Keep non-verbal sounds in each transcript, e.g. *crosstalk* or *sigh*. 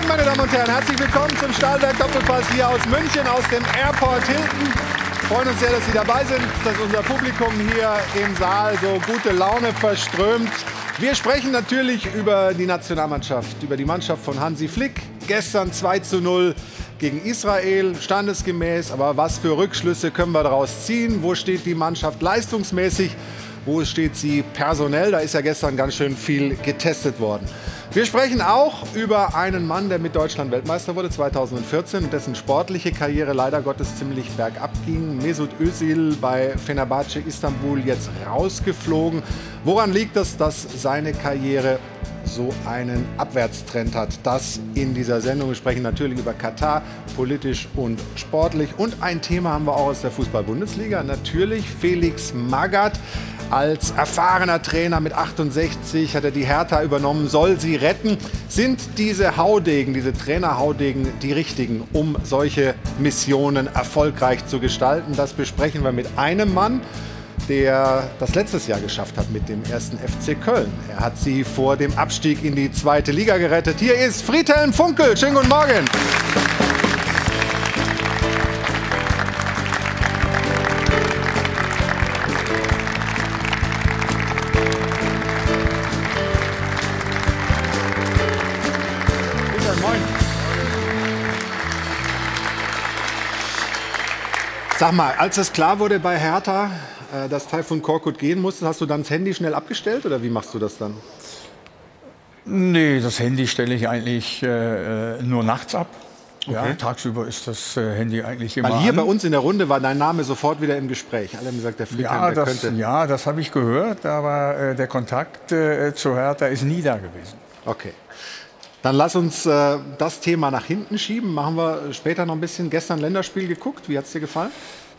Morgen, meine Damen und Herren. Herzlich willkommen zum Stahlwerk Doppelpass hier aus München, aus dem Airport Hilton. Wir freuen uns sehr, dass Sie dabei sind, dass unser Publikum hier im Saal so gute Laune verströmt. Wir sprechen natürlich über die Nationalmannschaft, über die Mannschaft von Hansi Flick. Gestern 2 zu 0 gegen Israel, standesgemäß. Aber was für Rückschlüsse können wir daraus ziehen? Wo steht die Mannschaft leistungsmäßig? Wo steht sie personell? Da ist ja gestern ganz schön viel getestet worden. Wir sprechen auch über einen Mann, der mit Deutschland Weltmeister wurde 2014 und dessen sportliche Karriere leider Gottes ziemlich bergab ging. Mesut Özil bei Fenerbahce Istanbul jetzt rausgeflogen. Woran liegt es, dass seine Karriere so einen Abwärtstrend hat. Das in dieser Sendung. Wir sprechen natürlich über Katar, politisch und sportlich. Und ein Thema haben wir auch aus der Fußball-Bundesliga. Natürlich Felix Magath. Als erfahrener Trainer mit 68 hat er die Hertha übernommen, soll sie retten. Sind diese Haudegen, diese Trainerhaudegen die richtigen, um solche Missionen erfolgreich zu gestalten? Das besprechen wir mit einem Mann, der das letztes Jahr geschafft hat mit dem ersten FC Köln. Er hat sie vor dem Abstieg in die zweite Liga gerettet. Hier ist Friedhelm Funkel. Schönen guten Morgen. Sag mal, als es klar wurde bei Hertha, äh, dass Taifun Korkut gehen musste, hast du dann das Handy schnell abgestellt oder wie machst du das dann? Nee, das Handy stelle ich eigentlich äh, äh nur nachts ab. Okay. Ja, tagsüber ist das äh, Handy eigentlich immer. Weil hier an. bei uns in der Runde war dein Name sofort wieder im Gespräch. Alle haben gesagt, der Friedhelm, ja, der das, könnte. Ja, das habe ich gehört, aber äh, der Kontakt äh, zu Hertha ist nie da gewesen. Okay. Dann lass uns äh, das Thema nach hinten schieben. Machen wir später noch ein bisschen. Gestern Länderspiel geguckt. Wie hat es dir gefallen?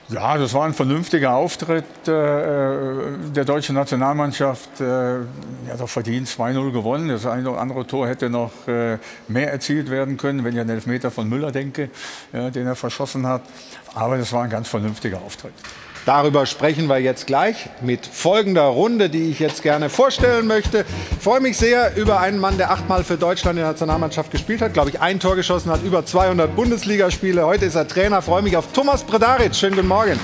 Ja, das war ein vernünftiger Auftritt äh, der deutschen Nationalmannschaft. Äh, ja, doch verdient 2-0 gewonnen. Das eine oder andere Tor hätte noch äh, mehr erzielt werden können, wenn ich an den Elfmeter von Müller denke, ja, den er verschossen hat. Aber das war ein ganz vernünftiger Auftritt. Darüber sprechen wir jetzt gleich mit folgender Runde, die ich jetzt gerne vorstellen möchte. Ich freue mich sehr über einen Mann, der achtmal für Deutschland in der Nationalmannschaft gespielt hat, glaube ich, ein Tor geschossen hat, über 200 Bundesligaspiele. Heute ist er Trainer. Ich freue mich auf Thomas Bredaric. Schönen guten Morgen.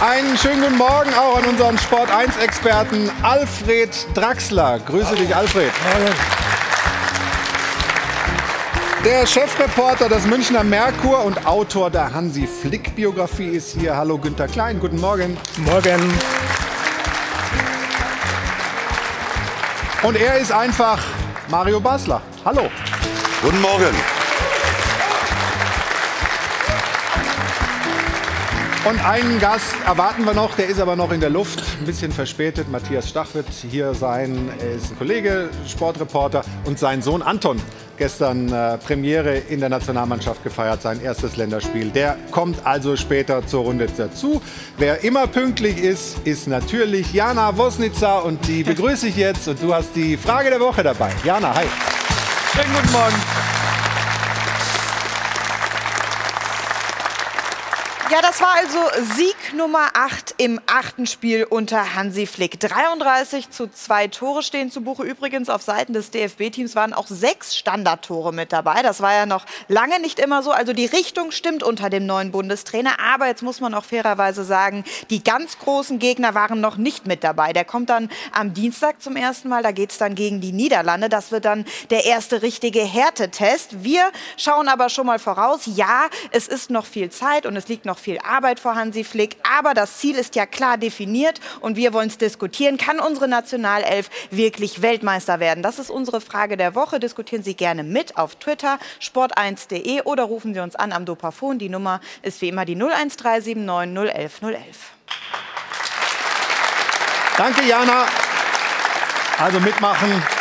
Einen schönen guten Morgen auch an unseren Sport 1-Experten Alfred Draxler. Grüße dich, Alfred. Morgen. Der Chefreporter des Münchner Merkur und Autor der Hansi Flick-Biografie ist hier. Hallo Günter Klein, guten Morgen. Morgen. Und er ist einfach Mario Basler. Hallo. Guten Morgen. Und einen Gast erwarten wir noch, der ist aber noch in der Luft, ein bisschen verspätet. Matthias Stach wird hier sein. Er ist ein Kollege, Sportreporter und sein Sohn Anton gestern äh, Premiere in der Nationalmannschaft gefeiert, sein erstes Länderspiel. Der kommt also später zur Runde dazu. Wer immer pünktlich ist, ist natürlich Jana Wosnitzer und die begrüße ich jetzt. Und du hast die Frage der Woche dabei. Jana, hi. Schönen guten Morgen. Ja, das war also Sieg Nummer 8 im achten Spiel unter Hansi Flick. 33 zu 2 Tore stehen zu Buche. Übrigens auf Seiten des DFB-Teams waren auch sechs Standardtore mit dabei. Das war ja noch lange nicht immer so. Also die Richtung stimmt unter dem neuen Bundestrainer. Aber jetzt muss man auch fairerweise sagen, die ganz großen Gegner waren noch nicht mit dabei. Der kommt dann am Dienstag zum ersten Mal. Da geht es dann gegen die Niederlande. Das wird dann der erste richtige Härtetest. Wir schauen aber schon mal voraus. Ja, es ist noch viel Zeit und es liegt noch viel Arbeit vor Hansi Flick. Aber das Ziel ist ja klar definiert und wir wollen es diskutieren. Kann unsere Nationalelf wirklich Weltmeister werden? Das ist unsere Frage der Woche. Diskutieren Sie gerne mit auf Twitter, sport1.de oder rufen Sie uns an am Dopafon. Die Nummer ist wie immer die 01379 011 011. Danke, Jana. Also mitmachen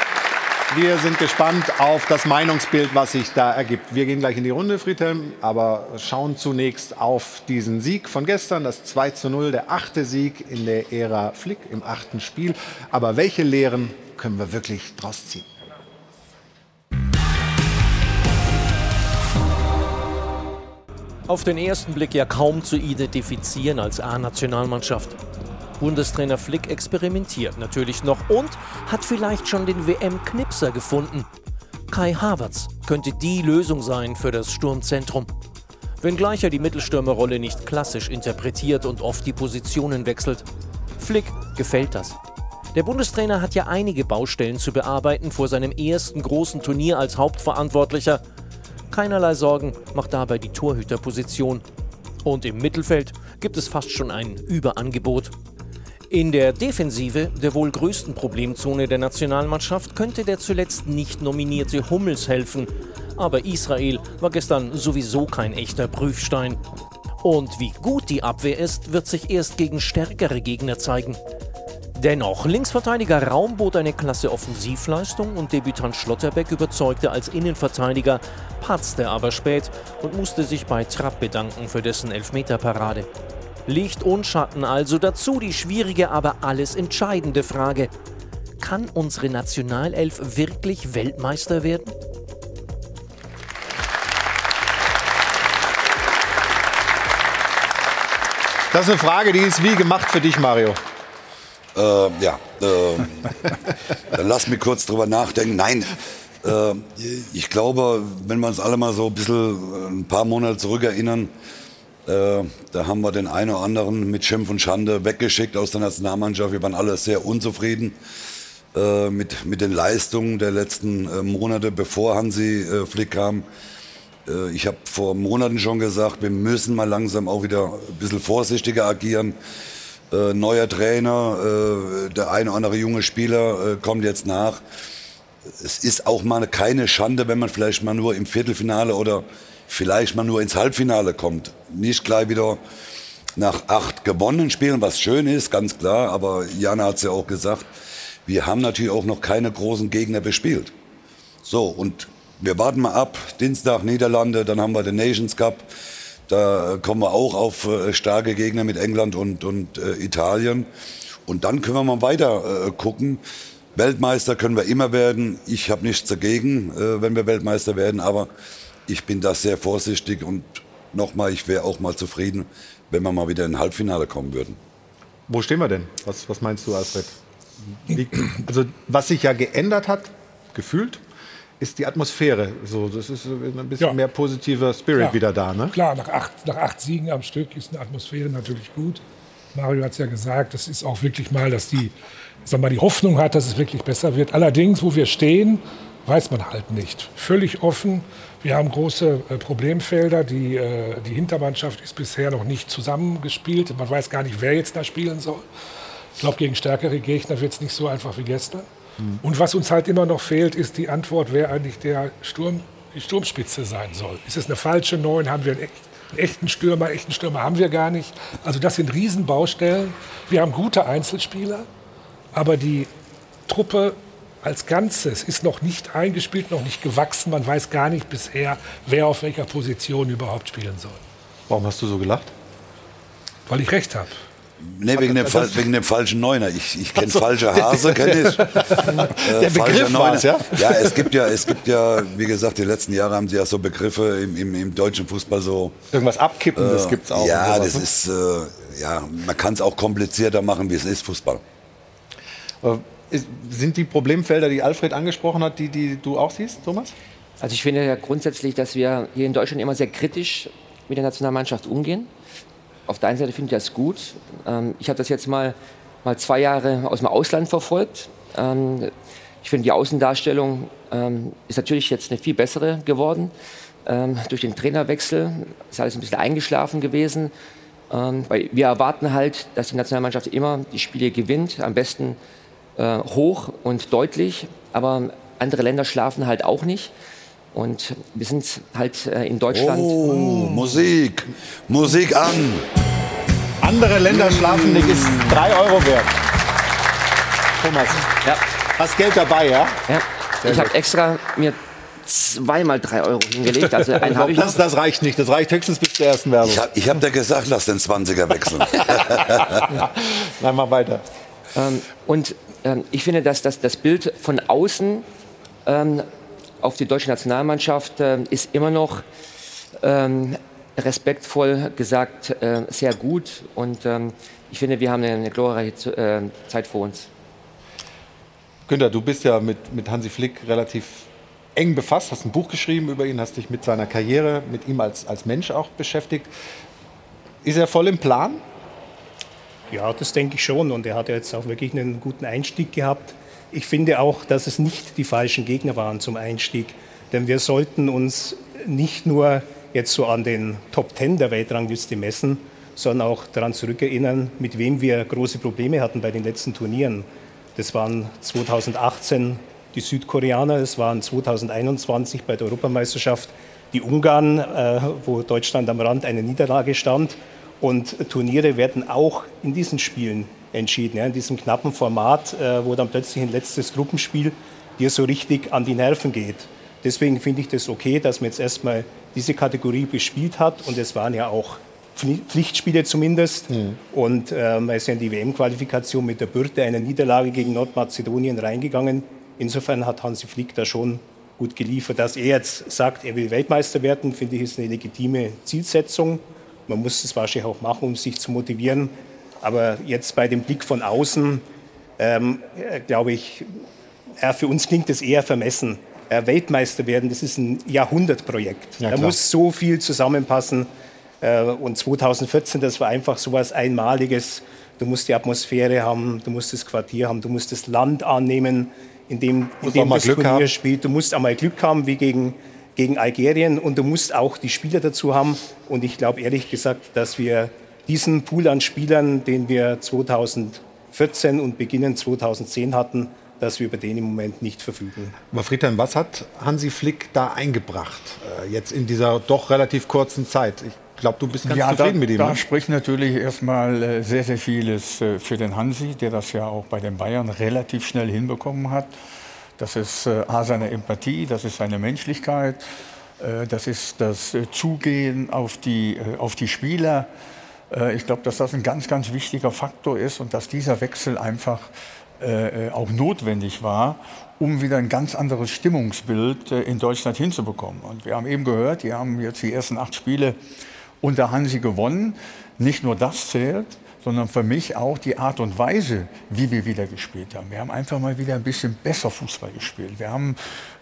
wir sind gespannt auf das Meinungsbild, was sich da ergibt. Wir gehen gleich in die Runde, Friedhelm, aber schauen zunächst auf diesen Sieg von gestern, das 2 zu 0, der achte Sieg in der Ära Flick im achten Spiel. Aber welche Lehren können wir wirklich draus ziehen? Auf den ersten Blick ja kaum zu identifizieren als A-Nationalmannschaft. Bundestrainer Flick experimentiert natürlich noch und hat vielleicht schon den WM-Knipser gefunden. Kai Havertz könnte die Lösung sein für das Sturmzentrum. Wenngleich er die Mittelstürmerrolle nicht klassisch interpretiert und oft die Positionen wechselt. Flick gefällt das. Der Bundestrainer hat ja einige Baustellen zu bearbeiten vor seinem ersten großen Turnier als Hauptverantwortlicher. Keinerlei Sorgen macht dabei die Torhüterposition. Und im Mittelfeld gibt es fast schon ein Überangebot. In der Defensive, der wohl größten Problemzone der Nationalmannschaft, könnte der zuletzt nicht nominierte Hummels helfen. Aber Israel war gestern sowieso kein echter Prüfstein. Und wie gut die Abwehr ist, wird sich erst gegen stärkere Gegner zeigen. Dennoch, Linksverteidiger Raum bot eine klasse Offensivleistung und Debütant Schlotterbeck überzeugte als Innenverteidiger, patzte aber spät und musste sich bei Trapp bedanken für dessen Elfmeterparade. Licht und Schatten also dazu die schwierige, aber alles entscheidende Frage. Kann unsere Nationalelf wirklich Weltmeister werden? Das ist eine Frage, die ist wie gemacht für dich, Mario. Äh, ja, äh, *laughs* dann lass mich kurz drüber nachdenken. Nein, äh, ich glaube, wenn wir uns alle mal so ein bisschen äh, ein paar Monate zurückerinnern, äh, da haben wir den einen oder anderen mit Schimpf und Schande weggeschickt aus der Nationalmannschaft. Wir waren alle sehr unzufrieden äh, mit, mit den Leistungen der letzten äh, Monate, bevor Hansi äh, Flick kam. Äh, ich habe vor Monaten schon gesagt, wir müssen mal langsam auch wieder ein bisschen vorsichtiger agieren. Neuer Trainer, der eine oder andere junge Spieler kommt jetzt nach. Es ist auch mal keine Schande, wenn man vielleicht mal nur im Viertelfinale oder vielleicht mal nur ins Halbfinale kommt. Nicht gleich wieder nach acht gewonnenen Spielen, was schön ist, ganz klar. Aber Jana hat es ja auch gesagt, wir haben natürlich auch noch keine großen Gegner bespielt. So, und wir warten mal ab. Dienstag Niederlande, dann haben wir den Nations Cup. Da kommen wir auch auf äh, starke Gegner mit England und, und äh, Italien. Und dann können wir mal weiter äh, gucken. Weltmeister können wir immer werden. Ich habe nichts dagegen, wenn wir Weltmeister werden. Aber ich bin da sehr vorsichtig und nochmal, ich wäre auch mal zufrieden, wenn wir mal wieder in ein Halbfinale kommen würden. Wo stehen wir denn? Was, was meinst du, Alfred? Wie, also, was sich ja geändert hat, gefühlt, ist die Atmosphäre. So, das ist ein bisschen ja. mehr positiver Spirit ja. wieder da. Ne? Klar, nach acht, nach acht Siegen am Stück ist eine Atmosphäre natürlich gut. Mario hat es ja gesagt, das ist auch wirklich mal, dass die, sag mal, die Hoffnung hat, dass es wirklich besser wird. Allerdings, wo wir stehen, weiß man halt nicht. Völlig offen. Wir haben große äh, Problemfelder. Die, äh, die Hintermannschaft ist bisher noch nicht zusammengespielt. Man weiß gar nicht, wer jetzt da spielen soll. Ich glaube, gegen stärkere Gegner wird es nicht so einfach wie gestern. Mhm. Und was uns halt immer noch fehlt, ist die Antwort, wer eigentlich der Sturm, die Sturmspitze sein soll. Ist es eine falsche Neun? Haben wir einen, echt, einen echten Stürmer? Echten Stürmer haben wir gar nicht. Also das sind Riesenbaustellen. Wir haben gute Einzelspieler, aber die Truppe als Ganzes ist noch nicht eingespielt, noch nicht gewachsen. Man weiß gar nicht bisher, wer auf welcher Position überhaupt spielen soll. Warum hast du so gelacht? Weil ich recht habe. Nee, wegen dem, wegen dem, falschen Neuner. Ich, ich kenne so. falsche Hase, kenne ich. *laughs* äh, Der Begriff Neuner. ja? Ja, es gibt ja, es gibt ja, wie gesagt, die letzten Jahre haben sie ja so Begriffe im, im, im deutschen Fußball so. Irgendwas abkippen, äh, das gibt es auch. Ja, das ne? ist, äh, ja, man kann es auch komplizierter machen, wie es ist, Fußball. Sind die Problemfelder, die Alfred angesprochen hat, die, die du auch siehst, Thomas? Also ich finde ja grundsätzlich, dass wir hier in Deutschland immer sehr kritisch mit der Nationalmannschaft umgehen. Auf der einen Seite finde ich das gut. Ähm, ich habe das jetzt mal, mal zwei Jahre aus dem Ausland verfolgt. Ähm, ich finde, die Außendarstellung ähm, ist natürlich jetzt eine viel bessere geworden. durch den Trainerwechsel ist alles ein bisschen eingeschlafen gewesen. weil wir erwarten halt, dass die Nationalmannschaft immer die Spiele gewinnt. Am besten äh, hoch und deutlich, aber andere Länder schlafen halt auch nicht. Und wir sind halt äh, in Deutschland. Oh, Musik, Musik an. Andere Länder schlafen nicht, ist drei Euro wert. Thomas, ja. hast Geld dabei, ja? Ja. Sehr ich habe extra mir zweimal drei Euro hingelegt. Also einen habe ich das, das, reicht nicht. Das reicht höchstens bis zur ersten Werbung. Ich habe hab dir gesagt, lass den 20er wechseln. *laughs* Nein, mal weiter. Ähm, und ich finde, dass das, das Bild von außen ähm, auf die deutsche Nationalmannschaft ähm, ist immer noch ähm, respektvoll gesagt, sehr gut. Und ähm, ich finde, wir haben eine, glorreiche Zeit vor uns. Günther, du bist ja mit, mit Hansi Flick relativ eng befasst, hast ein Buch geschrieben über ihn, hast dich mit seiner Karriere, mit ihm als, als Mensch auch beschäftigt. Ist er voll im Plan? Ja, das denke ich schon. Und er hat ja jetzt auch wirklich einen guten Einstieg gehabt. Ich finde auch, dass es nicht die falschen Gegner waren zum Einstieg. Denn wir sollten uns nicht nur jetzt so an den Top Ten der Weltrangliste messen, sondern auch daran zurückerinnern, mit wem wir große Probleme hatten bei den letzten Turnieren. Das waren 2018 die Südkoreaner, es waren 2021 bei der Europameisterschaft die Ungarn, äh, wo Deutschland am Rand einer Niederlage stand. Und Turniere werden auch in diesen Spielen entschieden, ja, in diesem knappen Format, äh, wo dann plötzlich ein letztes Gruppenspiel dir so richtig an die Nerven geht. Deswegen finde ich das okay, dass man jetzt erstmal diese Kategorie bespielt hat und es waren ja auch Pflichtspiele zumindest. Mhm. Und äh, man ist ja in die WM-Qualifikation mit der Bürde einer Niederlage gegen Nordmazedonien reingegangen. Insofern hat Hansi Flick da schon gut geliefert. Dass er jetzt sagt, er will Weltmeister werden, finde ich, ist eine legitime Zielsetzung. Man muss es wahrscheinlich auch machen, um sich zu motivieren. Aber jetzt bei dem Blick von außen, ähm, glaube ich, ja, für uns klingt es eher vermessen. Äh, Weltmeister werden, das ist ein Jahrhundertprojekt. Ja, da muss so viel zusammenpassen. Äh, und 2014, das war einfach so etwas Einmaliges. Du musst die Atmosphäre haben, du musst das Quartier haben, du musst das Land annehmen, in dem, in dem das Glück Turnier haben. spielt. Du musst einmal Glück haben, wie gegen, gegen Algerien, und du musst auch die Spieler dazu haben. Und ich glaube ehrlich gesagt, dass wir diesen Pool an Spielern, den wir 2014 und Beginn 2010 hatten, dass wir über den im Moment nicht verfügen. Friedhelm, was hat Hansi Flick da eingebracht, äh, jetzt in dieser doch relativ kurzen Zeit? Ich glaube, du bist ganz ja, zufrieden da, mit ihm. Da ne? spricht natürlich erstmal äh, sehr, sehr vieles äh, für den Hansi, der das ja auch bei den Bayern relativ schnell hinbekommen hat. Das ist A, seine Empathie, das ist seine Menschlichkeit, das ist das Zugehen auf die, auf die Spieler. Ich glaube, dass das ein ganz, ganz wichtiger Faktor ist und dass dieser Wechsel einfach äh, auch notwendig war, um wieder ein ganz anderes Stimmungsbild äh, in Deutschland hinzubekommen. Und wir haben eben gehört, die haben jetzt die ersten acht Spiele unter Hansi gewonnen. Nicht nur das zählt, sondern für mich auch die Art und Weise, wie wir wieder gespielt haben. Wir haben einfach mal wieder ein bisschen besser Fußball gespielt. Wir haben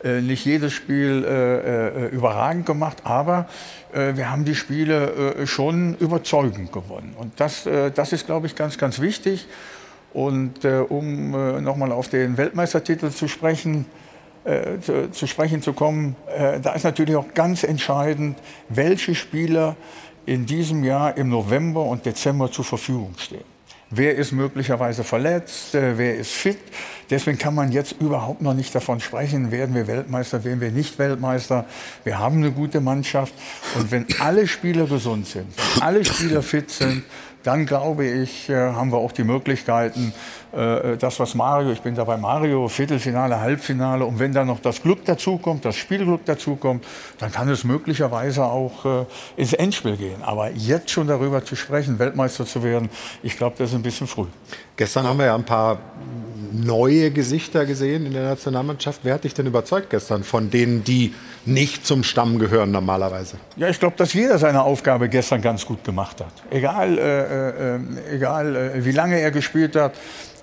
äh, nicht jedes Spiel äh, äh, überragend gemacht, aber äh, wir haben die Spiele äh, schon überzeugend gewonnen. Und das, äh, das ist, glaube ich, ganz, ganz wichtig. Und um nochmal auf den Weltmeistertitel zu sprechen, zu, zu, sprechen zu kommen, da ist natürlich auch ganz entscheidend, welche Spieler in diesem Jahr im November und Dezember zur Verfügung stehen. Wer ist möglicherweise verletzt? Äh, wer ist fit? Deswegen kann man jetzt überhaupt noch nicht davon sprechen, werden wir Weltmeister, werden wir nicht Weltmeister. Wir haben eine gute Mannschaft. Und wenn alle Spieler gesund sind, alle Spieler fit sind, dann glaube ich, äh, haben wir auch die Möglichkeiten, das, was Mario, ich bin da bei Mario, Viertelfinale, Halbfinale, und wenn dann noch das Glück dazukommt, das Spielglück dazukommt, dann kann es möglicherweise auch äh, ins Endspiel gehen. Aber jetzt schon darüber zu sprechen, Weltmeister zu werden, ich glaube, das ist ein bisschen früh. Gestern haben wir ja ein paar neue Gesichter gesehen in der Nationalmannschaft. Wer hat dich denn überzeugt gestern von denen, die nicht zum Stamm gehören normalerweise? Ja, ich glaube, dass jeder seine Aufgabe gestern ganz gut gemacht hat. Egal, äh, äh, egal äh, wie lange er gespielt hat.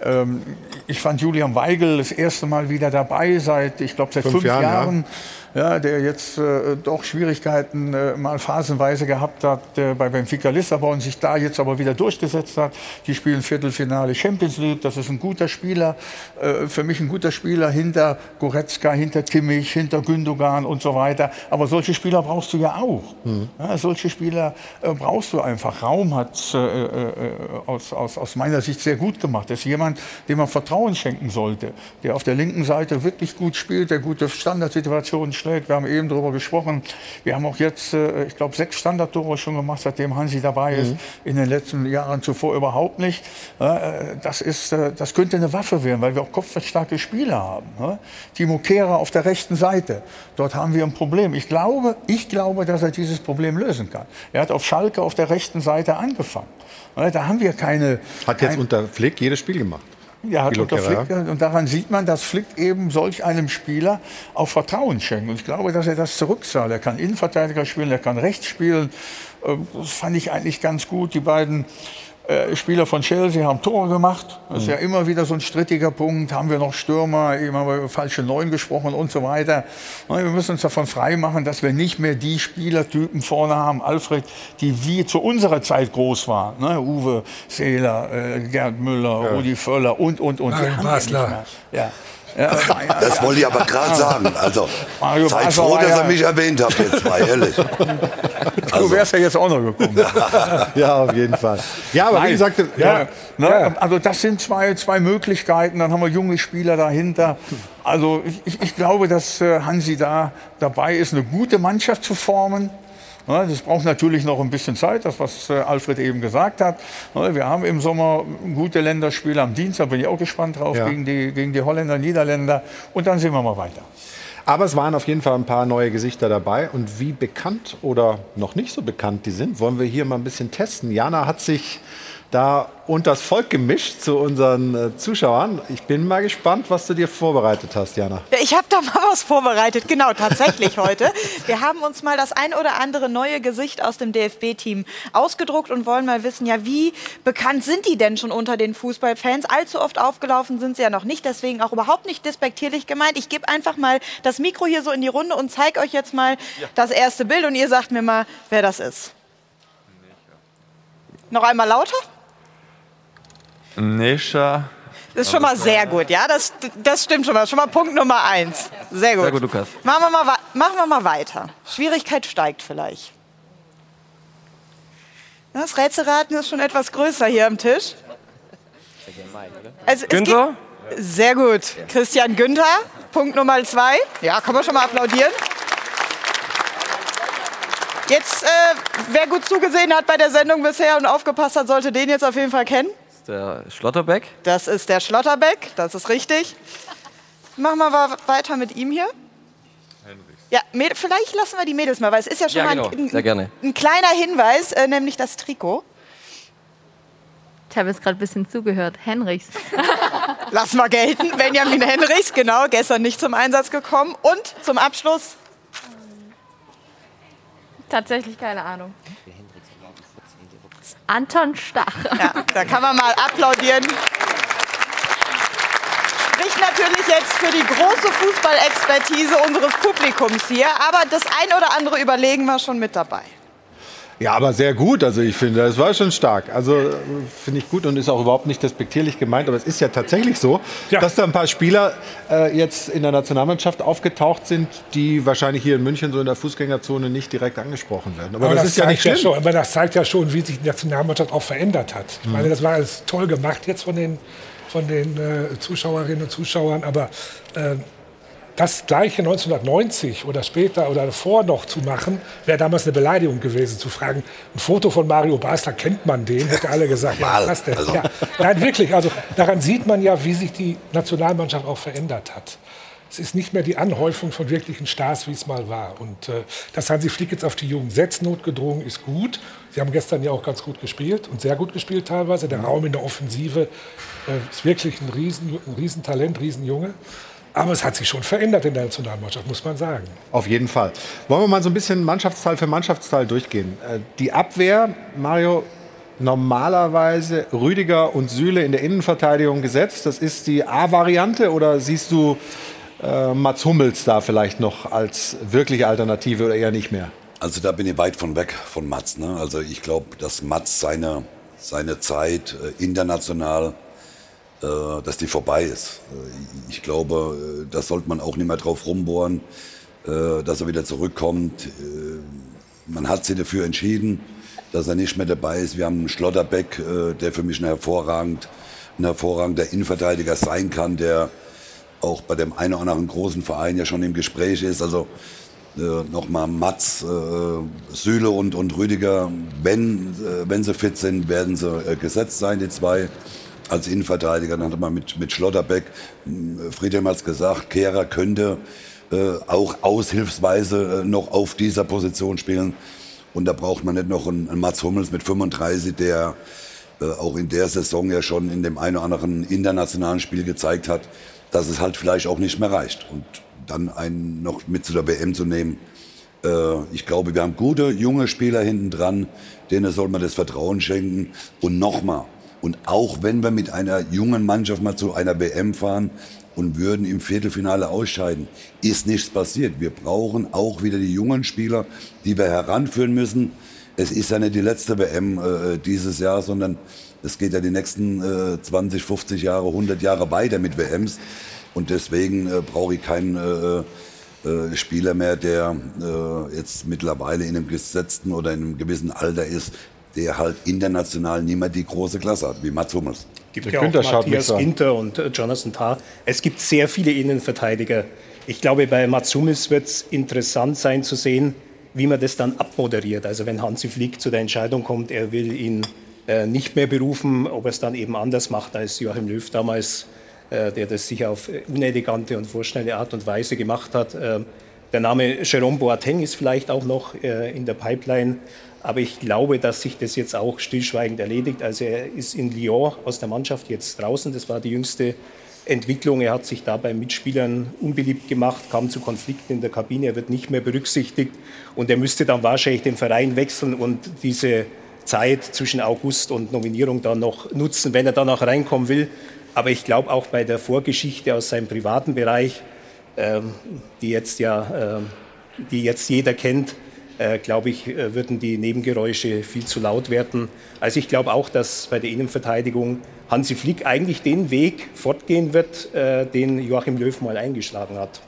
Ähm, ich fand Julian Weigel das erste Mal wieder dabei seit, ich glaube, seit fünf, fünf Jahren. Jahren. Ja ja, der jetzt äh, doch Schwierigkeiten äh, mal phasenweise gehabt hat äh, bei Benfica Lissabon, sich da jetzt aber wieder durchgesetzt hat. Die spielen Viertelfinale Champions League, das ist ein guter Spieler, äh, für mich ein guter Spieler hinter Goretzka, hinter Kimmich, hinter Gündogan und so weiter. Aber solche Spieler brauchst du ja auch. Mhm. Ja, solche Spieler äh, brauchst du einfach. Raum hat äh, aus, aus, aus meiner Sicht sehr gut gemacht. Das ist jemand, dem man Vertrauen schenken sollte, der auf der linken Seite wirklich gut spielt, der gute Standardsituationen schlägt. Wir haben eben darüber gesprochen. Wir haben auch jetzt, äh, ich glaube, sechs Standardtore schon gemacht, seitdem Hansi dabei ist. Mhm. In den letzten Jahren zuvor überhaupt nicht. Äh, das, ist, äh, das könnte eine Waffe werden, weil wir auch kopfballstarke Spieler haben. Timo Kehrer auf der rechten Seite. Dort haben wir ein Problem. Ich glaube, ich glaube, dass er dieses Problem lösen kann. Er hat auf Schalke auf der rechten Seite angefangen. Da haben wir keine. Hat jetzt unter Flick jedes Spiel gemacht. Ja, hat unter Flick, und daran sieht man, dass Flick eben solch einem Spieler auch Vertrauen schenkt. Und ich glaube, dass er das zurückzahlt. Er kann Innenverteidiger spielen, er kann rechts spielen. Äh, das fand ich eigentlich ganz gut. Die beiden äh, Spieler von Chelsea haben Tore gemacht. Das ist ja immer wieder so ein strittiger Punkt. Haben wir noch Stürmer, eben haben wir über falsche Neun gesprochen und so weiter. Wir müssen uns davon freimachen, dass wir nicht mehr die Spielertypen vorne haben, Alfred, die wie zu unserer Zeit groß waren. Ne? Uwe Seeler, äh, Gerd Müller, ja. Rudi Völler und, und, und. Nein, Basler. Ja. Ja, das wollte ich aber gerade sagen. Also, Mario seid Basler froh, dass ihr mich erwähnt habt, jetzt mal, ehrlich. *laughs* Also. Du wärst ja jetzt auch noch gekommen. ja, *laughs* auf jeden Fall. Ja, aber Nein. wie gesagt, ja, ja. Ne, also das sind zwei, zwei Möglichkeiten. Dann haben wir junge Spieler dahinter. Also ich, ich glaube, dass äh, Hansi da dabei ist, eine gute Mannschaft zu formen. Das braucht natürlich noch ein bisschen Zeit, das was äh, Alfred eben gesagt hat. Wir haben im Sommer gute Länderspiele am Dienstag, bin ich auch gespannt drauf, ja. gegen, die, gegen die Holländer, Niederländer. Und dann sehen wir mal weiter. Aber es waren auf jeden Fall ein paar neue Gesichter dabei. Und wie bekannt oder noch nicht so bekannt die sind, wollen wir hier mal ein bisschen testen. Jana hat sich da unters Volk gemischt zu unseren äh, Zuschauern. Ich bin mal gespannt, was du dir vorbereitet hast, Jana. Ich habe da mal was vorbereitet, genau, tatsächlich heute. Wir haben uns mal das ein oder andere neue Gesicht aus dem DFB-Team ausgedruckt und wollen mal wissen, ja, wie bekannt sind die denn schon unter den Fußballfans? Allzu oft aufgelaufen sind sie ja noch nicht, deswegen auch überhaupt nicht despektierlich gemeint. Ich gebe einfach mal das Mikro hier so in die Runde und zeige euch jetzt mal ja. das erste Bild und ihr sagt mir mal, wer das ist. Noch einmal lauter? Nesha. Das ist schon mal sehr gut, ja? Das, das stimmt schon mal. Schon mal Punkt Nummer eins. Sehr gut. Sehr gut, Lukas. Machen wir mal, machen wir mal weiter. Schwierigkeit steigt vielleicht. Das Rätselraten ist schon etwas größer hier am Tisch. Also, Günther? Sehr gut. Christian Günther, Punkt Nummer zwei. Ja, kann man schon mal applaudieren. Jetzt, äh, wer gut zugesehen hat bei der Sendung bisher und aufgepasst hat, sollte den jetzt auf jeden Fall kennen der Schlotterbeck. Das ist der Schlotterbeck, das ist richtig. Machen wir weiter mit ihm hier. Ja, vielleicht lassen wir die Mädels mal, weil es ist ja schon ja, genau. ein, ein, ein, kleiner Hinweis, äh, nämlich das Trikot. Ich habe jetzt gerade ein bisschen zugehört. Henrichs. *laughs* Lass mal gelten. Benjamin Henrichs, genau, gestern nicht zum Einsatz gekommen. Und zum Abschluss? Tatsächlich keine Ahnung. Anton Stach. Ja, da kann man mal applaudieren. Spricht natürlich jetzt für die große Fußballexpertise unseres Publikums hier, aber das ein oder andere Überlegen war schon mit dabei. Ja, aber sehr gut. Also ich finde, es war schon stark. Also finde ich gut und ist auch überhaupt nicht despektierlich gemeint. Aber es ist ja tatsächlich so, ja. dass da ein paar Spieler äh, jetzt in der Nationalmannschaft aufgetaucht sind, die wahrscheinlich hier in München so in der Fußgängerzone nicht direkt angesprochen werden. Aber, aber das, das, ist ja nicht schlimm. Ja schon, aber das zeigt ja schon, wie sich die Nationalmannschaft auch verändert hat. Ich meine, das war alles toll gemacht jetzt von den, von den äh, Zuschauerinnen und Zuschauern. Aber äh, das gleiche 1990 oder später oder davor noch zu machen, wäre damals eine Beleidigung gewesen, zu fragen, ein Foto von Mario Basler, kennt man den? Hätte alle gesagt, ja, passt der. Also. Ja, nein, wirklich, also daran sieht man ja, wie sich die Nationalmannschaft auch verändert hat. Es ist nicht mehr die Anhäufung von wirklichen Stars, wie es mal war. Und äh, dass Hansi Flick jetzt auf die jungen Setz notgedrungen ist gut. Sie haben gestern ja auch ganz gut gespielt und sehr gut gespielt teilweise. Der Raum in der Offensive äh, ist wirklich ein, Riesen, ein Riesentalent, Riesenjunge. Aber es hat sich schon verändert in der Nationalmannschaft, muss man sagen. Auf jeden Fall. Wollen wir mal so ein bisschen Mannschaftsteil für Mannschaftsteil durchgehen? Äh, die Abwehr, Mario, normalerweise Rüdiger und Süle in der Innenverteidigung gesetzt. Das ist die A-Variante oder siehst du äh, Mats Hummels da vielleicht noch als wirkliche Alternative oder eher nicht mehr? Also da bin ich weit von weg von Mats. Ne? Also ich glaube, dass Mats seine, seine Zeit äh, international äh, dass die vorbei ist. Äh, ich glaube, äh, das sollte man auch nicht mehr drauf rumbohren, dass er wieder zurückkommt. Man hat sich dafür entschieden, dass er nicht mehr dabei ist. Wir haben einen Schlotterbeck, der für mich ein, hervorragend, ein hervorragender Innenverteidiger sein kann, der auch bei dem einen oder anderen großen Verein ja schon im Gespräch ist. Also äh, nochmal Mats, äh, Süle und, und Rüdiger, wenn, äh, wenn sie fit sind, werden sie äh, gesetzt sein, die zwei als Innenverteidiger. Dann hatte man mit, mit Schlotterbeck, hm, Friedhelm hat es gesagt, Kehrer könnte äh, auch aushilfsweise äh, noch auf dieser Position spielen. Und da braucht man nicht noch einen, einen Mats Hummels mit 35, der äh, auch in der Saison ja schon in dem einen oder anderen internationalen Spiel gezeigt hat, dass es halt vielleicht auch nicht mehr reicht. Und dann einen noch mit zu der WM zu nehmen, Äh, ich glaube, wir haben gute junge Spieler hinten dran, denen soll man das Vertrauen schenken. Und nochmal, und auch wenn wir mit einer jungen Mannschaft mal zu einer WM fahren und würden im Viertelfinale ausscheiden, ist nichts passiert. Wir brauchen auch wieder die jungen Spieler, die wir heranführen müssen. Es ist ja nicht die letzte WM äh, dieses Jahr, sondern es geht ja die nächsten äh, 20, 50 Jahre, 100 Jahre weiter mit WMs. Und deswegen äh, brauche ich keinen äh, äh, Spieler mehr, der äh, jetzt mittlerweile in einem gesetzten oder in einem gewissen Alter ist, der halt international nicht mehr die große Klasse hat, wie Mats Hummels. Es gibt ja auch Matthias Ginter und äh, Jonathan Tah. Es gibt sehr viele Innenverteidiger. Ich glaube, bei Mats Hummels wird es interessant sein zu sehen, wie man das dann abmoderiert. Also wenn Hansi Flick zu der Entscheidung kommt, er will ihn äh, nicht mehr berufen, ob er es dann eben anders macht, als Joachim Löw damals äh, der das sicher auf unelegante und vorschnelle Art und Weise gemacht hat. Äh, der Name Jerome Boateng ist vielleicht auch noch äh, in der Pipeline, aber ich glaube, dass sich das jetzt auch stillschweigend erledigt. Also er ist in Lyon aus der Mannschaft jetzt draußen. Das war die jüngste Entwicklung. Er hat sich da bei Mitspielern unbeliebt gemacht, kam zu Konflikten in der Kabine. Er wird nicht mehr berücksichtigt und er müsste dann wahrscheinlich den Verein wechseln und diese Zeit zwischen August und Nominierung dann noch nutzen, wenn er dann auch reinkommen will. Aber ich glaube auch bei der Vorgeschichte aus seinem privaten Bereich, ähm, die jetzt ja, äh, die jetzt jeder kennt, äh, glaube ich, äh, würden die Nebengeräusche viel zu laut werden. Also ich glaube auch, dass bei der Innenverteidigung Hansi Flick eigentlich den Weg fortgehen wird, äh, den Joachim Löw mal eingeschlagen hat.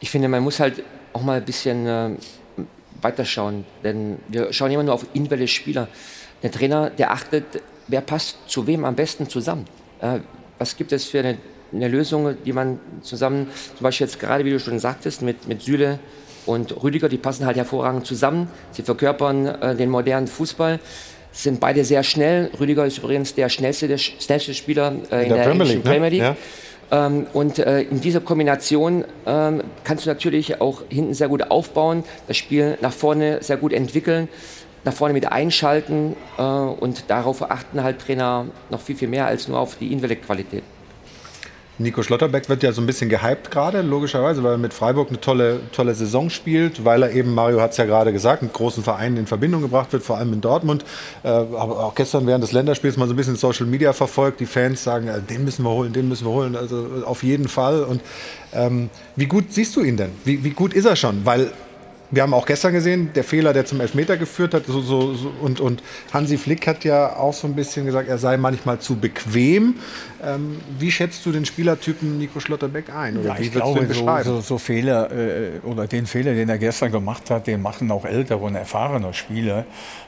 Ich finde, man muss halt auch mal ein bisschen äh, weiterschauen, denn wir schauen immer nur auf individuelle Spieler. Der Trainer, der achtet, wer passt zu wem am besten zusammen. Äh, was gibt es für eine, eine, Lösung, die man zusammen, zum Beispiel jetzt gerade, wie du schon sagtest, mit, mit Süle und Rüdiger, die passen halt hervorragend zusammen. Sie verkörpern äh, den modernen Fußball sind beide sehr schnell. Rüdiger ist übrigens der schnellste, der schnellste Spieler äh, in, der, der Premier League. Ne? Premier League. Ja. Ähm, und äh, in dieser Kombination ähm, kannst du natürlich auch hinten sehr gut aufbauen, das Spiel nach vorne sehr gut entwickeln nach vorne mit einschalten äh, und darauf achten halt Trainer noch viel, viel mehr als nur auf die Qualität. Nico Schlotterbeck wird ja so ein bisschen gehypt gerade, logischerweise, weil er mit Freiburg eine tolle, tolle Saison spielt, weil er eben, Mario hat es ja gerade gesagt, mit großen Vereinen in Verbindung gebracht wird, vor allem in Dortmund. Äh, aber auch gestern während des Länderspiels mal so ein bisschen Social Media verfolgt. Die Fans sagen, äh, den müssen wir holen, den müssen wir holen, also auf jeden Fall. Und ähm, wie gut siehst du ihn denn? Wie, wie gut ist er schon? Weil wir haben auch gestern gesehen, der Fehler, der zum Elfmeter geführt hat, so, so, so, und, und Hansi Flick hat ja auch so ein bisschen gesagt, er sei manchmal zu bequem. Ähm, wie schätzt du den Spielertypen Nico Schlotterbeck ein? Oder ja, ich glaube, so, so, Fehler äh, oder den Fehler, den er gestern gemacht hat, den machen auch ältere und erfahrene Spieler.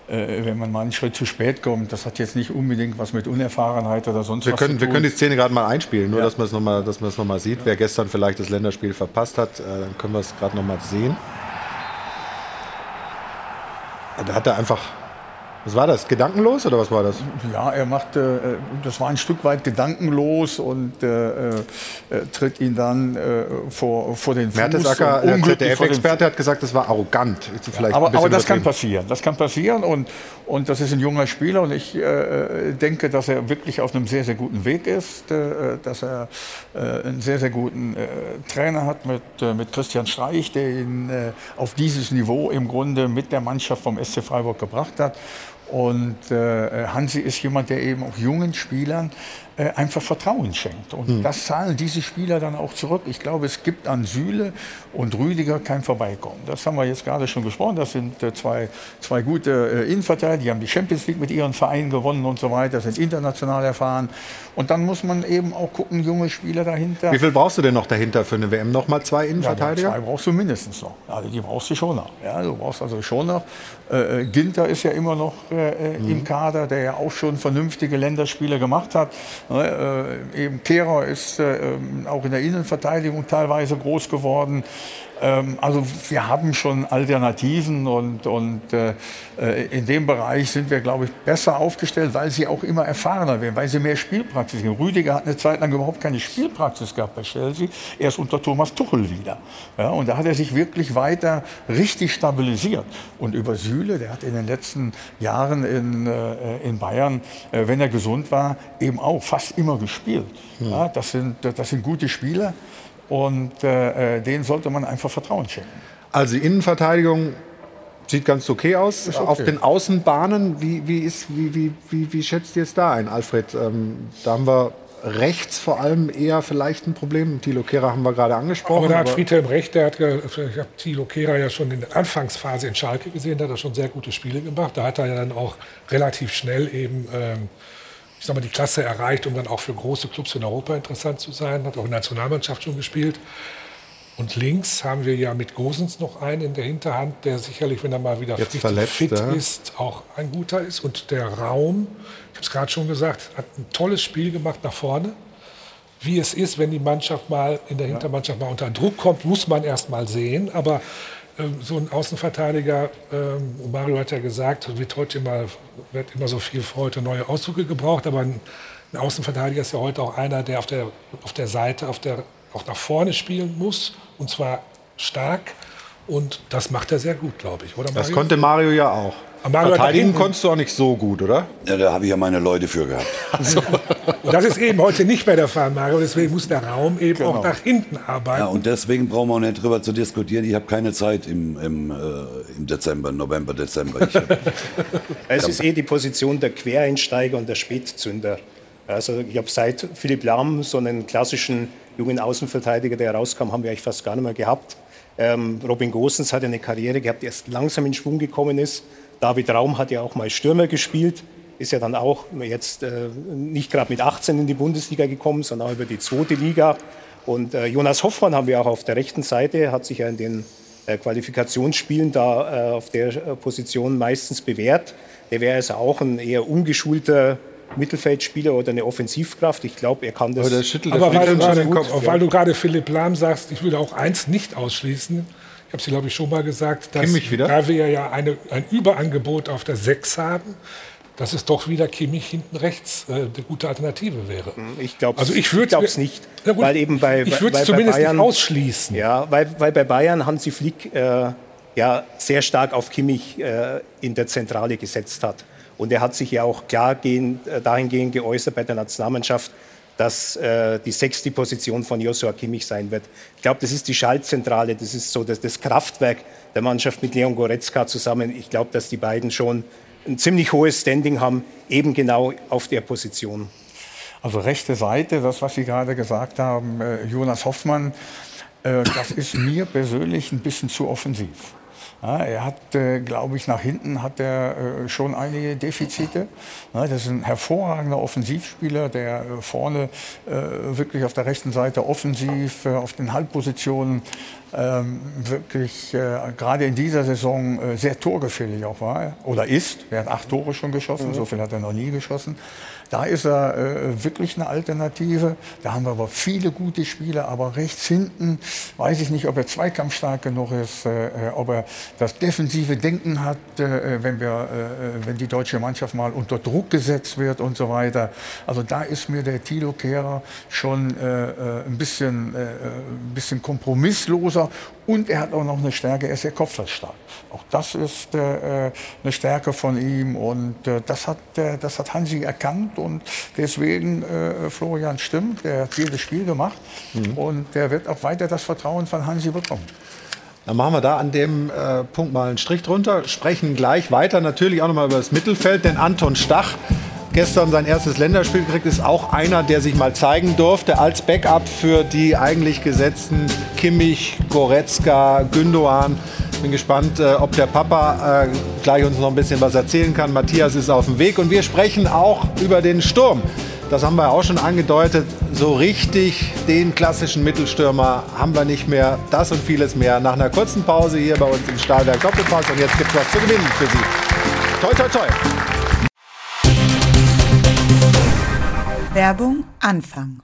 Äh, wenn man mal einen Schritt zu spät kommt, das hat jetzt nicht unbedingt was mit Unerfahrenheit oder sonst wir was können, zu tun. Wir können die Szene gerade mal einspielen, nur ja. dass man es nochmal noch sieht. Ja. Wer gestern vielleicht das Länderspiel verpasst hat, äh, dann können wir es gerade nochmal sehen. Da hat er einfach was war das? Gedankenlos oder was war das? Ja, er machte, äh, das war ein Stück weit gedankenlos und äh, äh, tritt ihn dann äh, vor, vor den Fuß. Mertesacker, der ZDF-Experte, hat gesagt, das war arrogant. Ja, aber, aber das kann passieren. Das kann passieren und, und das ist ein junger Spieler und ich äh, denke, dass er wirklich auf einem sehr, sehr guten Weg ist, äh, dass er einen sehr, sehr guten Trainer hat mit, mit Christian Streich, der ihn auf dieses Niveau im Grunde mit der Mannschaft vom SC Freiburg gebracht hat. Und äh, Hansi ist jemand, der eben auch jungen Spielern äh, einfach Vertrauen schenkt. Und mhm. das zahlen diese Spieler dann auch zurück. Ich glaube, es gibt an Süle und Rüdiger kein Vorbeikommen. Das haben wir jetzt gerade schon gesprochen. Das sind äh, zwei, zwei gute äh, Innenverteidiger. Die haben die Champions League mit ihren Vereinen gewonnen und so weiter, sind international erfahren. Und dann muss man eben auch gucken, junge Spieler dahinter. Wie viel brauchst du denn noch dahinter für eine WM? Nochmal zwei Innenverteidiger? Ja, zwei brauchst du mindestens noch. Also die brauchst du schon noch. Ja, du brauchst also schon noch. Äh, Ginter ist ja immer noch mhm. im Kader, der ja auch schon vernünftige Länderspiele gemacht hat. Ne, äh, eben Kehrer ist äh, ähm, auch in der Innenverteidigung teilweise groß geworden. Ähm, also wir haben schon Alternativen und, und äh, in dem Bereich sind wir, glaube ich, besser aufgestellt, weil sie auch immer erfahrener werden, weil sie mehr Spielpraxis haben. Rüdiger hat eine Zeit lang überhaupt keine Spielpraxis gehabt bei Chelsea, erst unter Thomas Tuchel wieder. Ja, und da hat er sich wirklich weiter richtig stabilisiert. Und über Süle, der hat in den letzten Jahren in, äh, in Bayern, äh, wenn er gesund war, eben auch fast immer gespielt. Hm. Ja, das, sind, das sind gute Spieler und äh, äh, denen sollte man einfach Vertrauen schenken. Also die Innenverteidigung sieht ganz okay aus. okay. Auf den Außenbahnen, wie, wie, ist, wie, wie, wie, wie schätzt ihr es da ein, Alfred? Ähm, da haben wir rechts vor allem eher vielleicht ein Problem. Thilo Kehrer haben wir gerade angesprochen. Aber da hat Friedhelm recht, der hat, ich habe Thilo Kehrer ja schon in der Anfangsphase in Schalke gesehen, da hat er schon sehr gute Spiele gemacht. Da hat er ja dann auch relativ schnell eben, ähm, ich sag mal, die Klasse erreicht, um dann auch für große Clubs in Europa interessant zu sein. Hat auch in der Nationalmannschaft schon gespielt. Und links haben wir ja mit Gosens noch einen in der Hinterhand, der sicherlich, wenn er mal wieder Jetzt verletzt, fit ja. ist, auch ein guter ist. Und der Raum, ich habe es gerade schon gesagt, hat ein tolles Spiel gemacht nach vorne. Wie es ist, wenn die Mannschaft mal in der Hintermannschaft mal unter Druck kommt, muss man erst mal sehen. Aber so ein Außenverteidiger, ähm, Mario hat ja gesagt, wird heute immer, wird immer so viel für heute neue Ausdrücke gebraucht. Aber ein, Außenverteidiger ist ja heute auch einer, der auf der, auf der Seite, auf der, auch nach vorne spielen muss. Und zwar stark. Und das macht er sehr gut, glaube ich. Oder Das Mario? konnte Mario ja auch. Aber Verteidigen konntest du auch nicht so gut, oder? Ja, da habe ich ja meine Leute für gehabt. *laughs* Und das ist eben heute nicht mehr der Fall, Mario. Deswegen muss der Raum eben auch nach hinten arbeiten. Ja, und deswegen brauchen wir auch nicht drüber zu diskutieren. Ich habe keine Zeit im, im, äh, im Dezember, November, Dezember. Ich, *laughs* Es ist eh die Position der Quereinsteiger und der Spätzünder. Also ich habe seit Philipp Lahm so einen klassischen jungen Außenverteidiger, der rauskam, haben wir eigentlich fast gar nicht mehr gehabt. Ähm, Robin Gosens hat eine Karriere gehabt, die erst langsam in Schwung gekommen ist. David Raum hat ja auch mal Stürmer gespielt, ist ja dann auch jetzt äh, nicht gerade mit 18 in die Bundesliga gekommen, sondern auch über die zweite Liga. Und äh, Jonas Hoffmann haben wir auch auf der rechten Seite, hat sich ja in den äh, Qualifikationsspielen da äh, auf der äh, Position meistens bewährt. Der wäre also auch ein eher ungeschulter Mittelfeldspieler oder eine Offensivkraft. Ich glaube, er kann das. Aber der schüttelt Aber weil du, gerade, den Kopf. weil du gerade Philipp Lahm sagst, ich würde auch eins nicht ausschließen. Ich habe es, glaube ich, schon mal gesagt, dass da wir ja eine, ein Überangebot auf der 6 haben, dass es doch wieder Kimmich hinten rechts äh, eine gute Alternative wäre. Ich glaube Also ich würde glaube es nicht, gut, weil eben bei ich würde es zumindest Bayern, nicht ausschließen. Ja, weil, weil bei Bayern Hansi Flick äh, ja sehr stark auf Kimmich äh, in der Zentrale gesetzt hat. Und er hat sich ja auch klar gehend, äh, dahingehend geäußert bei der Nationalmannschaft, dass äh, die sechste Position von Joshua Kimmich sein wird. Ich glaube, das ist die Schaltzentrale, das ist so das, das Kraftwerk der Mannschaft mit Leon Goretzka zusammen. Ich glaube, dass die beiden schon ein ziemlich hohes Standing haben, eben genau auf der Position. Also rechte Seite, das, was Sie gerade gesagt haben, äh, Jonas Hoffmann, äh, das ist mir persönlich ein bisschen zu offensiv. Ja, er hat, äh, glaube ich, nach hinten hat er äh, schon einige Defizite. Ja, das ist ein hervorragender Offensivspieler, der äh, vorne äh, wirklich auf der rechten Seite offensiv, äh, auf den Halbpositionen ähm, wirklich äh, gerade in dieser Saison sehr torgefährlich auch war oder ist. Er hat acht Tore schon geschossen, so viel hat er noch nie geschossen. Da ist er äh, wirklich eine Alternative. Da haben wir aber viele gute Spieler, aber rechts hinten weiß ich nicht, ob er zweikampfstark genug ist, äh, äh, ob er das defensive Denken hat, äh, wenn, wir, äh, wenn die deutsche Mannschaft mal unter Druck gesetzt wird und so weiter. Also da ist mir der Tilo Kehrer schon äh, äh, ein bisschen, äh, ein bisschen kompromissloser und er hat auch noch eine Stärke, er ist sehr kopfballstark. Auch das ist äh, eine Stärke von ihm und äh, das, hat, äh, das hat Hansi erkannt und deswegen, äh, Florian stimmt, der hat jedes Spiel gemacht und der wird auch weiter das Vertrauen von Hansi bekommen. Dann machen wir da an dem äh, Punkt mal einen Strich drunter, sprechen gleich weiter, natürlich auch nochmal über das Mittelfeld, denn Anton Stach, gestern sein erstes Länderspiel gekriegt, ist auch einer, der sich mal zeigen durfte als Backup für die eigentlich gesetzten Kimmich, Goretzka, Gündoğan. Bin gespannt, äh, ob der Papa äh, gleich uns noch ein bisschen was erzählen kann. Matthias ist auf dem Weg und wir sprechen auch über den Sturm. Das haben wir auch schon angedeutet. So richtig den klassischen Mittelstürmer haben wir nicht mehr. Das und vieles mehr nach einer kurzen Pause hier bei uns im Stahlwerk Doppelpass. Und jetzt gibt es was zu gewinnen für Sie. Toi, toi, toi. Werbung Anfang.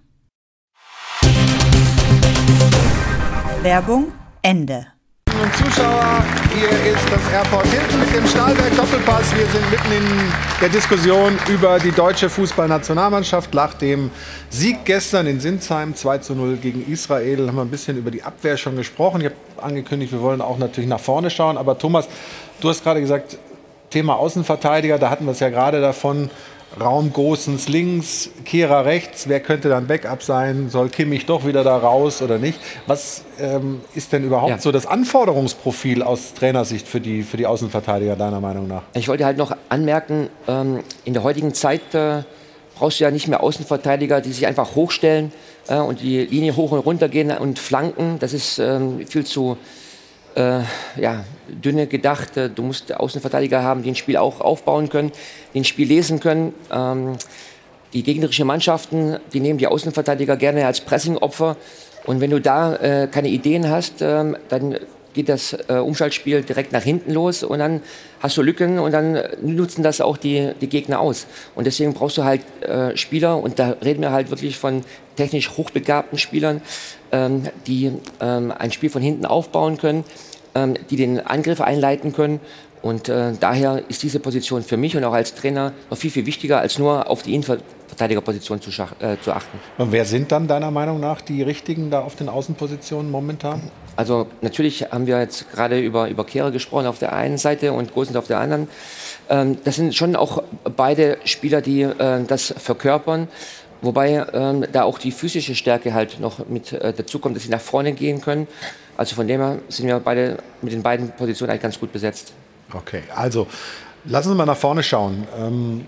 Werbung Ende. Und Zuschauer, hier ist das Airport Hilton mit dem Stahlwerk Doppelpass. Wir sind mitten in der Diskussion über die deutsche Fußballnationalmannschaft. Nach dem Sieg gestern in Sinsheim 2 zu 0 gegen Israel haben wir ein bisschen über die Abwehr schon gesprochen. Ich habe angekündigt, wir wollen auch natürlich nach vorne schauen. Aber Thomas, du hast gerade gesagt, Thema Außenverteidiger, da hatten wir es ja gerade davon. Raum Gosens links, Kehrer rechts. Wer könnte dann Backup sein? Soll Kimmich doch wieder da raus oder nicht? Was ähm, ist denn überhaupt Ja. so das Anforderungsprofil aus Trainersicht für die, für die Außenverteidiger deiner Meinung nach? Ich wollte halt noch anmerken, ähm, in der heutigen Zeit äh, brauchst du ja nicht mehr Außenverteidiger, die sich einfach hochstellen äh, und die Linie hoch und runter gehen und flanken. Das ist ähm, viel zu äh, ja, dünne gedacht. Äh, Du musst Außenverteidiger haben, die ein Spiel auch aufbauen können, die ein Spiel lesen können. Ähm, die gegnerischen Mannschaften, die nehmen die Außenverteidiger gerne als Pressingopfer. Und wenn du da äh, keine Ideen hast, ähm, dann geht das äh, Umschaltspiel direkt nach hinten los und dann hast du Lücken und dann äh, nutzen das auch die, die Gegner aus. Und deswegen brauchst du halt äh, Spieler und da reden wir halt wirklich von technisch hochbegabten Spielern, die ähm, ein Spiel von hinten aufbauen können, ähm, die den Angriff einleiten können. Und äh, daher ist diese Position für mich und auch als Trainer noch viel, viel wichtiger, als nur auf die Innenverteidigerposition zu, äh, zu achten. Und wer sind dann deiner Meinung nach die richtigen da auf den Außenpositionen momentan? Also natürlich haben wir jetzt gerade über, über Kehrer gesprochen auf der einen Seite und Gosens auf der anderen. Ähm, das sind schon auch beide Spieler, die äh, das verkörpern. Wobei ähm, da auch die physische Stärke halt noch mit äh, dazukommt, dass sie nach vorne gehen können. Also von dem her sind wir beide mit den beiden Positionen eigentlich ganz gut besetzt. Okay, also lassen Sie mal nach vorne schauen. Ähm,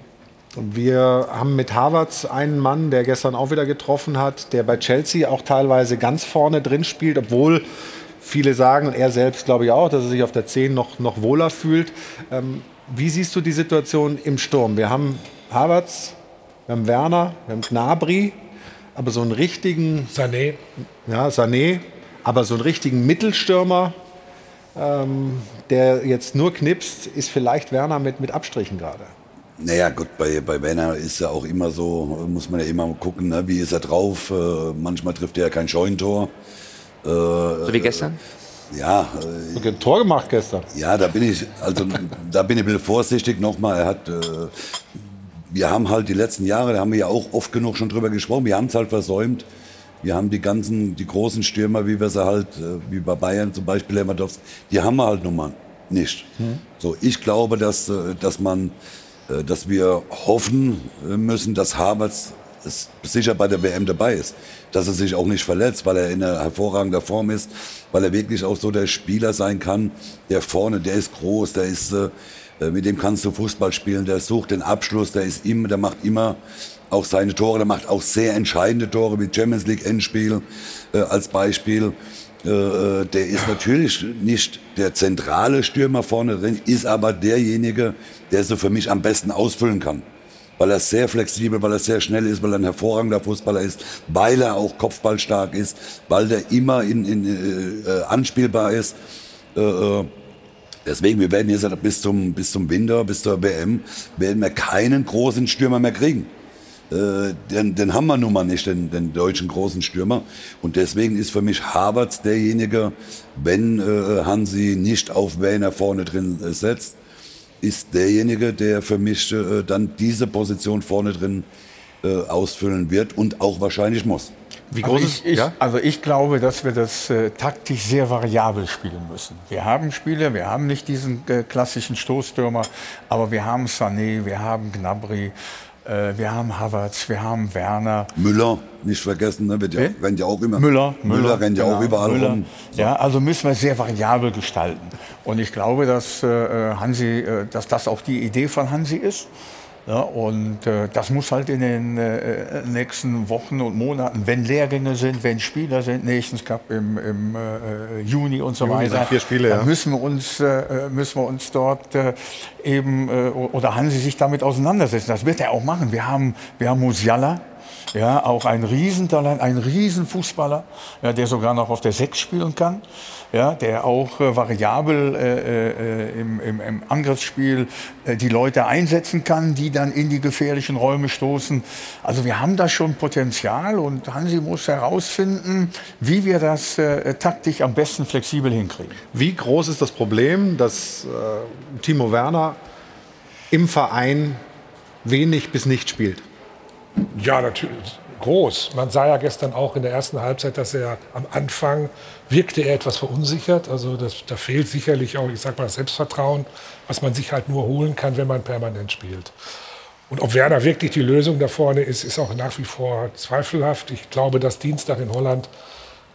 wir haben mit Havertz einen Mann, der gestern auch wieder getroffen hat, der bei Chelsea auch teilweise ganz vorne drin spielt, obwohl viele sagen, und er selbst glaube ich auch, dass er sich auf der 10 noch, noch wohler fühlt. Ähm, wie siehst du die Situation im Sturm? Wir haben Havertz, wir haben Werner, wir haben Gnabry, aber so einen richtigen Sané. ja, Sané, aber so einen richtigen Mittelstürmer, ähm, der jetzt nur knipst, ist vielleicht Werner mit, mit Abstrichen gerade. Naja, gut, bei, bei Werner ist ja auch immer so, muss man ja immer gucken, ne, wie ist er drauf. Äh, manchmal trifft er ja kein Scheunentor. Äh, So wie gestern. ja, äh, Okay, Tor gemacht gestern. ja, da bin ich, also da bin ich ein bisschen vorsichtig nochmal. Er hat, äh, wir haben halt die letzten Jahre, da haben wir ja auch oft genug schon drüber gesprochen, wir haben es halt versäumt. Wir haben die ganzen, die großen Stürmer, wie wir sie halt, äh, wie bei Bayern zum Beispiel Lewandowski, die haben wir halt nun mal nicht. So, ich glaube, dass, äh, dass man, äh, dass wir hoffen müssen, dass Havertz sicher bei der WM dabei ist. Dass er sich auch nicht verletzt, weil er in einer hervorragender Form ist, weil er wirklich auch so der Spieler sein kann, der vorne, der ist groß, der ist, mit dem kannst du Fußball spielen, der sucht den Abschluss, der ist immer, der macht immer auch seine Tore, der macht auch sehr entscheidende Tore, wie Champions League Endspiel äh, als Beispiel. Äh, äh, der ist natürlich nicht der zentrale Stürmer vorne drin, ist aber derjenige, der so für mich am besten ausfüllen kann. Weil er sehr flexibel, weil er sehr schnell ist, weil er ein hervorragender Fußballer ist, weil er auch kopfballstark ist, weil der immer in, in, äh, äh, anspielbar ist. Äh, äh, Deswegen, wir werden jetzt bis zum, bis zum Winter, bis zur WM, werden wir keinen großen Stürmer mehr kriegen. Äh, den, den haben wir nun mal nicht, den, den deutschen großen Stürmer. Und deswegen ist für mich Havertz derjenige, wenn äh, Hansi nicht auf Werner vorne drin äh, setzt, ist derjenige, der für mich äh, dann diese Position vorne drin äh, ausfüllen wird und auch wahrscheinlich muss. Wie Also groß ich, ist ich, ja? also ich glaube, dass wir das äh, taktisch sehr variabel spielen müssen. Wir haben Spieler, wir haben nicht diesen äh, klassischen Stoßstürmer, aber wir haben Sané, wir haben Gnabry, äh, wir haben Havertz, wir haben Werner. Müller, nicht vergessen, ne, wird ja, rennt ja auch immer. Müller, Müller rennt ja auch genau, überall Müller. rum. Ja, also müssen wir sehr variabel gestalten. Und ich glaube, dass, äh, Hansi, äh, dass das auch die Idee von Hansi ist. Ja, und äh, das muss halt in den äh, nächsten Wochen und Monaten, wenn Lehrgänge sind, wenn Spieler sind, Nations Cup im, im äh, Juni und so Juni weiter, vier Spiele, dann ja. müssen wir uns, äh, müssen wir uns dort äh, eben, äh, oder Hansi sich damit auseinandersetzen. Das wird er auch machen. Wir haben, wir haben Musiala, ja, auch ein Riesentalent, ein Riesenfußballer, ja, der sogar noch auf der Sechs spielen kann, ja, der auch äh, variabel äh, äh, im, im, im Angriffsspiel äh, die Leute einsetzen kann, die dann in die gefährlichen Räume stoßen. Also wir haben da schon Potenzial und Hansi muss herausfinden, wie wir das äh, taktisch am besten flexibel hinkriegen. Wie groß ist das Problem, dass äh, Timo Werner im Verein wenig bis nicht spielt? Ja, natürlich. Groß. Man sah ja gestern auch in der ersten Halbzeit, dass er am Anfang wirkte er etwas verunsichert. Also das, da fehlt sicherlich auch, ich sag mal, das Selbstvertrauen, was man sich halt nur holen kann, wenn man permanent spielt. Und ob Werner wirklich die Lösung da vorne ist, ist auch nach wie vor zweifelhaft. Ich glaube, dass Dienstag in Holland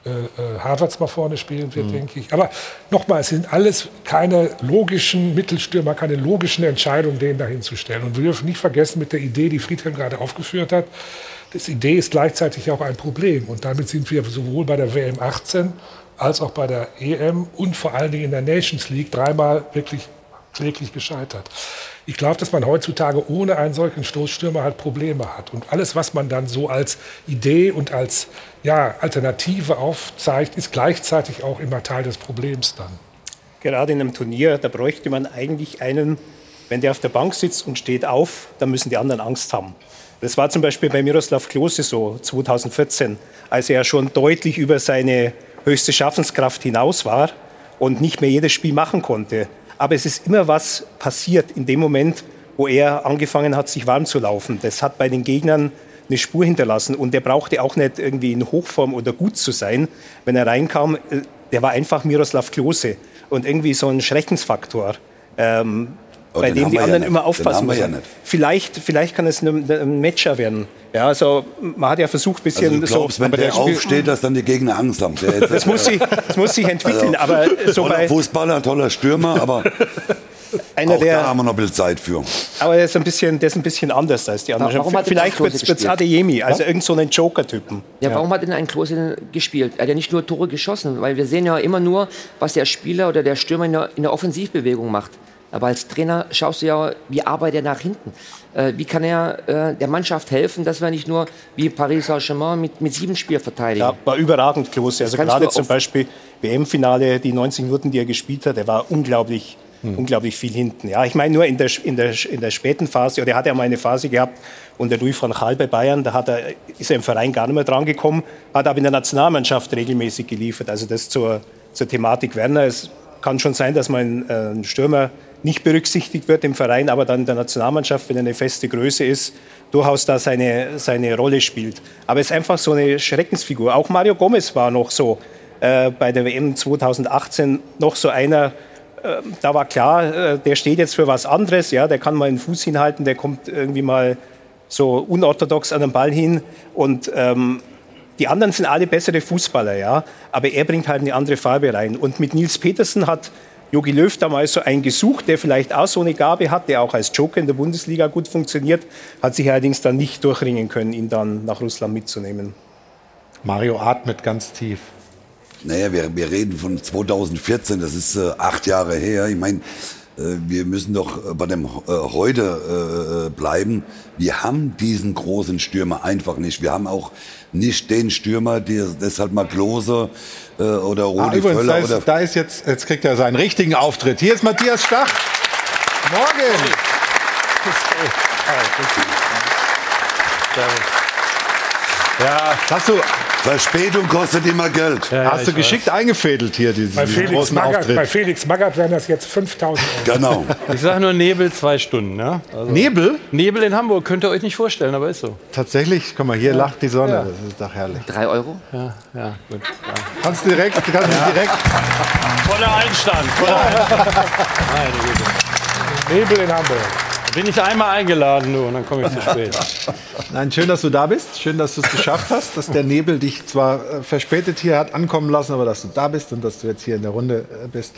äh, äh, Havertz mal vorne spielen wird, mhm. denke ich. Aber nochmal, es sind alles keine logischen Mittelstürmer, keine logischen Entscheidungen, den dahin zu stellen. Und wir dürfen nicht vergessen mit der Idee, die Friedhelm gerade aufgeführt hat, das Idee ist gleichzeitig auch ein Problem. Und damit sind wir sowohl bei der WM 18 als auch bei der EM und vor allen Dingen in der Nations League dreimal wirklich kläglich gescheitert. Ich glaube, dass man heutzutage ohne einen solchen Stoßstürmer halt Probleme hat. Und alles, was man dann so als Idee und als ja, Alternative aufzeigt, ist gleichzeitig auch immer Teil des Problems dann. Gerade in einem Turnier, da bräuchte man eigentlich einen, wenn der auf der Bank sitzt und steht auf, dann müssen die anderen Angst haben. Das war zum Beispiel bei Miroslav Klose so 2014, als er schon deutlich über seine höchste Schaffenskraft hinaus war und nicht mehr jedes Spiel machen konnte. Aber es ist immer was passiert in dem Moment, wo er angefangen hat, sich warm zu laufen. Das hat bei den Gegnern eine Spur hinterlassen. Und der brauchte auch nicht irgendwie in Hochform oder gut zu sein. Wenn er reinkam, äh, der war einfach Miroslav Klose. Und irgendwie so ein Schreckensfaktor. Ähm, oh, bei dem die anderen ja immer aufpassen müssen. Ja vielleicht, vielleicht kann es ein, ein Matcher werden. Ja, also man hat ja versucht, ein bisschen also du glaubst, so. Wenn der, der aufsteht, dass dann die Gegner Angst haben. *laughs* das, muss sich, das muss sich entwickeln. Also, aber so toller bei Fußballer, toller Stürmer, aber *laughs* einer auch der, da haben wir noch ein bisschen Zeit für. Aber der ist ein bisschen, der ist ein bisschen anders als die anderen. Warum Vielleicht wird es Adeyemi, also ja? irgend so einen Joker-Typen. Ja, warum hat denn ein Klose gespielt? Er hat ja nicht nur Tore geschossen, weil wir sehen ja immer nur, was der Spieler oder der Stürmer in der, in der Offensivbewegung macht. Aber als Trainer schaust du ja, wie arbeitet er nach hinten? Äh, wie kann er äh, der Mannschaft helfen, dass wir nicht nur wie Paris Saint-Germain mit, mit sieben Spielen verteidigen? Ja, war überragend, Klose. Also gerade zum Beispiel WM-Finale, die 90 Minuten, die er gespielt hat, er war unglaublich, hm. unglaublich viel hinten. Ja, ich meine nur in der, in, der, in der späten Phase, oder er hat ja mal eine Phase gehabt unter Louis van Gaal bei Bayern, da hat er, ist er im Verein gar nicht mehr dran gekommen, hat aber in der Nationalmannschaft regelmäßig geliefert. Also das zur, zur Thematik Werner. Es kann schon sein, dass man einen Stürmer nicht berücksichtigt wird im Verein, aber dann in der Nationalmannschaft, wenn er eine feste Größe ist, durchaus da seine, seine Rolle spielt. Aber es ist einfach so eine Schreckensfigur. Auch Mario Gomez war noch so äh, bei der WM 2018 noch so einer, äh, da war klar, äh, der steht jetzt für was anderes, ja, der kann mal einen Fuß hinhalten, der kommt irgendwie mal so unorthodox an den Ball hin und ähm, die anderen sind alle bessere Fußballer, ja, aber er bringt halt eine andere Farbe rein. Und mit Nils Petersen hat Jogi Löw damals so einen gesucht, der vielleicht auch so eine Gabe hat, der auch als Joker in der Bundesliga gut funktioniert, hat sich allerdings dann nicht durchringen können, ihn dann nach Russland mitzunehmen. Mario atmet ganz tief. Naja, wir, wir reden von 2014, das ist äh, acht Jahre her. Ich meine, äh, wir müssen doch bei dem äh, heute äh, bleiben. Wir haben diesen großen Stürmer einfach nicht. Wir haben auch nicht den Stürmer, der deshalb mal Klose äh, oder Rudi ah, übrigens, Völler. Da ist, oder da ist jetzt, jetzt kriegt er seinen richtigen Auftritt. Hier ist Matthias Stach. Morgen. Ja, hast du, Verspätung kostet immer Geld. Ja, Hast du geschickt weiß. eingefädelt hier, diesen, bei Felix großen Magath, Auftritt? Bei Felix Magath wären das jetzt 5000 Euro. Genau. Ich sage nur Nebel zwei Stunden. Ja? Also Nebel? Nebel in Hamburg, könnt ihr euch nicht vorstellen, aber ist so. Tatsächlich? Guck mal, hier ja. lacht die Sonne. Ja. Das ist doch herrlich. Drei Euro? Ja, ja, gut. Kannst du direkt, kannst ja. direkt. Voller Einstand. Voller Einstand. Nebel in Hamburg. Bin ich einmal eingeladen nur und dann komme ich zu spät. *laughs* Nein, schön, dass du da bist. Schön, dass du es geschafft hast, dass der Nebel dich zwar äh, verspätet hier hat ankommen lassen, aber dass du da bist und dass du jetzt hier in der Runde äh, bist.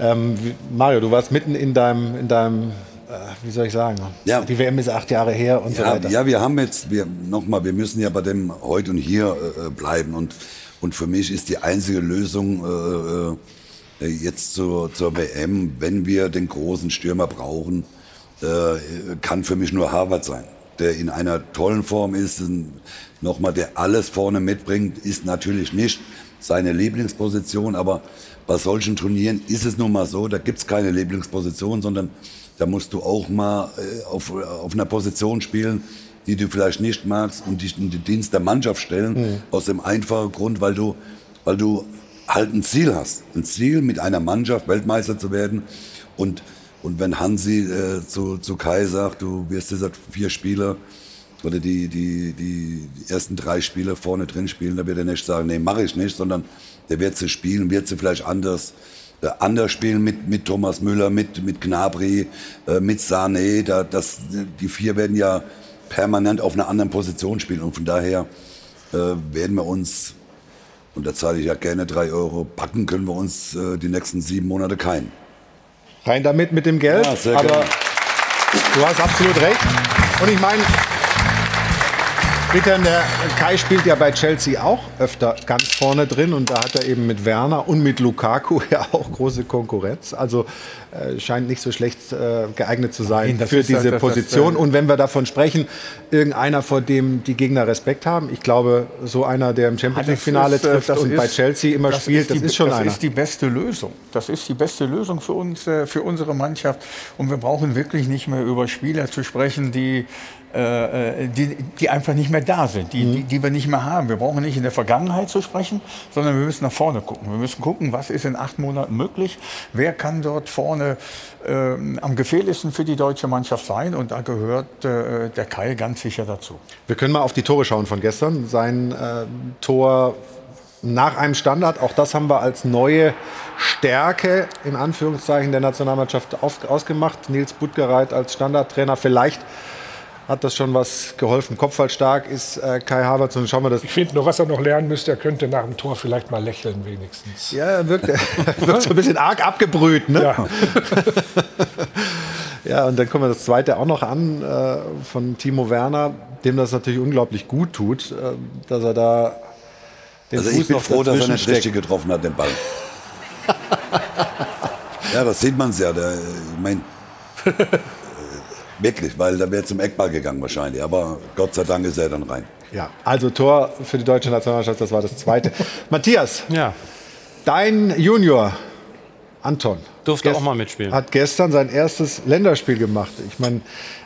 Ähm, Mario, du warst mitten in deinem, in deinem äh, wie soll ich sagen? Ja. Die WM ist acht Jahre her und ja, so weiter. Ja, wir haben jetzt, wir, nochmal, wir müssen ja bei dem heute und hier äh, bleiben. Und, und für mich ist die einzige Lösung äh, jetzt zur, zur WM, wenn wir den großen Stürmer brauchen, äh, kann für mich nur Harvard sein, der in einer tollen Form ist, nochmal, der alles vorne mitbringt, ist natürlich nicht seine Lieblingsposition, aber bei solchen Turnieren ist es nun mal so, da gibt's keine Lieblingsposition, sondern da musst du auch mal äh, auf, auf einer Position spielen, die du vielleicht nicht magst und dich in den Dienst der Mannschaft stellen, mhm. aus dem einfachen Grund, weil du, weil du halt ein Ziel hast. Ein Ziel, mit einer Mannschaft Weltmeister zu werden und und wenn Hansi äh, zu, zu Kai sagt, du wirst jetzt vier Spieler oder die, die, die, die ersten drei Spieler vorne drin spielen, dann wird er nicht sagen, nee, mache ich nicht, sondern der wird sie spielen, wird sie vielleicht anders äh, anders spielen mit, mit Thomas Müller, mit, mit Gnabry, äh, mit Sané. Da, das, die vier werden ja permanent auf einer anderen Position spielen. Und von daher äh, werden wir uns, und da zahle ich ja gerne drei Euro, packen können wir uns äh, die nächsten sieben Monate keinen. Rein damit mit dem Geld. Ja, sehr aber gerne. du hast absolut recht. Und ich meine, Bitte, der Kai spielt ja bei Chelsea auch öfter ganz vorne drin und da hat er eben mit Werner und mit Lukaku *laughs* ja auch große Konkurrenz. Also äh, scheint nicht so schlecht äh, geeignet zu sein Nein, das für ist diese das- das, Position. äh, und wenn wir davon sprechen, irgendeiner, vor dem die Gegner Respekt haben, ich glaube, so einer, der im Champions Das League-Finale ist, äh, trifft das und bei ist- Chelsea immer spielt, das die, ist schon das einer. ist die beste Lösung. Das ist die beste Lösung für uns, äh, für unsere Mannschaft. Und wir brauchen wirklich nicht mehr über Spieler zu sprechen, die, die, die einfach nicht mehr da sind, die, die, die wir nicht mehr haben. Wir brauchen nicht in der Vergangenheit zu sprechen, sondern wir müssen nach vorne gucken. Wir müssen gucken, was ist in acht Monaten möglich. Wer kann dort vorne ähm, am gefährlichsten für die deutsche Mannschaft sein? Und da gehört äh, der Kai ganz sicher dazu. Wir können mal auf die Tore schauen von gestern. Sein äh, Tor nach einem Standard, auch das haben wir als neue Stärke in Anführungszeichen der Nationalmannschaft auf, ausgemacht. Nils Buttgereit als Standardtrainer. Vielleicht hat das schon was geholfen. Kopfballstark ist äh, Kai Havertz und schauen wir das. Ich finde nur, was er noch lernen müsste, er könnte nach dem Tor vielleicht mal lächeln wenigstens. Ja, er wirkt, er *laughs* wirkt so ein bisschen arg abgebrüht. Ne? Ja. *laughs* Ja, und dann kommen wir das zweite auch noch an äh, von Timo Werner, dem das natürlich unglaublich gut tut, äh, dass er da den Also Fuß ich bin noch froh, dass er steckt. richtig getroffen hat, den Ball. *laughs* ja, das sieht man ja. Der, ich mein, wirklich, weil da wäre zum Eckball gegangen wahrscheinlich. Aber Gott sei Dank ist er dann rein. Ja, also Tor für die deutsche Nationalmannschaft, das war das zweite. Matthias, Ja, dein Junior Anton durfte auch mal mitspielen. hat gestern sein erstes Länderspiel gemacht. Ich meine,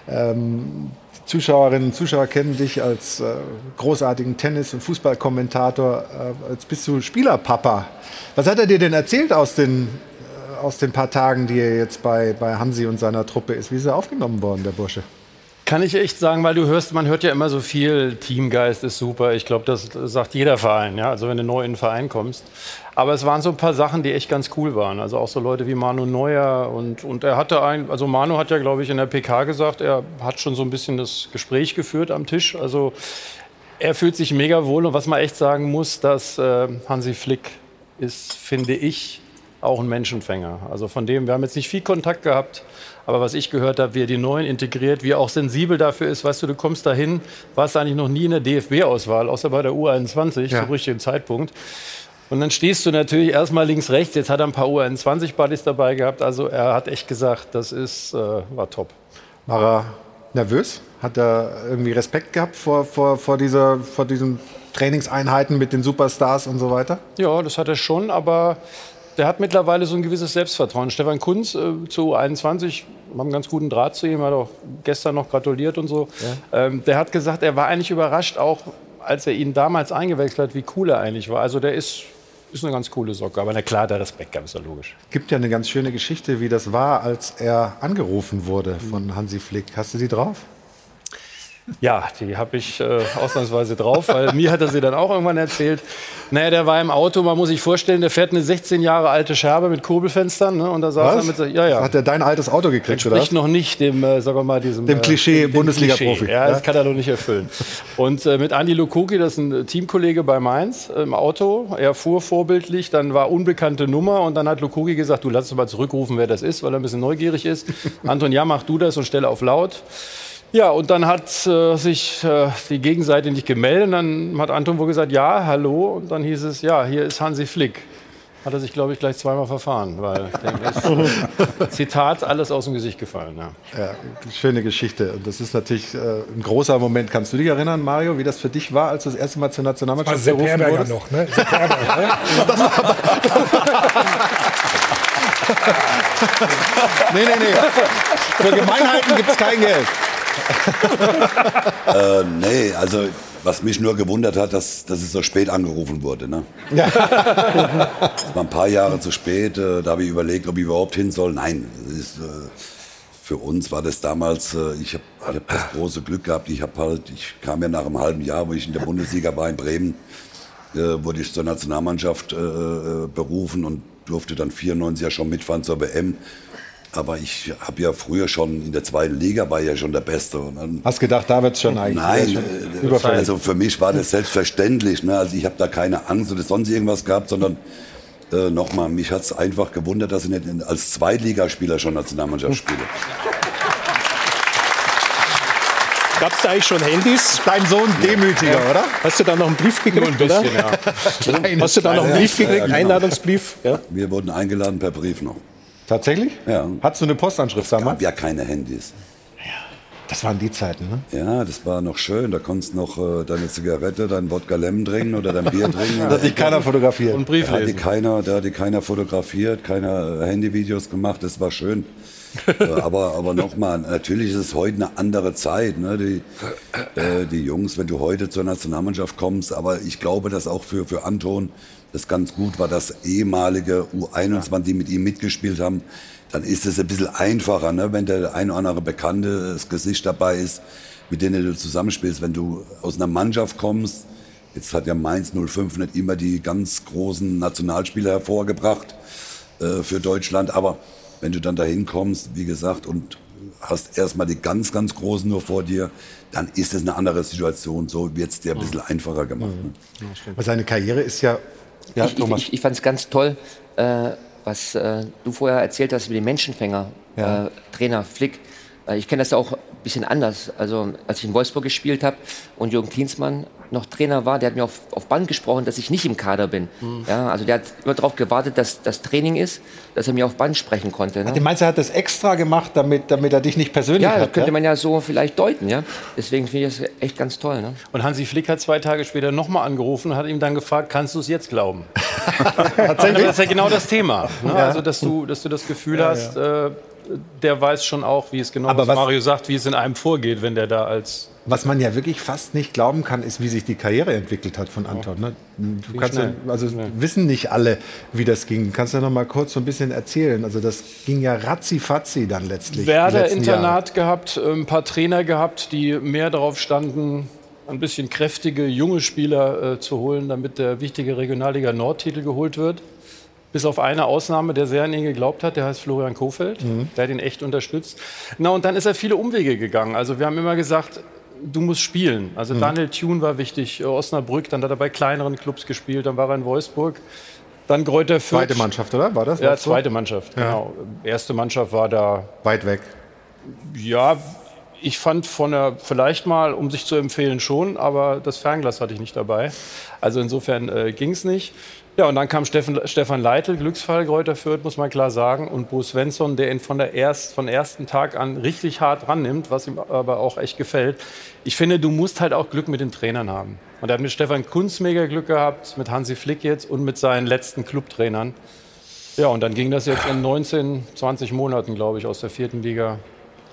ähm, Zuschauerinnen und Zuschauer kennen dich als äh, großartigen Tennis- und Fußballkommentator. Äh, jetzt bist du Spielerpapa. Was hat er dir denn erzählt aus den, aus den paar Tagen, die er jetzt bei, bei Hansi und seiner Truppe ist? Wie ist er aufgenommen worden, der Bursche? Kann ich echt sagen, weil du hörst, man hört ja immer so viel, Teamgeist ist super. Ich glaube, das sagt jeder Verein, ja, also wenn du neu in einen Verein kommst. Aber es waren so ein paar Sachen, die echt ganz cool waren. Also auch so Leute wie Manu Neuer und, und er hatte ein, also Manu hat ja, glaube ich, in der PK gesagt, er hat schon so ein bisschen das Gespräch geführt am Tisch. Also er fühlt sich mega wohl und was man echt sagen muss, dass äh, Hansi Flick ist, finde ich, auch ein Menschenfänger. Also von dem, wir haben jetzt nicht viel Kontakt gehabt, aber was ich gehört habe, wie er die Neuen integriert, wie er auch sensibel dafür ist, weißt du, du kommst dahin, warst eigentlich noch nie in der DFB-Auswahl, außer bei der U21 Ja. zum richtigen Zeitpunkt. Und dann stehst du natürlich erstmal links, rechts. Jetzt hat er ein paar U21-Buddies dabei gehabt. Also er hat echt gesagt, das ist, äh, war top. War er nervös? Hat er irgendwie Respekt gehabt vor, vor, vor, dieser, vor diesen Trainingseinheiten mit den Superstars und so weiter? Ja, das hat er schon, aber der hat mittlerweile so ein gewisses Selbstvertrauen. Stefan Kunz äh, zu 21, wir haben einen ganz guten Draht zu ihm, hat auch gestern noch gratuliert und so. Ähm, der hat gesagt, er war eigentlich überrascht, auch als er ihn damals eingewechselt hat, wie cool er eigentlich war. Also der ist, ist eine ganz coole Socke. Aber na klar, der Respekt gab es ja logisch. Gibt ja eine ganz schöne Geschichte, wie das war, als er angerufen wurde von Hansi Flick. Hast du die drauf? Ja, die habe ich äh, ausnahmsweise drauf, weil mir hat er sie dann auch irgendwann erzählt. Naja, der war im Auto, man muss sich vorstellen, der fährt eine 16 Jahre alte Scherbe mit Kurbelfenstern. Ne? Und da saß er mit so, ja, ja. Hat er dein altes Auto gekriegt, oder? Entspricht noch nicht dem, äh, sagen wir mal, diesem Dem Klischee dem Bundesliga-Profi. Klischee. Ja, Ja. das kann er noch nicht erfüllen. Und äh, mit Andi Lukoki, das ist ein äh, Teamkollege bei Mainz äh, im Auto. Er fuhr vorbildlich, dann war unbekannte Nummer und dann hat Lukoki gesagt, du lass uns mal zurückrufen, wer das ist, weil er ein bisschen neugierig ist. *laughs* Anton, ja, mach du das und stelle auf laut. Ja, und dann hat äh, sich äh, die Gegenseite nicht gemeldet. Und dann hat Anton wohl gesagt, ja, hallo. Und dann hieß es, ja, hier ist Hansi Flick. Hat er sich, glaube ich, gleich zweimal verfahren, weil ich denke, ist, *laughs* Zitat, alles aus dem Gesicht gefallen. Ja. Ja, schöne Geschichte. Und das ist natürlich äh, ein großer Moment. Kannst du dich erinnern, Mario, wie das für dich war, als du das erste Mal zur War Nationalmannschaft Sepp berufen Herberger wurdest? noch, ne? Sepp Herberger, ne? *laughs* *laughs* Nee, nee, nee. Für Gemeinheiten gibt es kein Geld. *laughs* Äh, nee, also was mich nur gewundert hat, dass, dass es so spät angerufen wurde. Ne? *laughs* Das war ein paar Jahre zu spät. Äh, da habe ich überlegt, ob ich überhaupt hin soll. Nein, ist, äh, für uns war das damals, äh, ich habe hab das große Glück gehabt. Ich, hab halt, ich kam ja nach einem halben Jahr, wo ich in der Bundesliga war in Bremen, äh, wurde ich zur Nationalmannschaft äh, äh, berufen und durfte dann 94 ja schon mitfahren zur WM. Aber ich habe ja früher schon in der zweiten Liga war ja schon der Beste. Und dann, Hast gedacht, da wird es schon eigentlich Nein, schon äh, also für mich war das selbstverständlich. Ne? Also ich habe da keine Angst oder sonst irgendwas gehabt, sondern äh, nochmal, mich hat es einfach gewundert, dass ich nicht als Zweitligaspieler schon Nationalmannschaft spiele. *laughs* Gab es da eigentlich schon Handys? Dein Sohn demütiger, oder? *laughs* Hast du da noch einen Brief gekriegt? ein bisschen, oder? ja. Hast du da noch einen Brief gekriegt? Ja, genau. Einladungsbrief? Ja. Wir wurden eingeladen per Brief noch. Tatsächlich? Ja. Hattest du eine Postanschrift damals? Gab ja keine Handys. Das waren die Zeiten, ne? Ja, das war noch schön. Da konntest du noch äh, deine Zigarette, dein Wodka Lemon trinken oder dein Bier *laughs* trinken. Da hat dich keiner fotografiert. Und Brief Da hat die keiner, da hat die keiner fotografiert, keiner äh, Handyvideos gemacht. Das war schön. *laughs* Äh, aber aber nochmal, natürlich ist es heute eine andere Zeit. Ne? Die, äh, die Jungs, wenn du heute zur Nationalmannschaft kommst, aber ich glaube, dass auch für, für Anton das ganz gut war, dass ehemalige U21, die mit ihm mitgespielt haben, dann ist es ein bisschen einfacher, ne? wenn der ein oder andere Bekannte, das Gesicht dabei ist, mit denen du zusammenspielst. Wenn du aus einer Mannschaft kommst, jetzt hat ja Mainz 05 nicht immer die ganz großen Nationalspieler hervorgebracht äh, für Deutschland, aber wenn du dann dahin kommst, wie gesagt, und hast erstmal die ganz, ganz Großen nur vor dir, dann ist es eine andere Situation. So wird es dir ein bisschen einfacher gemacht. Ne? Aber seine Karriere ist ja. Ja, ich, Thomas. ich, ich, fand es ganz toll, äh, was äh, du vorher erzählt hast über den Menschenfänger, Ja. äh, Trainer Flick. Äh, ich kenne das auch ein bisschen anders. Also als ich in Wolfsburg gespielt habe und Jürgen Klinsmann noch Trainer war, der hat mir auf, auf Band gesprochen, dass ich nicht im Kader bin. Mhm. Ja, also der hat immer darauf gewartet, dass das Training ist, dass er mir auf Band sprechen konnte. Ne? Du meinst, er hat das extra gemacht, damit, damit er dich nicht persönlich Ja, das hat? könnte ja? man ja so vielleicht deuten. Ja? Deswegen finde ich das echt ganz toll. Ne? Und Hansi Flick hat zwei Tage später nochmal angerufen und hat ihm dann gefragt, kannst du es jetzt glauben? *laughs* Tatsächlich? Das ist ja genau das Thema. Ne? Also, dass du, dass du das Gefühl hast, Äh, der weiß schon auch, wie es genau, Aber was, was- Mario sagt, wie es in einem vorgeht, wenn der da als Was man ja wirklich fast nicht glauben kann, ist, wie sich die Karriere entwickelt hat von Anton. Ne? Du kannst ja, also wissen nicht alle, wie das ging. Kannst du noch mal kurz so ein bisschen erzählen? Also das ging ja ratzi-fatzi dann letztlich. Werder letzten Jahre. Internat gehabt, äh, ein paar Trainer gehabt, die mehr darauf standen, ein bisschen kräftige junge Spieler äh, zu holen, damit der wichtige Regionalliga Nordtitel geholt wird. Bis auf eine Ausnahme, der sehr an ihn geglaubt hat, der heißt Florian Kofeld. Der hat ihn echt unterstützt. Na, und dann ist er viele Umwege gegangen. Also wir haben immer gesagt, du musst spielen. Also Daniel Thune war wichtig, äh, Osnabrück, dann hat er bei kleineren Clubs gespielt, dann war er in Wolfsburg. Dann Greuther Fürth. Zweite Mannschaft, oder? War das? Ja, zweite Mannschaft, genau. Erste Mannschaft war da Weit weg. ja, ich fand von der, vielleicht mal, um sich zu empfehlen, schon, aber das Fernglas hatte ich nicht dabei. Also insofern äh, ging es nicht. Ja, und dann kam Steffen, Stefan Leitl, Glücksfall Greuther Fürth, muss man klar sagen, und Bo Svensson, der ihn von der erst, von ersten Tag an richtig hart rannimmt, was ihm aber auch echt gefällt. Ich finde, du musst halt auch Glück mit den Trainern haben. Und er hat mit Stefan Kunz mega Glück gehabt, mit Hansi Flick jetzt und mit seinen letzten Clubtrainern. Ja, und dann ging das jetzt in 19, 20 Monaten, glaube ich, aus der vierten Liga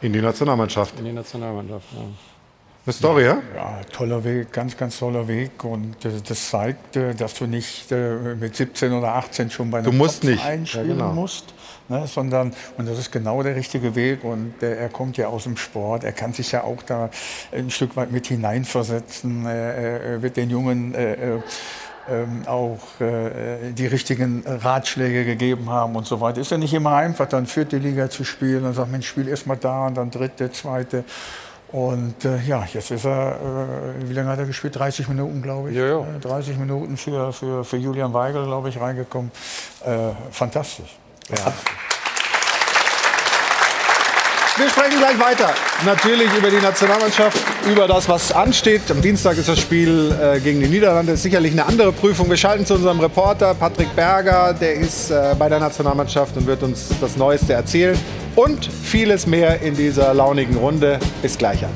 In die Nationalmannschaft. in die Nationalmannschaft. Ja. Eine Story, ja? Ja, toller Weg, ganz, ganz toller Weg. Und äh, das zeigt, äh, dass du nicht äh, mit 17 oder 18 schon bei einem Du musst nicht. Verein Ja, spielen genau. musst. Ne, sondern, und das ist genau der richtige Weg. Und äh, er kommt ja aus dem Sport. Er kann sich ja auch da ein Stück weit mit hineinversetzen. Er, wird den Jungen äh, äh, ähm, auch die richtigen Ratschläge gegeben haben und so weiter. Ist ja nicht immer einfach, dann vierte Liga zu spielen und sagt, Mensch, spiel erst mal da und dann dritte, zweite. Und äh, ja, jetzt ist er, äh, wie lange hat er gespielt? 30 Minuten, glaube ich. Ja, ja. Äh, 30 Minuten für, für, für Julian Weigel, glaube ich, reingekommen. Äh, fantastisch. Wir sprechen gleich weiter. Natürlich über die Nationalmannschaft, über das, was ansteht. Am Dienstag ist das Spiel äh, gegen die Niederlande. Ist sicherlich eine andere Prüfung. Wir schalten zu unserem Reporter Patrick Berger. Der ist äh, bei der Nationalmannschaft und wird uns das Neueste erzählen. Und vieles mehr in dieser launigen Runde. Bis gleich also.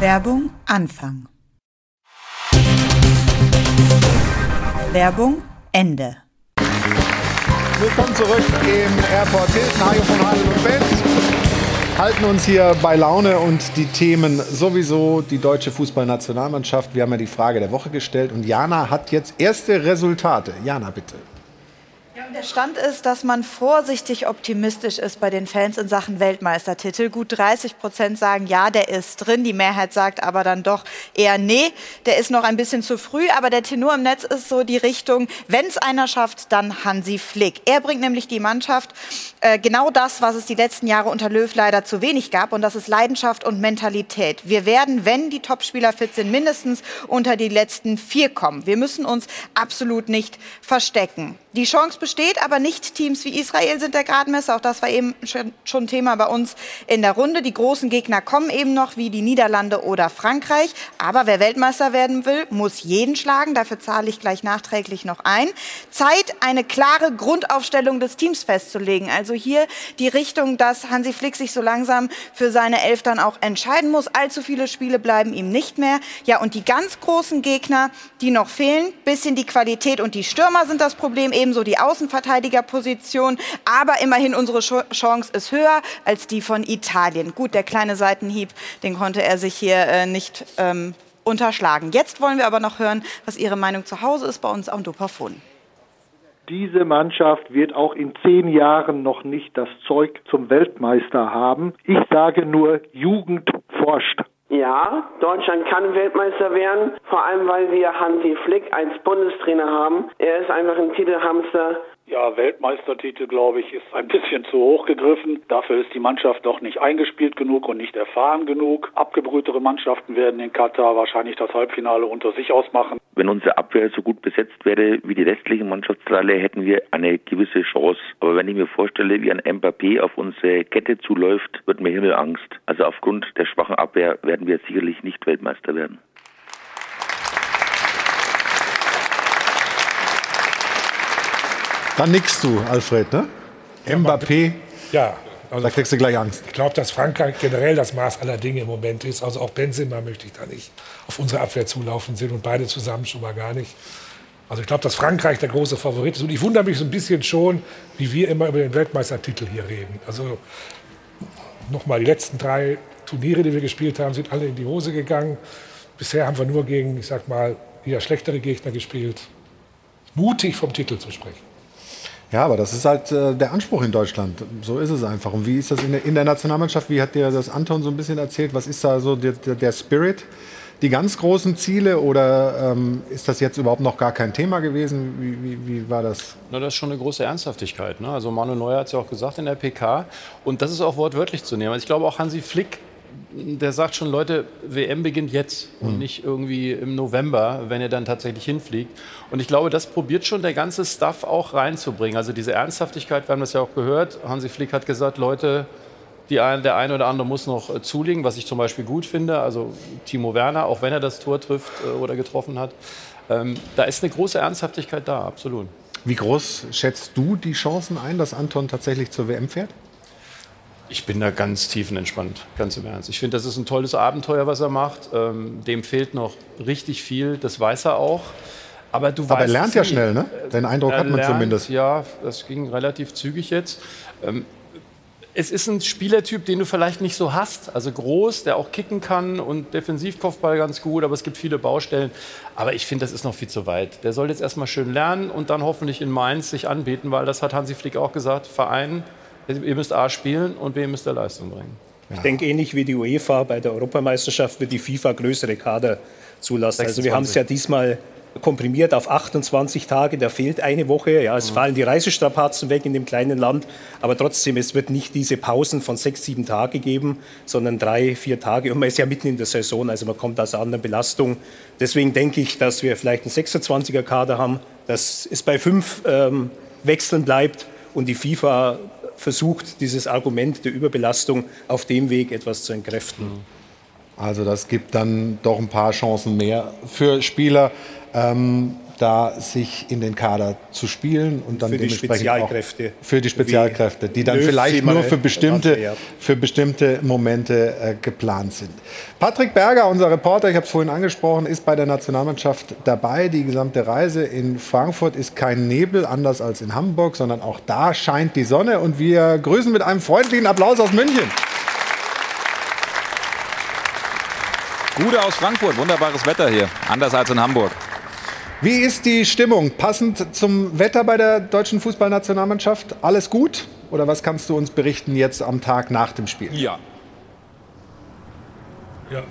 Werbung Anfang. Werbung Ende. Willkommen zurück im Airport Hilton. Hajo von Adel und Bent halten uns hier bei Laune und die Themen sowieso die deutsche Fußballnationalmannschaft. Wir haben ja die Frage der Woche gestellt und Jana hat jetzt erste Resultate. Jana, bitte. Der Stand ist, dass man vorsichtig optimistisch ist bei den Fans in Sachen Weltmeistertitel. Gut 30 Prozent sagen, ja, der ist drin. Die Mehrheit sagt aber dann doch eher, nee, der ist noch ein bisschen zu früh. Aber der Tenor im Netz ist so die Richtung, wenn es einer schafft, dann Hansi Flick. Er bringt nämlich die Mannschaft äh, genau das, was es die letzten Jahre unter Löw leider zu wenig gab. Und das ist Leidenschaft und Mentalität. Wir werden, wenn die Topspieler fit sind, mindestens unter die letzten vier kommen. Wir müssen uns absolut nicht verstecken. Die Chance besteht, aber nicht Teams wie Israel sind der Gradmesser. Auch das war eben schon Thema bei uns in der Runde. Die großen Gegner kommen eben noch, wie die Niederlande oder Frankreich. Aber wer Weltmeister werden will, muss jeden schlagen. Dafür zahle ich gleich nachträglich noch ein. Zeit, eine klare Grundaufstellung des Teams festzulegen. Also hier die Richtung, dass Hansi Flick sich so langsam für seine Elf dann auch entscheiden muss. Allzu viele Spiele bleiben ihm nicht mehr. Ja, und die ganz großen Gegner, die noch fehlen, bisschen die Qualität und die Stürmer sind das Problem ebenso die Außenverteidigerposition. Aber immerhin unsere Chance ist höher als die von Italien. Gut, der kleine Seitenhieb, den konnte er sich hier äh, nicht ähm, unterschlagen. Jetzt wollen wir aber noch hören, was Ihre Meinung zu Hause ist bei uns am Dopafon. Diese Mannschaft wird auch in zehn Jahren noch nicht das Zeug zum Weltmeister haben. Ich sage nur, Jugend forscht. Ja, Deutschland kann Weltmeister werden, vor allem weil wir Hansi Flick als Bundestrainer haben. Er ist einfach ein Titelhamster. Ja, Weltmeistertitel, glaube ich, ist ein *laughs* bisschen zu hoch gegriffen. Dafür ist die Mannschaft doch nicht eingespielt genug und nicht erfahren genug. Abgebrühtere Mannschaften werden in Katar wahrscheinlich das Halbfinale unter sich ausmachen. Wenn unsere Abwehr so gut besetzt wäre wie die restlichen Mannschaftsteile, hätten wir eine gewisse Chance. Aber wenn ich mir vorstelle, wie ein Mbappé auf unsere Kette zuläuft, wird mir Himmelangst. Also aufgrund der schwachen Abwehr werden wir sicherlich nicht Weltmeister werden. Dann nickst du, Alfred, ne? Mbappé. Ja. Also da kriegst du gleich Angst. Ich glaube, dass Frankreich generell das Maß aller Dinge im Moment ist. Also auch Benzema möchte ich da nicht auf unsere Abwehr zulaufen sind und beide zusammen schon mal gar nicht. Also ich glaube, dass Frankreich der große Favorit ist. Und ich wundere mich so ein bisschen schon, wie wir immer über den Weltmeistertitel hier reden. Also nochmal, die letzten drei Turniere, die wir gespielt haben, sind alle in die Hose gegangen. Bisher haben wir nur gegen, ich sag mal, wieder schlechtere Gegner gespielt. Mutig vom Titel zu sprechen. Ja, aber das ist halt äh, der Anspruch in Deutschland. So ist es einfach. Und wie ist das in der, in der, Nationalmannschaft? Wie hat dir das Anton so ein bisschen erzählt? Was ist da so der, der Spirit? Die ganz großen Ziele oder ähm, ist das jetzt überhaupt noch gar kein Thema gewesen? Wie, wie, wie war das? Na, das ist schon eine große Ernsthaftigkeit. Ne? Also Manuel Neuer hat es ja auch gesagt in der PK. Und das ist auch wortwörtlich zu nehmen. Also ich glaube auch Hansi Flick der sagt schon, Leute, WM beginnt jetzt und mhm. nicht irgendwie im November, wenn er dann tatsächlich hinfliegt. Und ich glaube, das probiert schon der ganze Staff auch reinzubringen. Also diese Ernsthaftigkeit, wir haben das ja auch gehört. Hansi Flick hat gesagt, Leute, ein, der eine oder andere muss noch äh, zulegen, was ich zum Beispiel gut finde. Also Timo Werner, auch wenn er das Tor trifft äh, oder getroffen hat. Ähm, da ist eine große Ernsthaftigkeit da, absolut. Wie groß schätzt du die Chancen ein, dass Anton tatsächlich zur WM fährt? Ich bin da ganz tiefenentspannt, ganz im Ernst. Ich finde, das ist ein tolles Abenteuer, was er macht. Ähm, dem fehlt noch richtig viel, das weiß er auch. Aber du Aber weißt, er lernt ja schnell, ne? Den Eindruck hat man lernt, zumindest. Ja, das ging relativ zügig jetzt. Ähm, es ist ein Spielertyp, den du vielleicht nicht so hast. Also groß, der auch kicken kann und Defensivkopfball ganz gut, aber es gibt viele Baustellen. Aber ich finde, das ist noch viel zu weit. Der soll jetzt erstmal schön lernen und dann hoffentlich in Mainz sich anbieten, weil das hat Hansi Flick auch gesagt, Verein Ihr müsst A spielen und B müsst ihr Leistung bringen. Ich denke, ähnlich wie die UEFA bei der Europameisterschaft wird die FIFA größere Kader zulassen. 26. Also wir haben es ja diesmal komprimiert auf 28 Tage, da fehlt eine Woche. Ja, es mhm. fallen die Reisestrapazen weg in dem kleinen Land, aber trotzdem, es wird nicht diese Pausen von sechs, sieben Tagen geben, sondern drei, vier Tage. Und man ist ja mitten in der Saison, also man kommt aus einer anderen Belastung. Deswegen denke ich, dass wir vielleicht einen 26er Kader haben, dass es bei fünf ähm, Wechseln bleibt und die FIFA versucht, dieses Argument der Überbelastung auf dem Weg etwas zu entkräften. Also das gibt dann doch ein paar Chancen mehr für Spieler. Ähm, da sich in den Kader zu spielen und dann für dementsprechend die Spezialkräfte, auch für die Spezialkräfte, die dann vielleicht nur für bestimmte, für bestimmte Momente äh, geplant sind. Patrick Berger, unser Reporter, ich habe es vorhin angesprochen, ist bei der Nationalmannschaft dabei. Die gesamte Reise in Frankfurt ist kein Nebel, anders als in Hamburg, sondern auch da scheint die Sonne und wir grüßen mit einem freundlichen Applaus aus München. Gute aus Frankfurt, wunderbares Wetter hier, anders als in Hamburg. Wie ist die Stimmung? Passend zum Wetter bei der deutschen Fußballnationalmannschaft? Alles gut? Oder was kannst du uns berichten jetzt am Tag nach dem Spiel? Ja. Ja.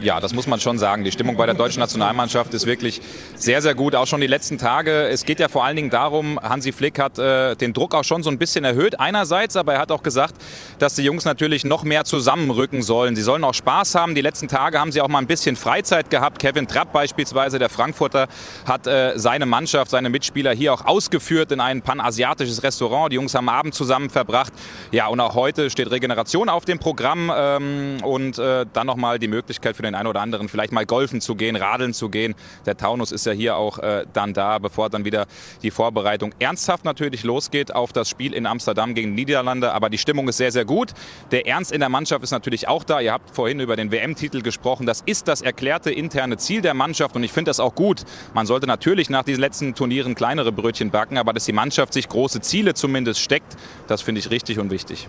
Ja, das muss man schon sagen. Die Stimmung bei der deutschen Nationalmannschaft ist wirklich sehr, sehr gut. Auch schon die letzten Tage. Es geht ja vor allen Dingen darum, Hansi Flick hat äh, den Druck auch schon so ein bisschen erhöht. Einerseits, aber er hat auch gesagt, dass die Jungs natürlich noch mehr zusammenrücken sollen. Sie sollen auch Spaß haben. Die letzten Tage haben sie auch mal ein bisschen Freizeit gehabt. Kevin Trapp beispielsweise, der Frankfurter, hat äh, seine Mannschaft, seine Mitspieler hier auch ausgeführt in ein panasiatisches Restaurant. Die Jungs haben Abend zusammen verbracht. Ja, und auch heute steht Regeneration auf dem Programm ähm, und äh, dann nochmal die Möglichkeit für den einen oder anderen vielleicht mal golfen zu gehen, radeln zu gehen. Der Taunus ist ja hier auch äh, dann da, bevor dann wieder die Vorbereitung ernsthaft natürlich losgeht auf das Spiel in Amsterdam gegen die Niederlande. Aber die Stimmung ist sehr, sehr gut. Der Ernst in der Mannschaft ist natürlich auch da. Ihr habt vorhin über den WM-Titel gesprochen. Das ist das erklärte interne Ziel der Mannschaft und ich finde das auch gut. Man sollte natürlich nach diesen letzten Turnieren kleinere Brötchen backen, aber dass die Mannschaft sich große Ziele zumindest steckt, das finde ich richtig und wichtig.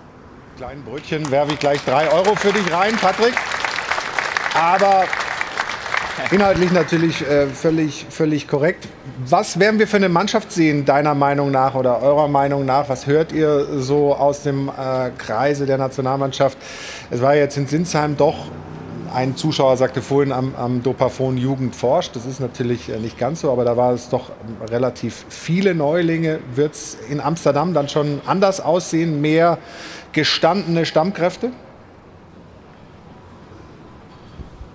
Kleinen Brötchen werfe ich gleich drei Euro für dich rein, Patrick. Aber inhaltlich natürlich äh, völlig, völlig korrekt. Was werden wir für eine Mannschaft sehen, deiner Meinung nach oder eurer Meinung nach? Was hört ihr so aus dem äh, Kreise der Nationalmannschaft? Es war jetzt in Sinsheim doch ein Zuschauer sagte vorhin am, am Dopafon Jugend forscht. Das ist natürlich äh, nicht ganz so, aber da war es doch relativ viele Neulinge. Wird es in Amsterdam dann schon anders aussehen? Mehr gestandene Stammkräfte?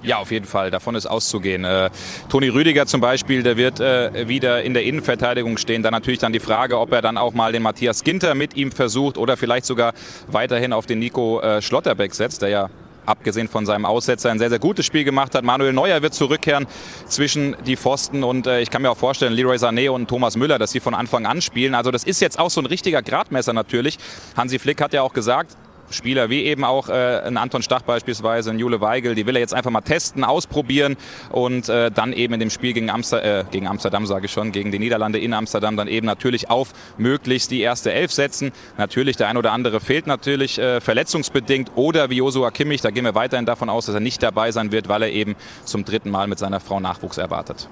Ja, auf jeden Fall. Davon ist auszugehen. Äh, Toni Rüdiger zum Beispiel, der wird äh, wieder in der Innenverteidigung stehen. Dann natürlich dann die Frage, ob er dann auch mal den Matthias Ginter mit ihm versucht oder vielleicht sogar weiterhin auf den Nico äh, Schlotterbeck setzt, der ja abgesehen von seinem Aussetzer ein sehr, sehr gutes Spiel gemacht hat. Manuel Neuer wird zurückkehren zwischen die Pfosten und äh, ich kann mir auch vorstellen, Leroy Sané und Thomas Müller, dass sie von Anfang an spielen. Also das ist jetzt auch so ein richtiger Gradmesser natürlich. Hansi Flick hat ja auch gesagt, Spieler wie eben auch äh, ein Anton Stach beispielsweise, ein Jule Weigel, die will er jetzt einfach mal testen, ausprobieren und äh, dann eben in dem Spiel gegen, Amster äh, gegen Amsterdam, sage ich schon, gegen die Niederlande in Amsterdam dann eben natürlich auf möglichst die erste Elf setzen. Natürlich, der ein oder andere fehlt natürlich äh, verletzungsbedingt oder wie Josua Kimmich, da gehen wir weiterhin davon aus, dass er nicht dabei sein wird, weil er eben zum dritten Mal mit seiner Frau Nachwuchs erwartet.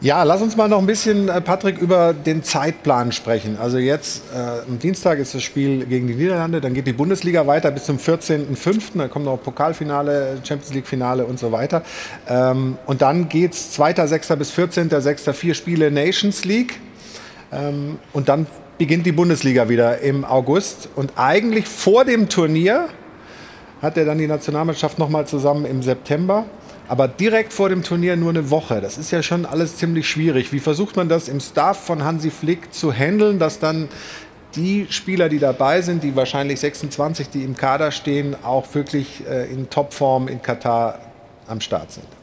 Ja, lass uns mal noch ein bisschen, äh, Patrick, über den Zeitplan sprechen. Also jetzt äh, am Dienstag ist das Spiel gegen die Niederlande, dann geht die Bundesliga weiter bis zum 14.05., dann kommt noch Pokalfinale, Champions League-Finale und so weiter. Ähm, und dann geht es 2.06. bis 14.06. vier Spiele Nations League. Ähm, und dann beginnt die Bundesliga wieder im August. Und eigentlich vor dem Turnier hat er dann die Nationalmannschaft nochmal zusammen im September. Aber direkt vor dem Turnier nur eine Woche. Das ist ja schon alles ziemlich schwierig. Wie versucht man das im Staff von Hansi Flick zu handeln, dass dann die Spieler, die dabei sind, die wahrscheinlich 26, die im Kader stehen, auch wirklich äh, in Topform in Katar am Start sind?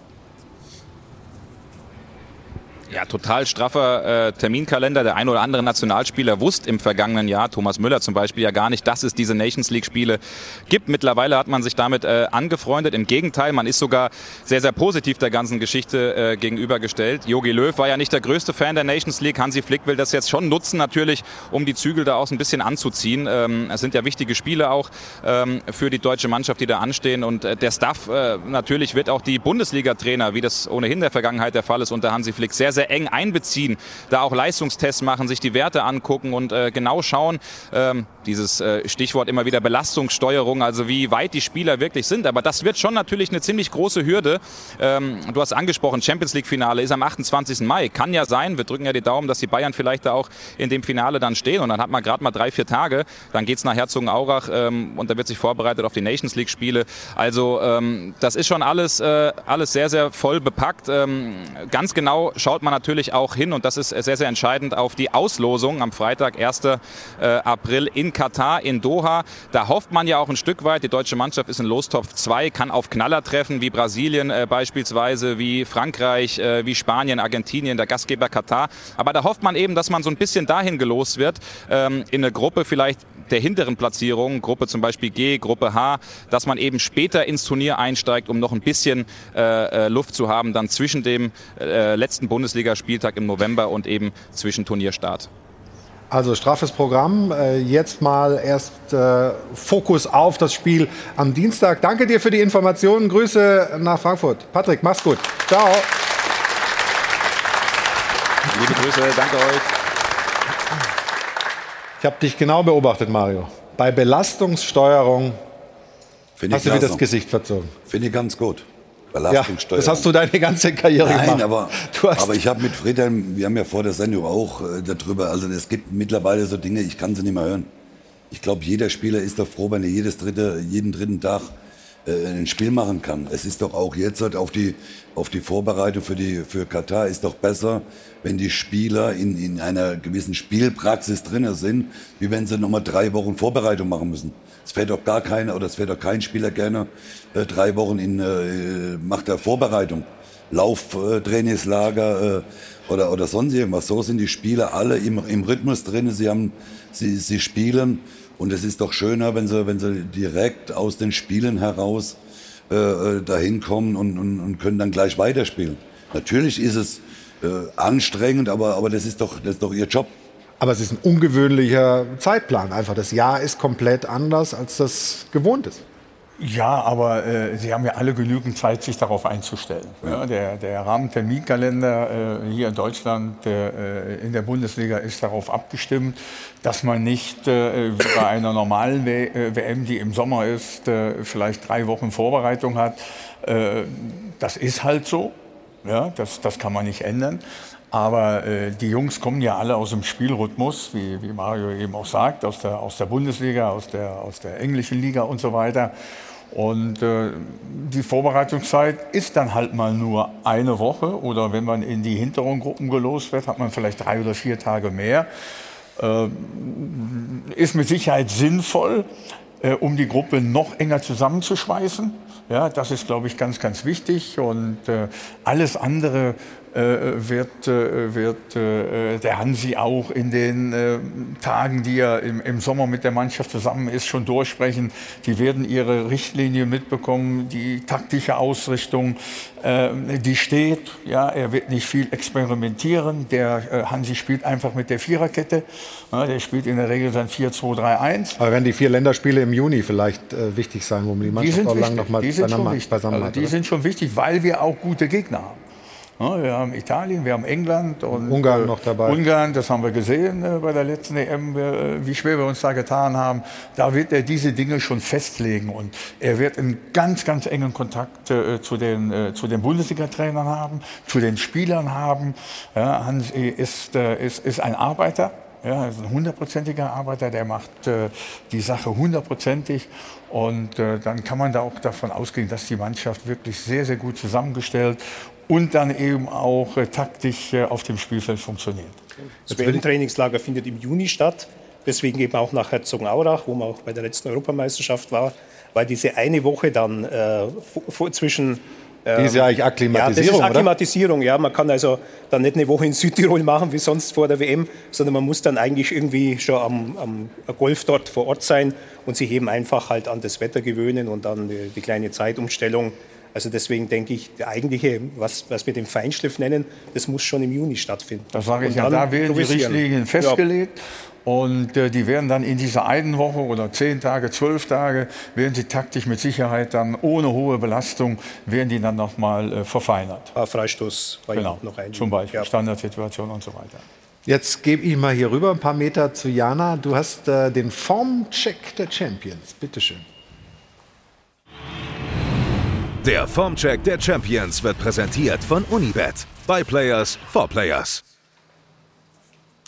Ja, total straffer äh, Terminkalender. Der ein oder andere Nationalspieler wusste im vergangenen Jahr, Thomas Müller zum Beispiel, ja gar nicht, dass es diese Nations League-Spiele gibt. Mittlerweile hat man sich damit äh, angefreundet. Im Gegenteil, man ist sogar sehr, sehr positiv der ganzen Geschichte äh, gegenübergestellt. Jogi Löw war ja nicht der größte Fan der Nations League. Hansi Flick will das jetzt schon nutzen, natürlich, um die Zügel da auch ein bisschen anzuziehen. Ähm, es sind ja wichtige Spiele auch ähm, für die deutsche Mannschaft, die da anstehen. Und äh, der Staff äh, natürlich wird auch die Bundesliga-Trainer, wie das ohnehin in der Vergangenheit der Fall ist, unter Hansi Flick sehr, sehr eng einbeziehen, da auch Leistungstests machen, sich die Werte angucken und äh, genau schauen, ähm, dieses äh, Stichwort immer wieder Belastungssteuerung, also wie weit die Spieler wirklich sind. Aber das wird schon natürlich eine ziemlich große Hürde. Ähm, du hast angesprochen, Champions League-Finale ist am 28. Mai. Kann ja sein, wir drücken ja die Daumen, dass die Bayern vielleicht da auch in dem Finale dann stehen. Und dann hat man gerade mal drei, vier Tage. Dann geht es nach Herzogenaurach ähm, und da wird sich vorbereitet auf die Nations League-Spiele. Also ähm, das ist schon alles, äh, alles sehr, sehr voll bepackt. Ähm, ganz genau schaut man natürlich auch hin und das ist sehr, sehr entscheidend auf die Auslosung am Freitag, 1. Äh, April in Katar, in Doha. Da hofft man ja auch ein Stück weit, die deutsche Mannschaft ist in Lostopf 2, kann auf Knaller treffen, wie Brasilien äh, beispielsweise, wie Frankreich, äh, wie Spanien, Argentinien, der Gastgeber Katar. Aber da hofft man eben, dass man so ein bisschen dahin gelost wird, ähm, in eine Gruppe vielleicht der hinteren Platzierung, Gruppe zum Beispiel G, Gruppe H, dass man eben später ins Turnier einsteigt, um noch ein bisschen äh, äh Luft zu haben, dann zwischen dem äh, letzten Bundesligaspieltag im November und eben zwischen Turnierstart. Also straffes Programm. Äh, jetzt mal erst äh, Fokus auf das Spiel am Dienstag. Danke dir für die Informationen. Grüße nach Frankfurt. Patrick, mach's gut. Ciao. Liebe Grüße, danke euch. Ich habe dich genau beobachtet, Mario. Bei Belastungssteuerung Find hast du wieder das Gesicht verzogen. Finde ich ganz gut. Ja, Belastungssteuerung. das hast du deine ganze Karriere Nein, gemacht. aber, aber ich habe mit Friedhelm, wir haben ja vor der Sendung auch äh, darüber, also es gibt mittlerweile so Dinge, ich kann sie nicht mehr hören. Ich glaube, jeder Spieler ist doch froh, wenn er jedes dritte, jeden dritten Tag äh, ein Spiel machen kann. Es ist doch auch jetzt halt auf die, auf die Vorbereitung für, die, für Katar ist doch besser, wenn die Spieler in, in einer gewissen Spielpraxis drin sind, wie wenn sie nochmal drei Wochen Vorbereitung machen müssen. Es fährt doch gar keiner oder es fährt doch kein Spieler gerne äh, drei Wochen in äh, macht er Vorbereitung. Lauftrainingslager äh, oder, oder sonst irgendwas. So sind die Spieler alle im, im Rhythmus drin. Sie, haben, sie, sie spielen und es ist doch schöner, wenn sie, wenn sie direkt aus den Spielen heraus äh, äh, dahin kommen und, und, und können dann gleich weiterspielen. Natürlich ist es äh, anstrengend, aber, aber das, ist doch, das ist doch ihr Job. Aber es ist ein ungewöhnlicher Zeitplan. Einfach das Jahr ist komplett anders, als das gewohnt ist. Ja, aber äh, Sie haben ja alle genügend Zeit, sich darauf einzustellen. Ja, der, der Rahmenterminkalender äh, hier in Deutschland, äh, in der Bundesliga ist darauf abgestimmt, dass man nicht äh, wie bei einer normalen w äh, WM, die im Sommer ist, äh, vielleicht drei Wochen Vorbereitung hat. Das ist halt so. Ja, das, das kann man nicht ändern. Aber äh, die Jungs kommen ja alle aus dem Spielrhythmus, wie, wie Mario eben auch sagt, aus der, aus der Bundesliga, aus der, aus der englischen Liga und so weiter. Und äh, die Vorbereitungszeit ist dann halt mal nur eine Woche oder wenn man in die hinteren Gruppen gelost wird, hat man vielleicht drei oder vier Tage mehr. Äh, ist mit Sicherheit sinnvoll, äh, um die Gruppe noch enger zusammenzuschweißen. Ja, das ist, glaube ich, ganz, ganz wichtig. Und äh, alles andere wird, äh, wird äh, der Hansi auch in den äh, Tagen, die er im, im Sommer mit der Mannschaft zusammen ist, schon durchsprechen. Die werden ihre Richtlinie mitbekommen, die taktische Ausrichtung, äh, die steht. Ja, er wird nicht viel experimentieren. Der äh, Hansi spielt einfach mit der Viererkette. Der spielt in der Regel sein 4-2-3-1. Aber werden die vier Länderspiele im Juni vielleicht äh, wichtig sein, wo man die Die Mannschaft sind auch lang noch mal die sind schon beisammen, wichtig. beisammen Also die sind schon wichtig, weil wir auch gute Gegner haben. Ja, wir haben Italien, wir haben England und Ungarn äh, noch dabei. Ungarn, das haben wir gesehen äh, bei der letzten EM, äh, wie schwer wir uns da getan haben. Da wird er diese Dinge schon festlegen und er wird einen ganz, ganz engen Kontakt zu den, zu den Bundesliga-Trainern haben, zu den Spielern haben. Ja, Hansi ist, ist, ist ein Arbeiter. Ja, ist ein hundertprozentiger Arbeiter, der macht äh, die Sache hundertprozentig. Und äh, dann kann man da auch davon ausgehen, dass die Mannschaft wirklich sehr, sehr gut zusammengestellt und dann eben auch äh, taktisch äh, auf dem Spielfeld funktioniert. Das WM-Trainingslager findet im Juni statt. Deswegen eben auch nach Herzogenaurach, wo man auch bei der letzten Europameisterschaft war, weil diese eine Woche dann äh, zwischen ähm, Die ist ja eigentlich Ja, Akklimatisierung, das ist oder? Akklimatisierung, ja. Man kann also dann nicht eine Woche in Südtirol machen wie sonst vor der WM, sondern man muss dann eigentlich irgendwie schon am, am Golf dort vor Ort sein und sich eben einfach halt an das Wetter gewöhnen und dann die, die kleine Zeitumstellung. Also deswegen denke ich, der eigentliche, was, was wir den Feinschliff nennen, das muss schon im Juni stattfinden. Das sage ich ja, dann da werden die. Richtlinien Ja. festgelegt. Und äh, die werden dann in dieser einen Woche oder zehn Tage, zwölf Tage, werden sie taktisch mit Sicherheit dann ohne hohe Belastung, werden die dann nochmal äh, verfeinert. Ah, Freistoß war Genau, noch ein. zum Beispiel Standardsituation und so weiter. Jetzt gebe ich mal hier rüber ein paar Meter zu Jana. Du hast äh, den Formcheck der Champions. Bitte schön. Der Formcheck der Champions wird präsentiert von Unibet. By Players for Players.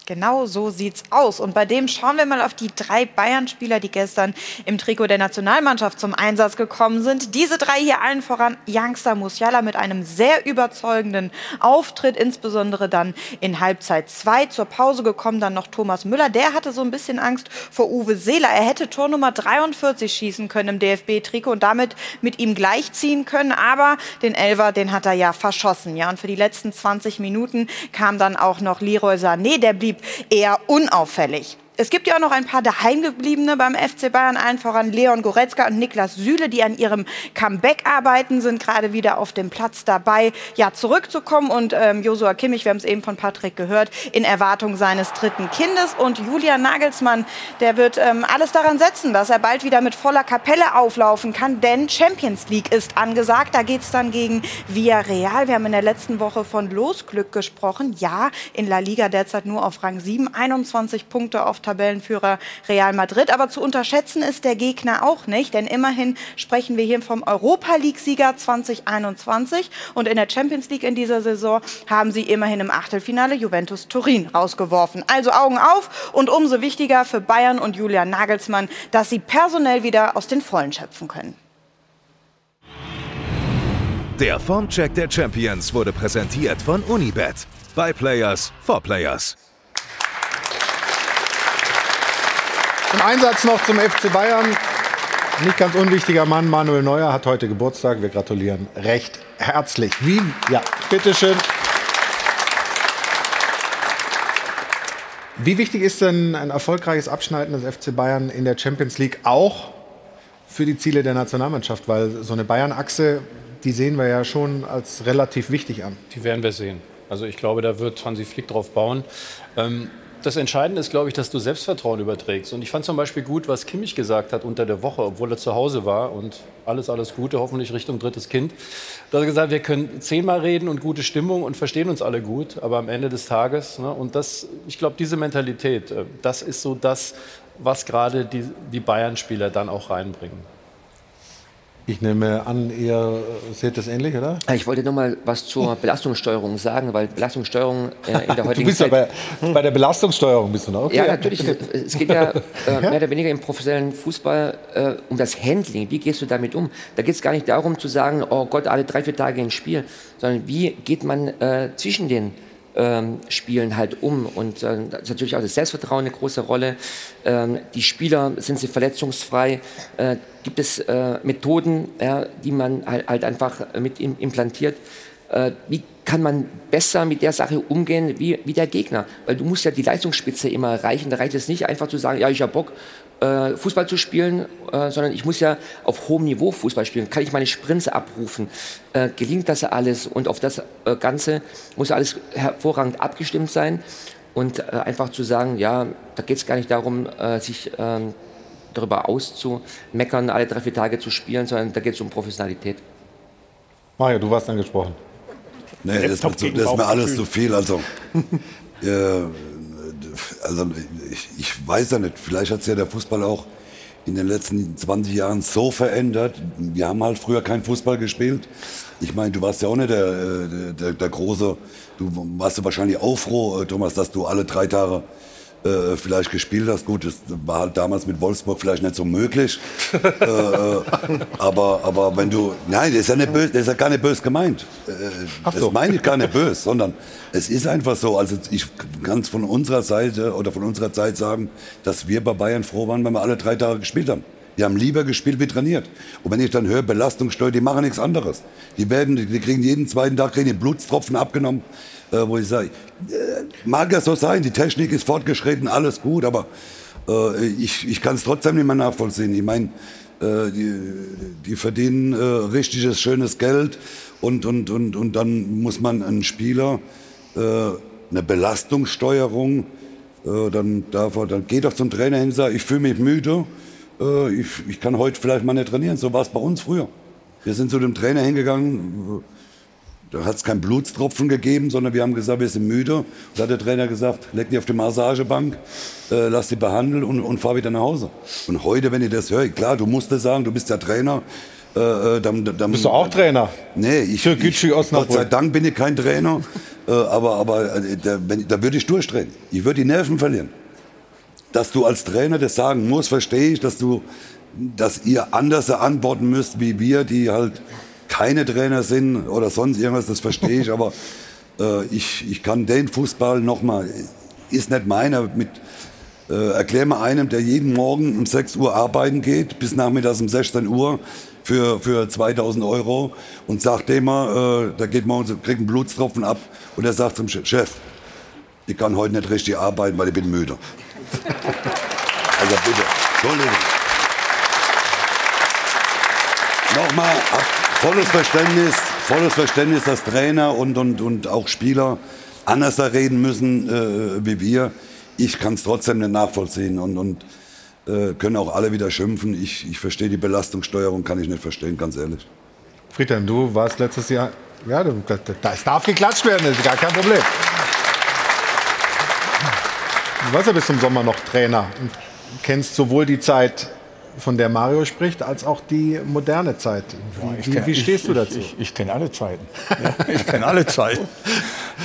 Genau so sieht's aus. Und bei dem schauen wir mal auf die drei Bayern-Spieler, die gestern im Trikot der Nationalmannschaft zum Einsatz gekommen sind. Diese drei hier allen voran Youngster Musiala mit einem sehr überzeugenden Auftritt, insbesondere dann in Halbzeit 2 zur Pause gekommen. Dann noch Thomas Müller, der hatte so ein bisschen Angst vor Uwe Seeler. Er hätte Tor Nummer 43 schießen können im DFB-Trikot und damit mit ihm gleichziehen können. Aber den Elver, den hat er ja verschossen. Ja, und für die letzten 20 Minuten kam dann auch noch Leroy Sané, der blieb eher unauffällig. Es gibt ja auch noch ein paar daheimgebliebene beim FC Bayern, allen voran Leon Goretzka und Niklas Süle, die an ihrem Comeback arbeiten, sind gerade wieder auf dem Platz dabei, ja zurückzukommen. Und ähm, Josua Kimmich, wir haben es eben von Patrick gehört, in Erwartung seines dritten Kindes. Und Julian Nagelsmann, der wird ähm, alles daran setzen, dass er bald wieder mit voller Kapelle auflaufen kann, denn Champions League ist angesagt. Da geht es dann gegen Villarreal. Wir haben in der letzten Woche von Losglück gesprochen. Ja, in La Liga derzeit nur auf Rang 7, 21 Punkte auf Tabellenführer Real Madrid. Aber zu unterschätzen ist der Gegner auch nicht, denn immerhin sprechen wir hier vom Europa League-Sieger 2021 und in der Champions League in dieser Saison haben sie immerhin im Achtelfinale Juventus Turin rausgeworfen. Also Augen auf und umso wichtiger für Bayern und Julian Nagelsmann, dass sie personell wieder aus den Vollen schöpfen können. Der Formcheck der Champions wurde präsentiert von Unibet. By Players for Players. Im Einsatz noch zum FC Bayern. Nicht ganz unwichtiger Mann, Manuel Neuer, hat heute Geburtstag. Wir gratulieren recht herzlich. Wie? Ja, bitteschön. Wie wichtig ist denn ein erfolgreiches Abschneiden des FC Bayern in der Champions League auch für die Ziele der Nationalmannschaft? Weil so eine Bayern-Achse, die sehen wir ja schon als relativ wichtig an. Die werden wir sehen. Also ich glaube, da wird Hansi Flick drauf bauen. Ähm, das Entscheidende ist, glaube ich, dass du Selbstvertrauen überträgst. Und ich fand zum Beispiel gut, was Kimmich gesagt hat unter der Woche, obwohl er zu Hause war und alles, alles Gute, hoffentlich Richtung drittes Kind. Da hat er gesagt, wir können zehnmal reden und gute Stimmung und verstehen uns alle gut, aber am Ende des Tages, ne, und das, ich glaube, diese Mentalität, äh, das ist so das, was gerade die, die Bayern-Spieler dann auch reinbringen. Ich nehme an, ihr seht das ähnlich, oder? Ich wollte noch mal was zur *laughs* Belastungssteuerung sagen, weil Belastungssteuerung äh, in der heutigen Du bist ja Zeit... bei, bei der Belastungssteuerung bist du noch. Okay. Ja, natürlich. Es geht ja äh, mehr oder weniger im professionellen Fußball äh, um das Handling. Wie gehst du damit um? Da geht es gar nicht darum zu sagen, oh Gott, alle drei, vier Tage ins Spiel, sondern wie geht man zwischen den ähm, Spielen halt um. Und äh, da ist natürlich auch das Selbstvertrauen eine große Rolle. Ähm, die Spieler, sind sie verletzungsfrei? Äh, gibt es äh, Methoden, ja, die man halt, halt einfach mit im, implantiert? Äh, wie kann man besser mit der Sache umgehen wie, wie der Gegner? Weil du musst ja die Leistungsspitze immer erreichen. Da reicht es nicht einfach zu sagen, ja, ich habe Bock, äh, Fußball zu spielen, äh, sondern ich muss ja auf hohem Niveau Fußball spielen. Kann ich meine Sprints abrufen? Äh, gelingt das alles? Und auf das äh, Ganze muss alles hervorragend abgestimmt sein. Und äh, einfach zu sagen, ja, da geht es gar nicht darum, äh, sich ähm, darüber auszumeckern, alle drei, vier Tage zu spielen, sondern da geht es um Professionalität. Mario, du warst angesprochen. Nee, das, ist mir zu- das ist mir alles zu viel. Also, *laughs* äh, also ich, ich weiß ja nicht, vielleicht hat sich ja der Fußball auch in den letzten 20 Jahren so verändert. Wir haben halt früher kein Fußball gespielt. Ich meine, du warst ja auch nicht der, äh, der, der große, du warst ja wahrscheinlich auch froh, äh, Thomas, dass du alle drei Tage äh, vielleicht gespielt hast. Gut, das war halt damals mit Wolfsburg vielleicht nicht so möglich. *laughs* äh, äh, aber, aber wenn du, nein, das ist ja, nicht böse, das ist ja gar nicht böse gemeint. Äh, das meine ich gar nicht *laughs* böse, sondern es ist einfach so. Also ich kann es von unserer Seite oder von unserer Zeit sagen, dass wir bei Bayern froh waren, wenn wir alle drei Tage gespielt haben. Die haben lieber gespielt wie trainiert. Und wenn ich dann höre, Belastungssteuer, die machen nichts anderes. Die werden, die kriegen jeden zweiten Tag kriegen die Blutstropfen abgenommen, äh, wo ich sage, äh, mag ja so sein, die Technik ist fortgeschritten, alles gut, aber äh, ich, ich kann es trotzdem nicht mehr nachvollziehen. Ich meine, äh, die, die verdienen richtiges, schönes Geld und, und, und, und dann muss man einen Spieler eine Belastungssteuerung, dann, darf er, dann geht doch zum Trainer hin und sagt, ich fühle mich müde, ich, ich kann heute vielleicht mal nicht trainieren. So war es bei uns früher. Wir sind zu dem Trainer hingegangen, da hat es keinen Blutstropfen gegeben, sondern wir haben gesagt, wir sind müde. Und da hat der Trainer gesagt, leg dich auf die Massagebank, äh, lass dich behandeln und, und fahr wieder nach Hause. Und heute, wenn ich das höre, klar, du musst das sagen, du bist der Trainer. Äh, äh, dann, dann, Bist du auch Trainer? Nee, ich, ich Gott sei Dank bin ich kein Trainer, äh, aber, aber äh, da, wenn, da würde ich durchdrehen. Ich würde die Nerven verlieren. Dass du als Trainer das sagen musst, verstehe ich, dass du, dass ihr anders antworten müsst wie wir, die halt keine Trainer sind oder sonst irgendwas, das verstehe ich, *laughs* aber äh, ich, ich kann den Fußball nochmal, ist nicht meiner, mit, äh, erklär mal einem, der jeden Morgen um 6 Uhr arbeiten geht, bis nachmittags um 16 Uhr für, für 2000 Euro und sagt dem mal, äh, der geht morgens, kriegt einen Blutstropfen ab und er sagt zum Chef, ich kann heute nicht richtig arbeiten, weil ich bin müde. *laughs* Also bitte, Entschuldigung. Nochmal, volles Verständnis, volles Verständnis, dass Trainer und, und, und auch Spieler anders reden müssen äh, wie wir. Ich kann es trotzdem nicht nachvollziehen und, und äh, können auch alle wieder schimpfen. Ich, ich verstehe die Belastungssteuerung, kann ich nicht verstehen, ganz ehrlich. Friedhelm, du warst letztes Jahr. Ja, es darf geklatscht werden, ist gar kein Problem. Du warst ja bis zum Sommer noch Trainer und kennst sowohl die Zeit, von der Mario spricht, als auch die moderne Zeit. Wie, kenn- wie stehst ich, du dazu? Ich, ich, ich kenne alle Zeiten. Ja, ich kenne alle Zeiten. *laughs*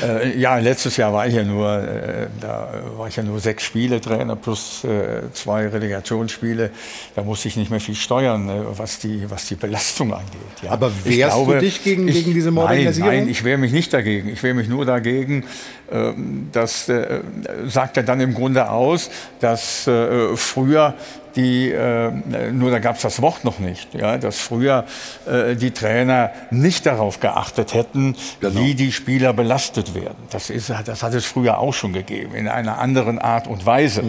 Äh, ja, letztes Jahr war ich ja nur, äh, da war ich ja nur sechs Spiele Trainer plus äh, zwei Relegationsspiele. Da musste ich nicht mehr viel steuern, äh, was die, was die Belastung angeht. Ja. Aber wehrst du dich gegen- gegen diese Modernisierung? Nein, nein, ich wehre mich nicht dagegen. Ich wehre mich nur dagegen, ähm, das äh, sagt er dann im Grunde aus, dass äh, früher die, äh, nur da gab es das Wort noch nicht, ja, dass früher äh, die Trainer nicht darauf geachtet hätten, wie die Spieler belastet werden. Das, ist, das hat es früher auch schon gegeben, in einer anderen Art und Weise.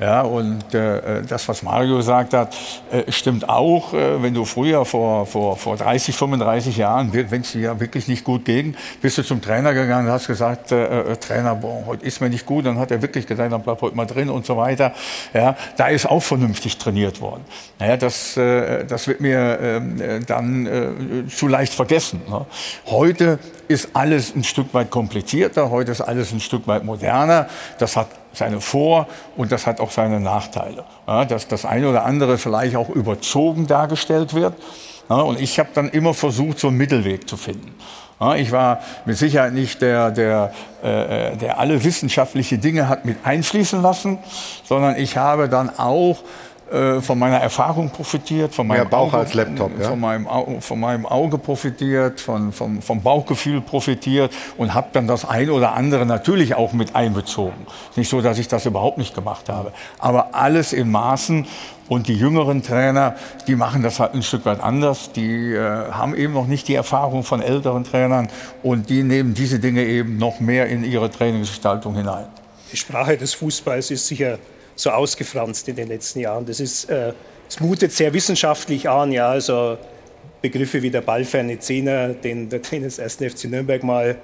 Ja, und äh, das, was Mario gesagt hat, äh, stimmt auch. Äh, wenn du früher vor, vor, vor 30, 35 Jahren, wenn es dir ja wirklich nicht gut ging, bist du zum Trainer gegangen und hast gesagt, äh, Trainer, boah, heute ist mir nicht gut. Dann hat er wirklich gesagt, dann bleib heute mal drin und so weiter. Ja, da ist auch vernünftig trainiert worden. Naja, das, äh, das wird mir ähm, äh, dann äh, zu leicht vergessen. Ne? Heute ist alles ein Stück weit komplizierter, heute ist alles ein Stück weit moderner. Das hat seine Vor- und das hat auch seine Nachteile. Dass das eine oder andere vielleicht auch überzogen dargestellt wird. Ja, und ich habe dann immer versucht, so einen Mittelweg zu finden. Ich war mit Sicherheit nicht der, der, der alle wissenschaftliche Dinge hat mit einfließen lassen, sondern ich habe dann auch äh, von meiner Erfahrung profitiert, von meinem Bauch Auge, als Laptop, ja? von, meinem, Au- von meinem Auge profitiert, von, vom, vom Bauchgefühl profitiert und habe dann das ein oder andere natürlich auch mit einbezogen. Nicht so, dass ich das überhaupt nicht gemacht habe, aber alles in Maßen. Und die jüngeren Trainer, die machen das halt ein Stück weit anders. Die äh, haben eben noch nicht die Erfahrung von älteren Trainern und die nehmen diese Dinge eben noch mehr in ihre Trainingsgestaltung hinein. Die Sprache des Fußballs ist sicher so ausgefranst in den letzten Jahren. Das ist, äh, es mutet sehr wissenschaftlich an, ja, also Begriffe wie der ballferne Zehner, den der Trainer des 1. FC Nürnberg mal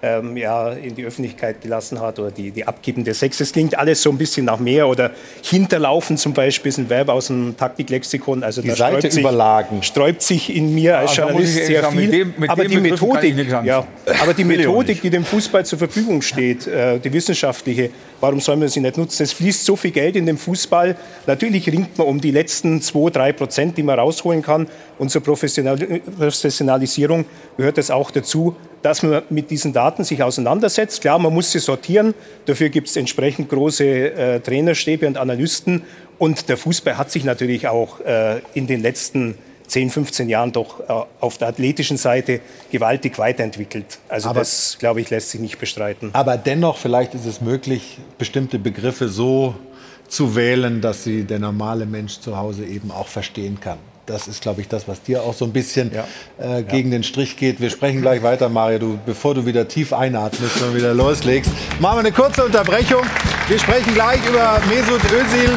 ähm, ja, in die Öffentlichkeit gelassen hat, oder die, die abgebende Sechs. Es klingt alles so ein bisschen nach mehr. Oder Hinterlaufen zum Beispiel ist ein Verb aus dem Taktiklexikon. Also Die da Seite sträubt sich, überlagen. sträubt sich in mir als Ah, da muss Journalist ich ehrlich sehr sagen, viel. mit dem- mit aber die Methodik, ja, aber die Methodik, die dem Fußball zur Verfügung steht, äh, die wissenschaftliche, warum soll man sie nicht nutzen? Es fließt so viel Geld in den Fußball. Natürlich ringt man um die letzten 2, 3 Prozent, die man rausholen kann. Und zur Professional Professionalisierung gehört es auch dazu, dass man mit diesen Daten sich auseinandersetzt. Klar, man muss sie sortieren. Dafür gibt es entsprechend große äh, Trainerstäbe und Analysten. Und der Fußball hat sich natürlich auch äh, in den letzten 10, 15 Jahren doch äh, auf der athletischen Seite gewaltig weiterentwickelt. Also Aber- das, glaube ich, lässt sich nicht bestreiten. Aber dennoch, vielleicht ist es möglich, bestimmte Begriffe so zu wählen, dass sie der normale Mensch zu Hause eben auch verstehen kann. Das ist, glaube ich, das, was dir auch so ein bisschen äh, gegen den Strich geht. Wir sprechen gleich weiter, Mario, du, bevor du wieder tief einatmest und wieder loslegst. Machen wir eine kurze Unterbrechung. Wir sprechen gleich über Mesut Özil.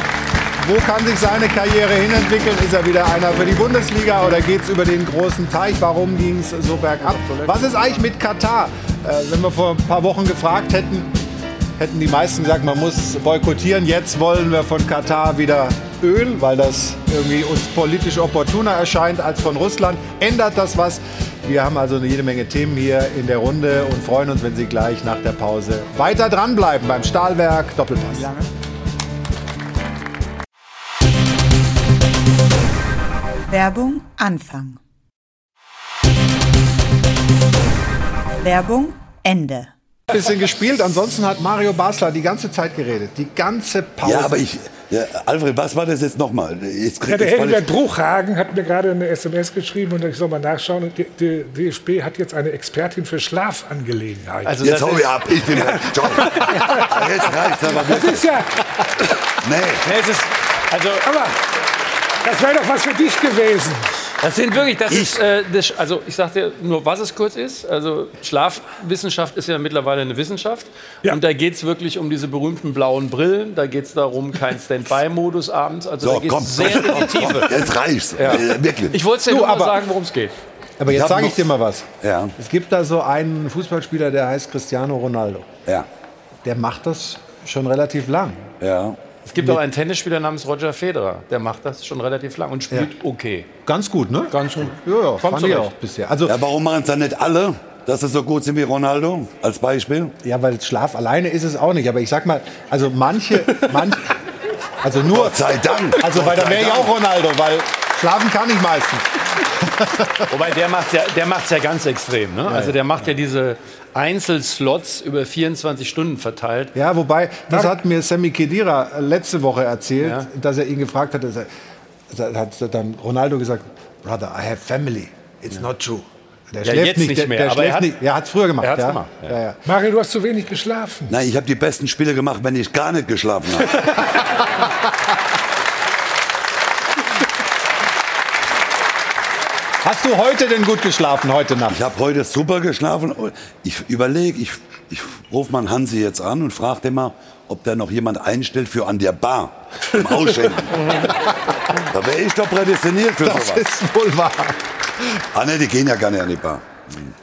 Wo kann sich seine Karriere hinentwickeln? Ist er wieder einer für die Bundesliga oder geht es über den großen Teich? Warum ging es so bergab? Was ist eigentlich mit Katar? Äh, wenn wir vor ein paar Wochen gefragt hätten, hätten die meisten gesagt, man muss boykottieren. Jetzt wollen wir von Katar wieder Öl, weil das irgendwie uns politisch opportuner erscheint als von Russland. Ändert das was? Wir haben also jede Menge Themen hier in der Runde und freuen uns, wenn Sie gleich nach der Pause weiter dranbleiben beim Stahlwerk Doppelpass. Werbung Anfang. Werbung Ende. Bisschen gespielt, ansonsten hat Mario Basler die ganze Zeit geredet. Die ganze Pause. Ja, aber ich. Ja, Alfred, was war das jetzt nochmal? Ja, der Helmut Bruchhagen hat mir gerade eine SMS geschrieben und ich soll mal nachschauen. Die, die DFB hat jetzt eine Expertin für Schlafangelegenheiten. Also Jetzt hau ich ab, ich bin halt- John. *laughs* Jetzt reicht's aber Das ist ja. Nee. es ist, also, aber das wäre doch was für dich gewesen. Das sind wirklich, das ist, äh, das, also ich sag dir nur, was es kurz ist. Also Schlafwissenschaft ist ja mittlerweile eine Wissenschaft. Und da geht es wirklich um diese berühmten blauen Brillen. Da geht es darum, kein Standby-Modus abends. Also So, da geht es sehr in die *laughs* Tiefe. Jetzt reicht's. Ja. Äh, wirklich. Ich wollte dir Du, nur mal aber- sagen, worum es geht. Aber Ich jetzt sage ich dir mal was. Ja. Es gibt da so einen Fußballspieler, der heißt Cristiano Ronaldo. Ja. Der macht das schon relativ lang. Ja. Es gibt auch einen Tennisspieler namens Roger Federer. Der macht das schon relativ lang und spielt okay. Ganz gut, ne? Ganz gut. Ja, ja, Kommt fand ich auch bisher. Also, ja, warum machen es dann nicht alle, dass sie so gut sind wie Ronaldo? Als Beispiel. ja, weil Schlaf alleine ist es auch nicht. Aber ich sag mal, also manche, *laughs* manche also nur. Gott sei Dank. Also, weil da wäre ich auch Ronaldo, weil schlafen kann ich meistens. *laughs* Wobei der macht ja, der macht's ja ganz extrem. Ne? Also der macht ja diese Einzelslots über 24 Stunden verteilt. Ja, wobei, das hat mir Sammy Kedira letzte Woche erzählt, Ja. dass er ihn gefragt hat, dass er, da hat dann Ronaldo gesagt, Brother, I have family. It's not true. Der Ja, schläft jetzt nicht, nicht der, mehr, der aber er schläft hat- nicht. Er hat es früher gemacht. er hat's ja. gemacht, Ja. Ja, Mario, du hast zu wenig geschlafen. Nein, ich habe die besten Spiele gemacht, wenn ich gar nicht geschlafen habe. *laughs* Hast du heute denn gut geschlafen, heute Nacht? Ich habe heute super geschlafen. Ich überlege, ich, ich rufe mal Hansi jetzt an und frage den mal, ob der noch jemand einstellt für an der Bar zum Ausschenken. *laughs* da wäre ich doch prädestiniert für Das sowas. ist wohl wahr. Ah ne, die gehen ja gar nicht an die Bar.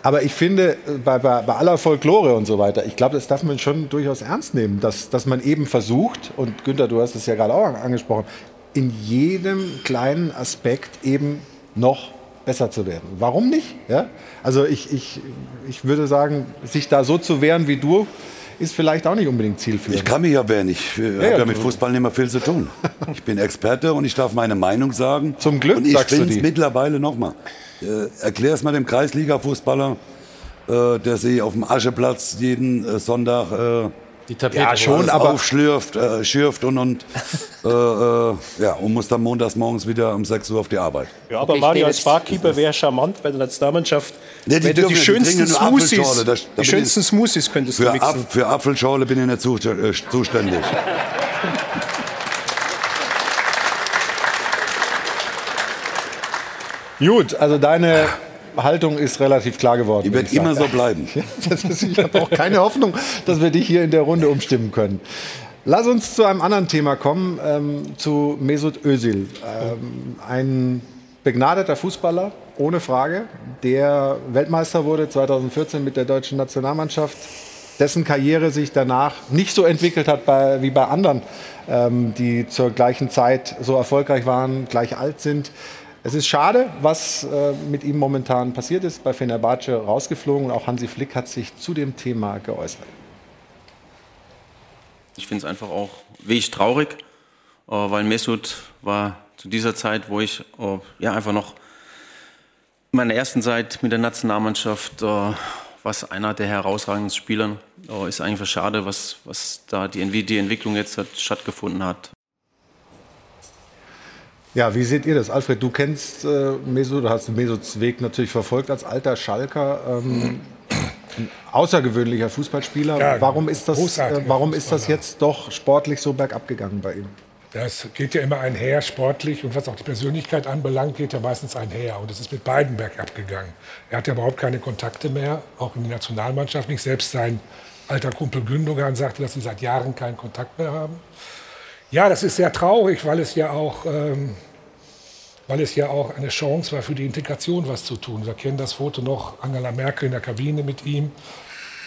Aber ich finde, äh, bei, bei, bei aller Folklore und so weiter, ich glaube, das darf man schon durchaus ernst nehmen, dass, dass man eben versucht, und Günther, du hast es ja gerade auch an- angesprochen, in jedem kleinen Aspekt eben noch besser zu werden. Warum nicht? Ja? Also ich, ich, ich würde sagen, sich da so zu wehren wie du, ist vielleicht auch nicht unbedingt zielführend. Ich kann mich ja wehren. Ich äh, Ja, habe ja, mit Fußball nicht mehr viel zu tun. *laughs* Ich bin Experte und ich darf meine Meinung sagen. Zum Glück Und ich sagst du es die. mittlerweile nochmal. Äh, Erklär es mal dem Kreisliga-Fußballer, äh, der sich auf dem Ascheplatz jeden äh, Sonntag Die Tapete Ja, schon, aber- aufschlürft, äh, schürft und, und, *laughs* äh, äh, ja, und muss dann montags morgens wieder um 6 Uhr auf die Arbeit. Ja, aber Okay, Mario als Barkeeper wäre charmant bei der Nationalmannschaft. Nee, die wenn du dürfen die schönsten Smoothies, das- da die bin ich- schönsten Smoothies könntest du Für, Ab, mixen. für Apfelschorle bin ich nicht zu, äh, zuständig. Gut, also deine *laughs* Haltung ist relativ klar geworden. Die wird immer so bleiben. *laughs* Ist, ich habe auch keine Hoffnung, dass wir dich hier in der Runde umstimmen können. Lass uns zu einem anderen Thema kommen, ähm, zu Mesut Özil. Ähm, ein begnadeter Fußballer, ohne Frage, der Weltmeister wurde 2014 mit der deutschen Nationalmannschaft, dessen Karriere sich danach nicht so entwickelt hat bei, wie bei anderen, ähm, die zur gleichen Zeit so erfolgreich waren, gleich alt sind. Es ist schade, was äh, mit ihm momentan passiert ist, bei Fenerbahce rausgeflogen. Und auch Hansi Flick hat sich zu dem Thema geäußert. Ich finde es einfach auch wirklich traurig, äh, weil Mesut war zu dieser Zeit, wo ich äh, ja einfach noch in meiner ersten Zeit mit der Nationalmannschaft, äh, was einer der herausragenden Spieler äh, ist einfach schade, was, was da die, die Entwicklung jetzt hat, stattgefunden hat. Ja, wie seht ihr das? Alfred, du kennst äh, Mesut, du hast Mesuts Weg natürlich verfolgt als alter Schalker. Ähm, ein außergewöhnlicher Fußballspieler. Ja, warum ist das, äh, warum ist das jetzt doch sportlich so bergab gegangen bei ihm? Das geht ja immer einher, sportlich. Und was auch die Persönlichkeit anbelangt, geht ja meistens einher. Und es ist mit beiden bergab gegangen. Er hat ja überhaupt keine Kontakte mehr, auch in die Nationalmannschaft nicht. Selbst sein alter Kumpel Gündogan sagte, dass sie seit Jahren keinen Kontakt mehr haben. Ja, das ist sehr traurig, weil es ja auch, ähm, weil es ja auch eine Chance war für die Integration, was zu tun. Wir kennen das Foto noch, Angela Merkel in der Kabine mit ihm.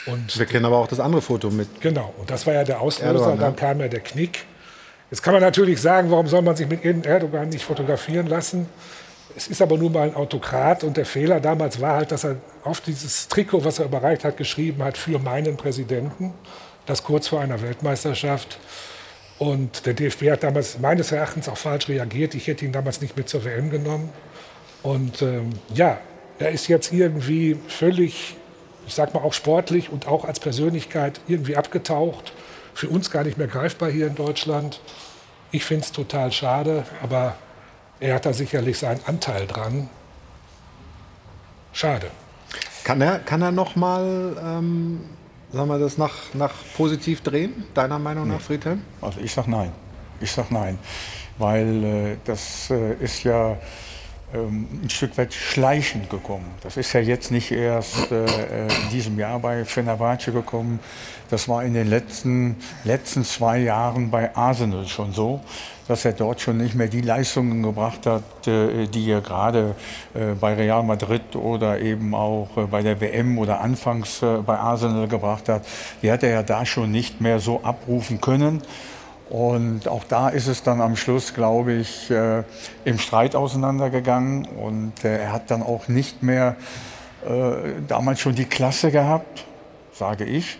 Und Wir kennen aber auch das andere Foto mit. Genau, und das war ja der Auslöser. Erdogan, und dann ja. kam ja der Knick. Jetzt kann man natürlich sagen, warum soll man sich mit Erdogan nicht fotografieren lassen? Es ist aber nun mal ein Autokrat und der Fehler damals war halt, dass er auf dieses Trikot, was er überreicht hat, geschrieben hat für meinen Präsidenten. Das kurz vor einer Weltmeisterschaft. Und der DFB hat damals meines Erachtens auch falsch reagiert. Ich hätte ihn damals nicht mit zur WM genommen. Und ähm, ja, er ist jetzt irgendwie völlig, ich sag mal auch sportlich und auch als Persönlichkeit irgendwie abgetaucht. Für uns gar nicht mehr greifbar hier in Deutschland. Ich finde es total schade, aber er hat da sicherlich seinen Anteil dran. Schade. Kann er, kann er noch mal, ähm, sagen wir das, nach, nach positiv drehen, deiner Meinung nach, Friedhelm? Also ich sag nein. Ich sag nein. Weil äh, das äh, ist ja ähm, ein Stück weit schleichend gekommen. Das ist ja jetzt nicht erst äh, äh, in diesem Jahr bei Fenerbahce gekommen. Das war in den letzten, letzten zwei Jahren bei Arsenal schon so, dass er dort schon nicht mehr die Leistungen gebracht hat, äh, die er gerade äh, bei Real Madrid oder eben auch äh, bei der WM oder anfangs bei Arsenal gebracht hat. Die hat er ja da schon nicht mehr so abrufen können. Und auch da ist es dann am Schluss, glaube ich, im Streit auseinandergegangen. Und er hat dann auch nicht mehr damals schon die Klasse gehabt, sage ich,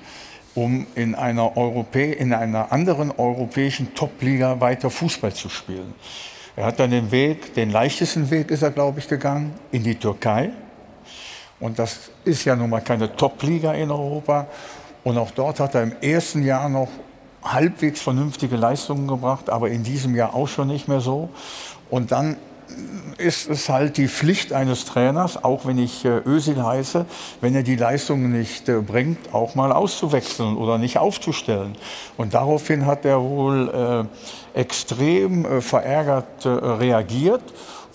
um in einer, Europä in einer anderen europäischen Top-Liga weiter Fußball zu spielen. Er hat dann den Weg, den leichtesten Weg ist er, glaube ich, gegangen, in die Türkei. Und das ist ja nun mal keine Top-Liga in Europa. Und auch dort hat er im ersten Jahr noch halbwegs vernünftige Leistungen gebracht, aber in diesem Jahr auch schon nicht mehr so. Und dann ist es halt die Pflicht eines Trainers, auch wenn ich äh, Özil heiße, wenn er die Leistungen nicht äh, bringt, auch mal auszuwechseln oder nicht aufzustellen. Und daraufhin hat er wohl äh, extrem äh, verärgert äh, reagiert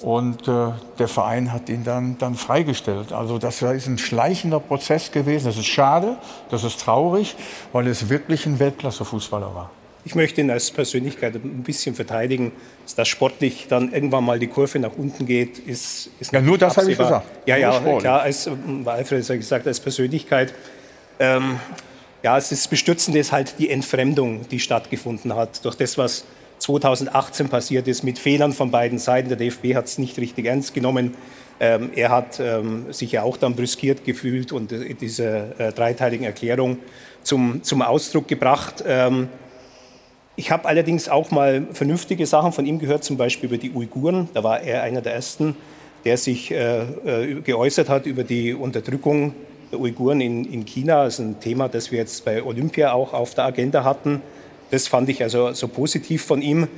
und äh, der Verein hat ihn dann, dann freigestellt. Also das ist ein schleichender Prozess gewesen. Das ist schade, das ist traurig, weil es wirklich ein Weltklasse-Fußballer war. Ich möchte ihn als Persönlichkeit ein bisschen verteidigen. Dass das sportlich dann irgendwann mal die Kurve nach unten geht, ist, ist Ja, nur das habe ich gesagt. Ja, ja, klar, als ähm, Alfred hat ja gesagt, als Persönlichkeit. Ähm, ja, es ist Bestürzende ist halt die Entfremdung, die stattgefunden hat durch das, was 2018 passiert ist, mit Fehlern von beiden Seiten. Der DFB hat es nicht richtig ernst genommen. Ähm, er hat ähm, sich ja auch dann brüskiert gefühlt und äh, diese äh, dreiteiligen Erklärung zum, zum Ausdruck gebracht. Ähm, ich habe allerdings auch mal vernünftige Sachen von ihm gehört, zum Beispiel über die Uiguren. Da war er einer der Ersten, der sich äh, äh, geäußert hat über die Unterdrückung der Uiguren in, in China. Das ist ein Thema, das wir jetzt bei Olympia auch auf der Agenda hatten. Das fand ich also so positiv von ihm.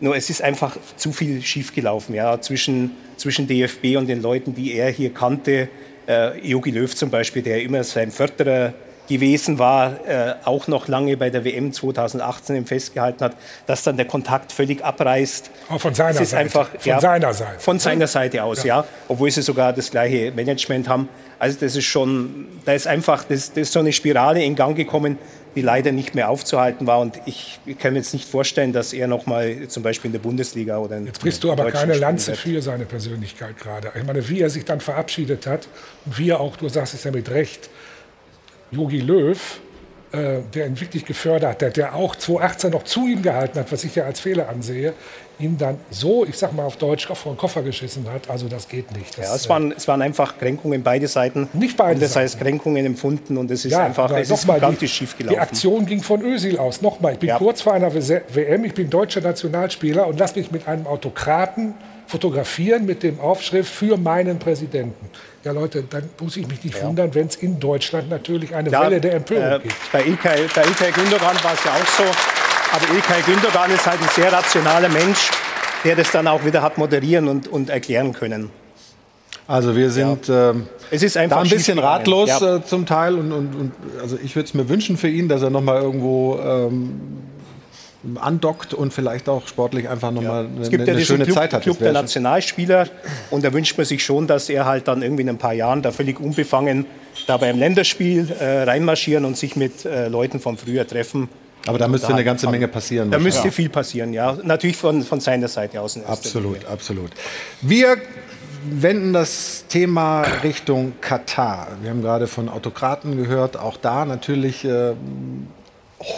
Nur es ist einfach zu viel schiefgelaufen ja, zwischen, zwischen DFB und den Leuten, die er hier kannte. Äh, Jogi Löw zum Beispiel, der immer sein Förderer gewesen war, äh, auch noch lange bei der WM 2018 im festgehalten hat, dass dann der Kontakt völlig abreißt. Auch von seiner Seite. Einfach, Von seiner Seite. Von seiner Seite aus, Ja. ja. Obwohl sie sogar das gleiche Management haben. Also das ist schon, da ist einfach, das, das ist so eine Spirale in Gang gekommen, die leider nicht mehr aufzuhalten war. Und ich, ich kann mir jetzt nicht vorstellen, dass er noch mal zum Beispiel in der Bundesliga oder in Jetzt brichst du aber keine Lanze für seine Persönlichkeit gerade. Ich meine, wie er sich dann verabschiedet hat und wie er auch, du sagst es ja mit Recht, Jogi Löw, äh, der ihn wirklich gefördert hat, der auch 2018 noch zu ihm gehalten hat, was ich ja als Fehler ansehe, ihm dann so, ich sag mal auf Deutsch, auf den Koffer geschissen hat. Also das geht nicht. Das, Ja, es waren, es waren einfach Kränkungen beide Seiten. Nicht beide Und das heißt Kränkungen empfunden und es ist einfach, aber es ist gigantisch die, schiefgelaufen. Die Aktion ging von Özil aus. Nochmal, ich bin kurz vor einer WM, ich bin deutscher Nationalspieler und lass mich mit einem Autokraten fotografieren mit dem Aufschrift für meinen Präsidenten. Ja, Leute, dann muss ich mich nicht wundern, wenn es in Deutschland natürlich eine Ja, Welle der Empörung äh, gibt. Bei Ilkay, bei Ilkay Gündogan war es ja auch so. Aber Ilkay Gündogan ist halt ein sehr rationaler Mensch, der das dann auch wieder hat moderieren und, und erklären können. Also wir sind ähm, Es ist einfach da ein bisschen ratlos ja. äh, zum Teil und, und, und also ich würde es mir wünschen für ihn, dass er noch mal irgendwo ähm, andockt und vielleicht auch sportlich einfach noch mal eine, Es gibt ja eine schöne Club, Zeit hat. Club der Nationalspieler und da wünscht man sich schon, dass er halt dann irgendwie in ein paar Jahren da völlig unbefangen da beim Länderspiel äh, reinmarschieren und sich mit äh, Leuten von früher treffen. Aber da müsste eine ganze kann- Menge passieren. Da müsste viel passieren, ja. Natürlich von, von seiner Seite aus. Absolut, absolut. Wir wenden das Thema Richtung Katar. Wir haben gerade von Autokraten gehört. Auch da natürlich äh,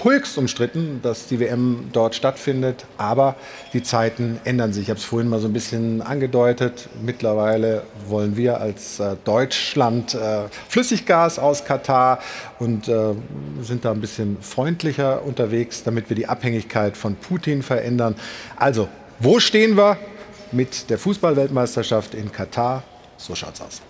höchst umstritten, dass die WM dort stattfindet. Aber die Zeiten ändern sich. Ich habe es vorhin mal so ein bisschen angedeutet. Mittlerweile wollen wir als äh, Deutschland äh, Flüssiggas aus Katar und äh, sind da ein bisschen freundlicher unterwegs, damit wir die Abhängigkeit von Putin verändern. Also, wo stehen wir mit der Fußballweltmeisterschaft in Katar? So schaut's aus.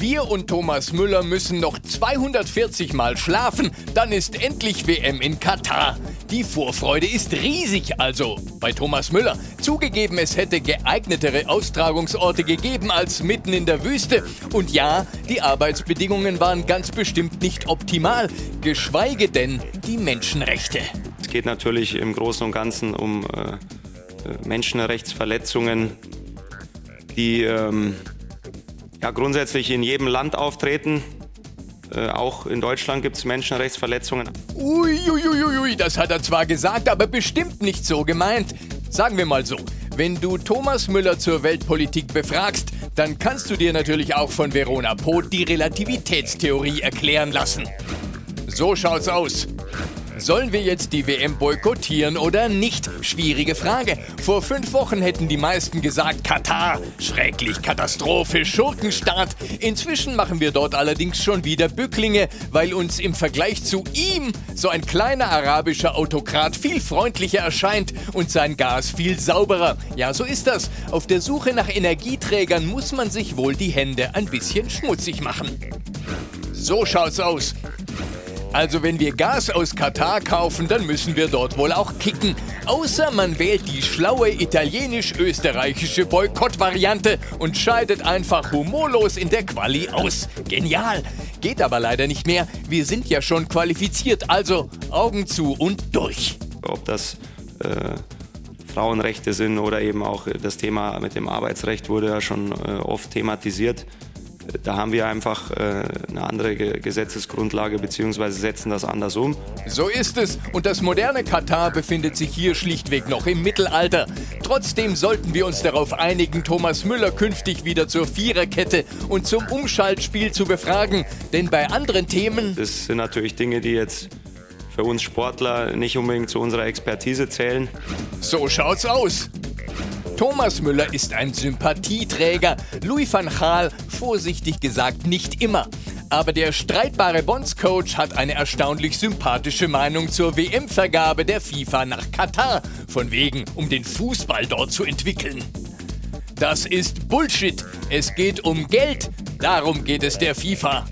Wir und Thomas Müller müssen noch 240 Mal schlafen, dann ist endlich WM in Katar. Die Vorfreude ist riesig, also bei Thomas Müller. Zugegeben, es hätte geeignetere Austragungsorte gegeben als mitten in der Wüste. Und ja, die Arbeitsbedingungen waren ganz bestimmt nicht optimal, geschweige denn die Menschenrechte. Es geht natürlich im Großen und Ganzen um äh, Menschenrechtsverletzungen, die ähm, ja, grundsätzlich in jedem Land auftreten. Äh, auch in Deutschland gibt es Menschenrechtsverletzungen. Uiuiuiui, ui, ui, das hat er zwar gesagt, aber bestimmt nicht so gemeint. Sagen wir mal so, wenn du Thomas Müller zur Weltpolitik befragst, dann kannst du dir natürlich auch von Verona Poth die Relativitätstheorie erklären lassen. So schaut's aus. Sollen wir jetzt die WM boykottieren oder nicht? Schwierige Frage. Vor fünf Wochen hätten die meisten gesagt, Katar, schrecklich, Katastrophe, Schurkenstaat. Inzwischen machen wir dort allerdings schon wieder Bücklinge, weil uns im Vergleich zu ihm so ein kleiner arabischer Autokrat viel freundlicher erscheint und sein Gas viel sauberer. Ja, so ist das. Auf der Suche nach Energieträgern muss man sich wohl die Hände ein bisschen schmutzig machen. So schaut's aus. Also wenn wir Gas aus Katar kaufen, dann müssen wir dort wohl auch kicken. Außer man wählt die schlaue italienisch-österreichische Boykott-Variante und scheidet einfach humorlos in der Quali aus. Genial! Geht aber leider nicht mehr. Wir sind ja schon qualifiziert, also Augen zu und durch. Ob das äh, Frauenrechte sind oder eben auch das Thema mit dem Arbeitsrecht wurde ja schon äh, oft thematisiert. Da haben wir einfach äh, eine andere Gesetzesgrundlage bzw. setzen das anders um. So ist es. Und das moderne Katar befindet sich hier schlichtweg noch im Mittelalter. Trotzdem sollten wir uns darauf einigen, Thomas Müller künftig wieder zur Viererkette und zum Umschaltspiel zu befragen. Denn bei anderen Themen. Das sind natürlich Dinge, die jetzt für uns Sportler nicht unbedingt zu unserer Expertise zählen. So schaut's aus. Thomas Müller ist ein Sympathieträger, Louis van Gaal vorsichtig gesagt nicht immer. Aber der streitbare Bondscoach hat eine erstaunlich sympathische Meinung zur WM-Vergabe der FIFA nach Katar, von wegen, um den Fußball dort zu entwickeln. Das ist Bullshit. Es geht um Geld. Darum geht es der FIFA.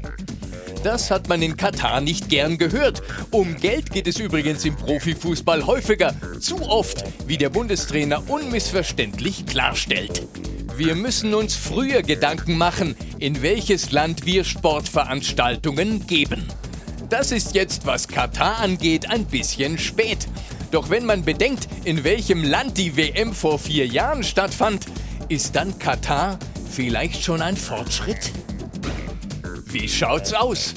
Das hat man in Katar nicht gern gehört. Um Geld geht es übrigens im Profifußball häufiger. Zu oft, wie der Bundestrainer unmissverständlich klarstellt. Wir müssen uns früher Gedanken machen, in welches Land wir Sportveranstaltungen geben. Das ist jetzt, was Katar angeht, ein bisschen spät. Doch wenn man bedenkt, in welchem Land die WM vor vier Jahren stattfand, ist dann Katar vielleicht schon ein Fortschritt? Wie schaut's aus?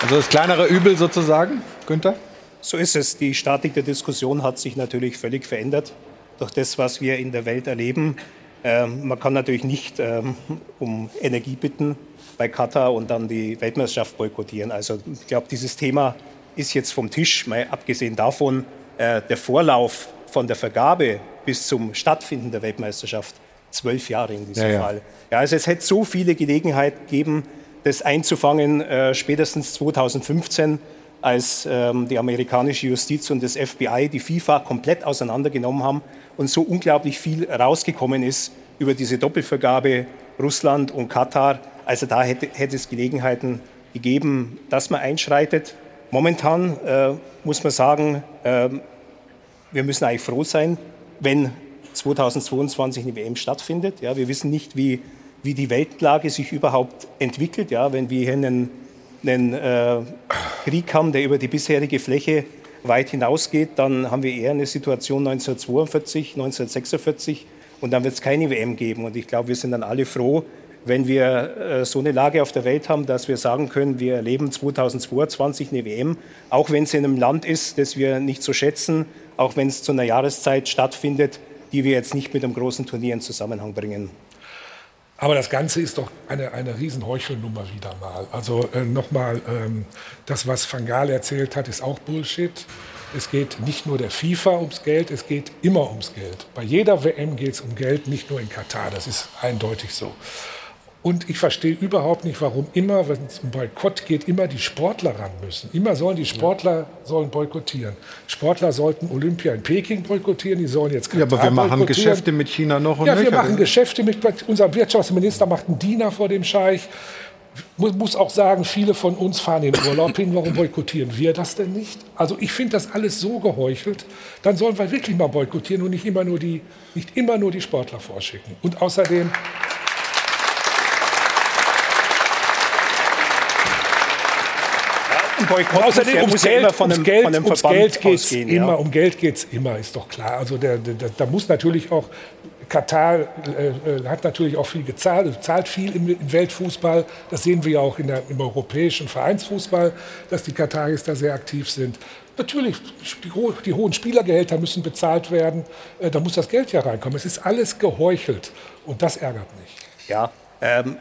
Also das kleinere Übel sozusagen, Günther? So ist es. Die Statik der Diskussion hat sich natürlich völlig verändert durch das, was wir in der Welt erleben. Ähm, man kann natürlich nicht ähm, um Energie bitten bei Katar und dann die Weltmeisterschaft boykottieren. Also ich glaube, dieses Thema ist jetzt vom Tisch. Mal abgesehen davon, äh, der Vorlauf von der Vergabe bis zum Stattfinden der Weltmeisterschaft zwölf Jahre in diesem Ja, ja. Fall. Ja, also es hätte so viele Gelegenheiten gegeben, das einzufangen, äh, spätestens 2015, als ähm, die amerikanische Justiz und das FBI die FIFA komplett auseinandergenommen haben und so unglaublich viel rausgekommen ist über diese Doppelvergabe Russland und Katar. Also da hätte, hätte es Gelegenheiten gegeben, dass man einschreitet. Momentan äh, muss man sagen, ähm, wir müssen eigentlich froh sein, wenn 2022 eine WM stattfindet. Ja, wir wissen nicht, wie, wie die Weltlage sich überhaupt entwickelt. Ja, wenn wir hier einen, einen äh, Krieg haben, der über die bisherige Fläche weit hinausgeht, dann haben wir eher eine Situation 1942, 1946 und dann wird es keine WM geben. Und ich glaube, wir sind dann alle froh, wenn wir äh, so eine Lage auf der Welt haben, dass wir sagen können, wir erleben 2022 eine WM, auch wenn es in einem Land ist, das wir nicht so schätzen, auch wenn es zu einer Jahreszeit stattfindet, die wir jetzt nicht mit einem großen Turnier in Zusammenhang bringen. Aber das Ganze ist doch eine, eine Riesenheuchelnummer wieder mal. Also äh, nochmal, ähm, das, was Van Gaal erzählt hat, ist auch Bullshit. Es geht nicht nur der FIFA ums Geld, es geht immer ums Geld. Bei jeder WM geht es um Geld, nicht nur in Katar. Das ist eindeutig so. Und ich verstehe überhaupt nicht, warum immer, wenn es um Boykott geht, immer die Sportler ran müssen. Immer sollen die Sportler sollen boykottieren. Sportler sollten Olympia in Peking boykottieren, die sollen jetzt Ja, aber wir machen. Geschäfte mit China noch und Ja, wir machen Geschäfte mit, unser Wirtschaftsminister macht einen Diener vor dem Scheich. Muss, muss auch sagen, viele von uns fahren in Urlaub hin. Warum boykottieren wir das denn nicht? Also ich finde das alles so geheuchelt. Dann sollen wir wirklich mal boykottieren und nicht immer nur die, nicht immer nur die Sportler vorschicken. Und außerdem, Ein Boykott Außerdem muss, ums ja Geld, immer von ums einem, Geld, von einem ums Geld geht's ausgehen. immer, ja. um Geld geht's immer, ist doch klar. Also der, da muss natürlich auch Katar äh, äh, hat natürlich auch viel gezahlt, zahlt viel im, im Weltfußball. Das sehen wir ja auch in der, im europäischen Vereinsfußball, dass die Kataris da sehr aktiv sind. Natürlich, die, die hohen Spielergehälter müssen bezahlt werden. Äh, da muss das Geld ja reinkommen. Es ist alles geheuchelt und das ärgert mich. Ja, ähm,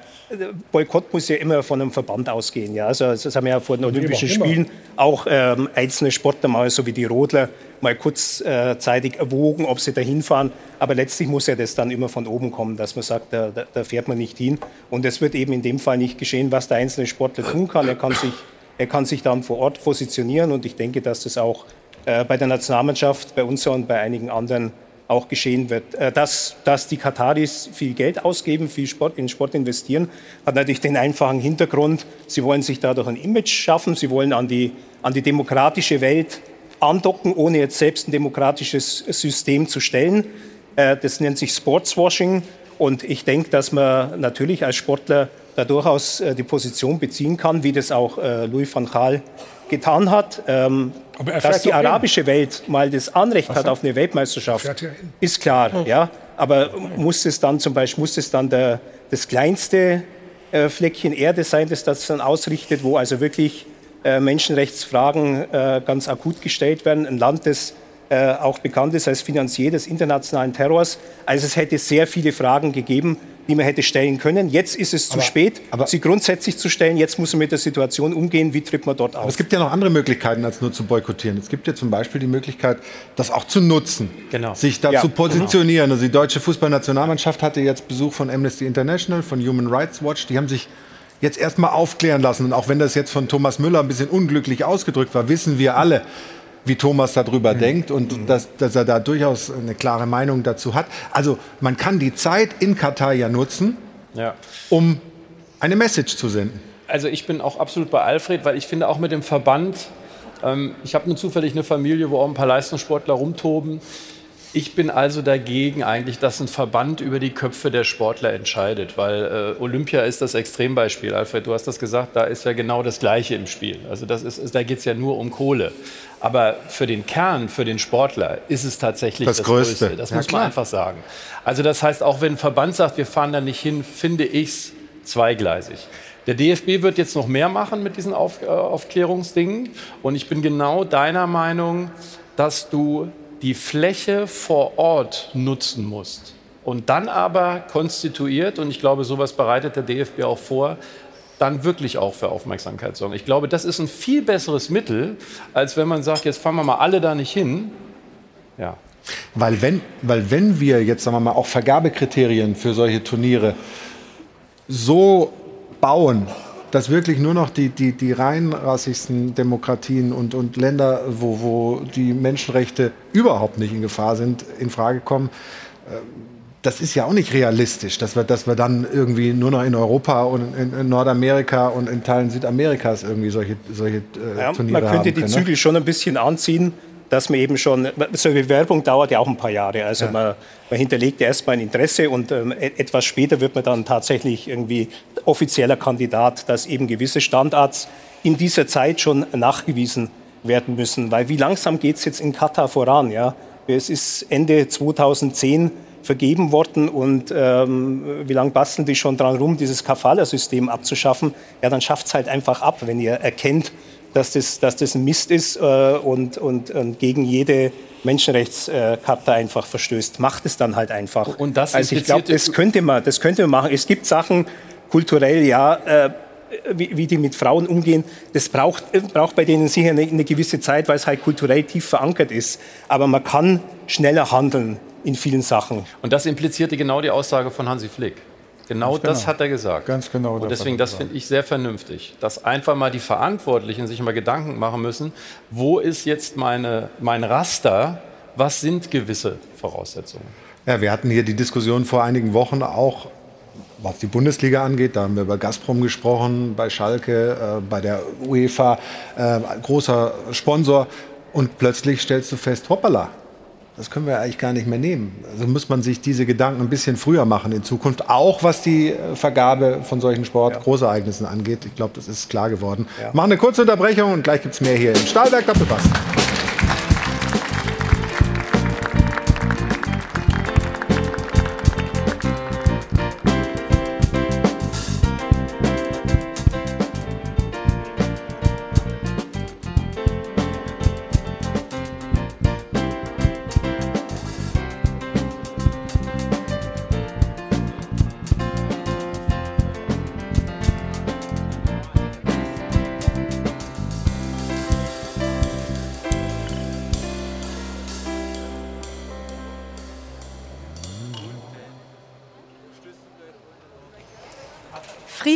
Boykott muss ja immer von einem Verband ausgehen. Ja? Also, das haben ja vor den Olympischen immer. Spielen auch ähm, einzelne Sportler mal, so wie die Rodler, mal kurzzeitig erwogen, ob sie da hinfahren. Aber letztlich muss ja das dann immer von oben kommen, dass man sagt, da, da, da fährt man nicht hin. Und es wird eben in dem Fall nicht geschehen, was der einzelne Sportler tun kann. Er kann sich, er kann sich dann vor Ort positionieren. Und ich denke, dass das auch äh, bei der Nationalmannschaft, bei uns und bei einigen anderen auch geschehen wird. Äh, Dass, dass die Kataris viel Geld ausgeben, viel Sport, in Sport investieren, hat natürlich den einfachen Hintergrund, sie wollen sich dadurch ein Image schaffen, sie wollen an die, an die demokratische Welt andocken, ohne jetzt selbst ein demokratisches System zu stellen. Äh, Das nennt sich Sportswashing. Und ich denke, dass man natürlich als Sportler da durchaus äh, die Position beziehen kann, wie das auch Louis van Gaal getan hat. Aber dass die doch hin. arabische Welt mal das Anrecht hat auf eine Weltmeisterschaft, ist klar. Ja? Aber muss es dann zum Beispiel muss es dann der, das kleinste äh, Fleckchen Erde sein, das das dann ausrichtet, wo also wirklich äh, Menschenrechtsfragen äh, ganz akut gestellt werden. Ein Land, das äh, auch bekannt ist als Finanzier des internationalen Terrors. Also es hätte sehr viele Fragen gegeben, die man hätte stellen können. Jetzt ist es zu spät, sie grundsätzlich zu stellen. Jetzt muss man mit der Situation umgehen. Wie tritt man dort Aber auf? es gibt ja noch andere Möglichkeiten, als nur zu boykottieren. Es gibt ja zum Beispiel die Möglichkeit, das auch zu nutzen, Genau. sich da Ja. zu positionieren. Also die deutsche Fußballnationalmannschaft hatte jetzt Besuch von Amnesty International, von Human Rights Watch. Die haben sich jetzt erstmal aufklären lassen. Und auch wenn das jetzt von Thomas Müller ein bisschen unglücklich ausgedrückt war, wissen wir alle, wie Thomas darüber denkt und dass, dass er da durchaus eine klare Meinung dazu hat. Also man kann die Zeit in Katar ja nutzen, Ja. um eine Message zu senden. Also ich bin auch absolut bei Alfred, weil ich finde auch mit dem Verband, ähm, ich habe nur zufällig eine Familie, wo auch ein paar Leistungssportler rumtoben. Ich bin also dagegen eigentlich, dass ein Verband über die Köpfe der Sportler entscheidet, weil äh, Olympia ist das Extrembeispiel. Alfred, du hast das gesagt, da ist ja genau das Gleiche im Spiel. Also das ist, da geht es ja nur um Kohle. Aber für den Kern, für den Sportler ist es tatsächlich Das das, Größte. Größte. Das Ja, muss klar. man einfach sagen. Also das heißt, auch wenn ein Verband sagt, wir fahren da nicht hin, finde ich es zweigleisig. Der DFB wird jetzt noch mehr machen mit diesen Auf, äh, Aufklärungsdingen. Und ich bin genau deiner Meinung, dass du die Fläche vor Ort nutzen musst. Und dann aber konstituiert, und ich glaube, sowas bereitet der DFB auch vor, dann wirklich auch für Aufmerksamkeit sorgen. Ich glaube, das ist ein viel besseres Mittel, als wenn man sagt, jetzt fahren wir mal alle da nicht hin. Ja. Weil wenn, weil wenn wir jetzt, sagen wir mal, auch Vergabekriterien für solche Turniere so bauen, dass wirklich nur noch die, die, die rein rassigsten Demokratien und, und Länder, wo, wo die Menschenrechte überhaupt nicht in Gefahr sind, in Frage kommen, äh, das ist ja auch nicht realistisch, dass wir, dass wir dann irgendwie nur noch in Europa und in, in Nordamerika und in Teilen Südamerikas irgendwie solche, solche äh, Ja, Turniere man könnte haben die können, ne? Zügel schon ein bisschen anziehen, dass man eben schon, so eine Bewerbung dauert ja auch ein paar Jahre. Also man, man hinterlegt ja erstmal ein Interesse und ähm, e- etwas später wird man dann tatsächlich irgendwie offizieller Kandidat, dass eben gewisse Standards in dieser Zeit schon nachgewiesen werden müssen. Weil wie langsam geht es jetzt in Katar voran? Ja? Es ist Ende 2010 vergeben worden und ähm, wie lange basteln die schon dran rum, dieses Kafala-System abzuschaffen? Ja, dann schafft es halt einfach ab, wenn ihr erkennt, dass das, dass das ein Mist ist äh, und, und, und gegen jede Menschenrechtscharta einfach verstößt. Macht es dann halt einfach. Und das also ich glaube, das könnte man, das könnte man machen. Es gibt Sachen kulturell, ja, äh, wie, wie die mit Frauen umgehen. Das braucht, braucht bei denen sicher eine, eine gewisse Zeit, weil es halt kulturell tief verankert ist. Aber man kann schneller handeln in vielen Sachen. Und das implizierte genau die Aussage von Hansi Flick. Genau, Ganz genau. das hat er gesagt. Ganz genau. Und das deswegen, das finde ich sehr vernünftig, dass einfach mal die Verantwortlichen sich mal Gedanken machen müssen, wo ist jetzt meine, mein Raster, was sind gewisse Voraussetzungen. Ja, wir hatten hier die Diskussion vor einigen Wochen auch, was die Bundesliga angeht. Da haben wir über Gazprom gesprochen, bei Schalke, äh, bei der UEFA, äh, großer Sponsor. Und plötzlich stellst du fest, hoppala, das können wir eigentlich gar nicht mehr nehmen. Also muss man sich diese Gedanken ein bisschen früher machen in Zukunft, auch was die äh, Vergabe von solchen Sport-Großereignissen angeht. Ich glaube, das ist klar geworden. Ja. Machen eine kurze Unterbrechung und gleich gibt es mehr hier im Stahlwerk Doppelpass.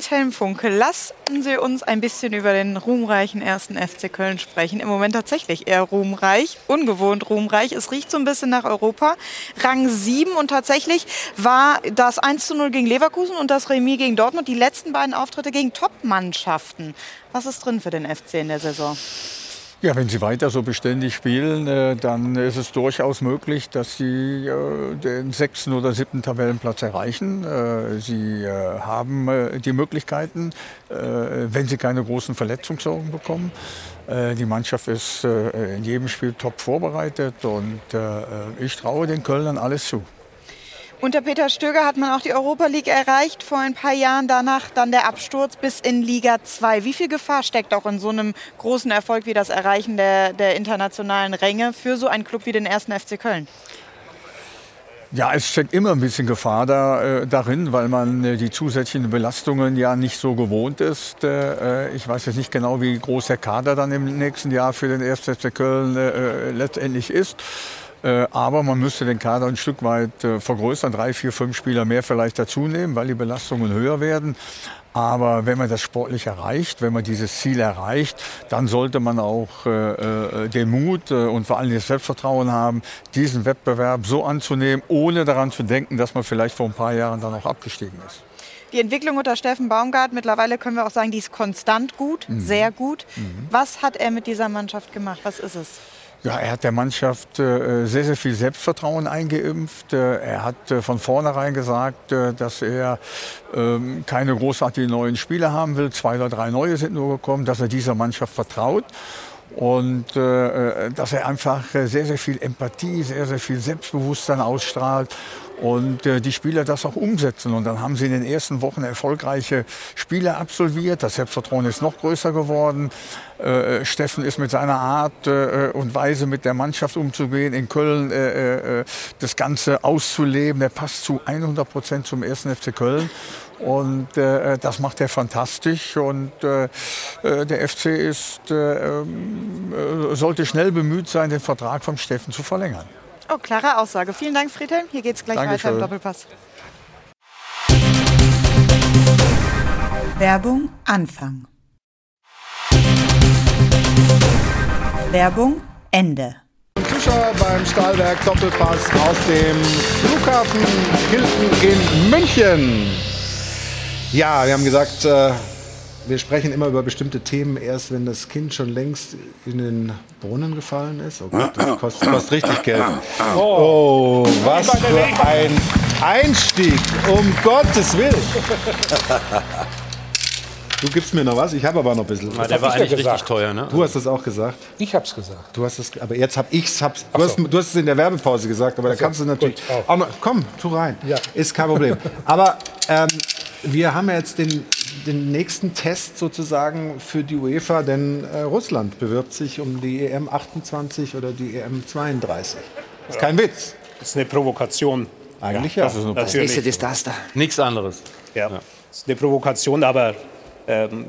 Friedhelm Funke, lassen Sie uns ein bisschen über den ruhmreichen ersten FC Köln sprechen. Im Moment tatsächlich eher ruhmreich, ungewohnt ruhmreich. Es riecht so ein bisschen nach Europa. Rang 7 und tatsächlich war das 1 zu 0 gegen Leverkusen und das Remis gegen Dortmund die letzten beiden Auftritte gegen Top-Mannschaften. Was ist drin für den FC in der Saison? Ja, wenn sie weiter so beständig spielen, äh, dann ist es durchaus möglich, dass sie äh, den sechsten oder siebten Tabellenplatz erreichen. Äh, sie haben die Möglichkeiten, wenn sie keine großen Verletzungssorgen bekommen. Die Mannschaft ist in jedem Spiel top vorbereitet und ich traue den Kölnern alles zu. Unter Peter Stöger hat man auch die Europa League erreicht, vor ein paar Jahren danach dann der Absturz bis in Liga 2. Wie viel Gefahr steckt auch in so einem großen Erfolg wie das Erreichen der, der internationalen Ränge für so einen Club wie den ersten FC Köln? Ja, es steckt immer ein bisschen Gefahr da, äh, darin, weil man äh, die zusätzlichen Belastungen ja nicht so gewohnt ist. Äh, ich weiß jetzt nicht genau, wie groß der Kader dann im nächsten Jahr für den 1. FC Köln äh, letztendlich ist. Äh, aber man müsste den Kader ein Stück weit äh, vergrößern, drei, vier, fünf Spieler mehr vielleicht dazu nehmen, weil die Belastungen höher werden. Aber wenn man das sportlich erreicht, wenn man dieses Ziel erreicht, dann sollte man auch äh, äh, den Mut und vor allem das Selbstvertrauen haben, diesen Wettbewerb so anzunehmen, ohne daran zu denken, dass man vielleicht vor ein paar Jahren dann auch abgestiegen ist. Die Entwicklung unter Steffen Baumgart, mittlerweile können wir auch sagen, die ist konstant gut, Mhm. sehr gut. Was hat er mit dieser Mannschaft gemacht? Was ist es? Ja, er hat der Mannschaft äh, sehr, sehr viel Selbstvertrauen eingeimpft. Äh, er hat äh, von vornherein gesagt, dass er ähm, keine großartigen neuen Spieler haben will. Zwei oder drei neue sind nur gekommen, dass er dieser Mannschaft vertraut. Und äh, dass er einfach sehr, sehr viel Empathie, sehr, sehr viel Selbstbewusstsein ausstrahlt und äh, die Spieler das auch umsetzen. Und dann haben sie in den ersten Wochen erfolgreiche Spiele absolviert. Das Selbstvertrauen ist noch größer geworden. Äh, Steffen ist mit seiner Art äh, und Weise mit der Mannschaft umzugehen, in Köln äh, äh, das Ganze auszuleben. Der passt zu 100 Prozent zum ersten FC Köln. Und äh, das macht er fantastisch. Und äh, äh, der FC ist, äh, ähm, äh, sollte schnell bemüht sein, den Vertrag vom Steffen zu verlängern. Oh, klare Aussage. Vielen Dank, Friedhelm. Hier geht's gleich Dankeschön. weiter im Doppelpass. Werbung Anfang. Werbung Ende. Zuschauer beim Stahlwerk Doppelpass aus dem Flughafen Hilton in München. Ja, wir haben gesagt, äh, wir sprechen immer über bestimmte Themen erst, wenn das Kind schon längst in den Brunnen gefallen ist. Oh Gott, das kostet, kostet richtig Geld. Oh, was für ein Einstieg, um Gottes Willen. Du gibst mir noch was, ich habe aber noch ein bisschen. Na, der war eigentlich richtig teuer, ne? Du hast das auch gesagt. Ich hab's gesagt. Du hast es, aber jetzt habe ich's. Hab's, Ach du, so. hast, du hast es in der Werbepause gesagt, aber da so, kannst du natürlich gut, auch. auch noch. Komm, tu rein. Ist kein Problem. aber ähm, wir haben ja jetzt den, den nächsten Test sozusagen für die UEFA, denn äh, Russland bewirbt sich um die EM 28 oder die EM 32. Das ist kein Witz. Das ist eine Provokation. Eigentlich ja. Das ist eine Das nächste Desaster. Nichts anderes. Ja, das ist eine Provokation, aber ähm,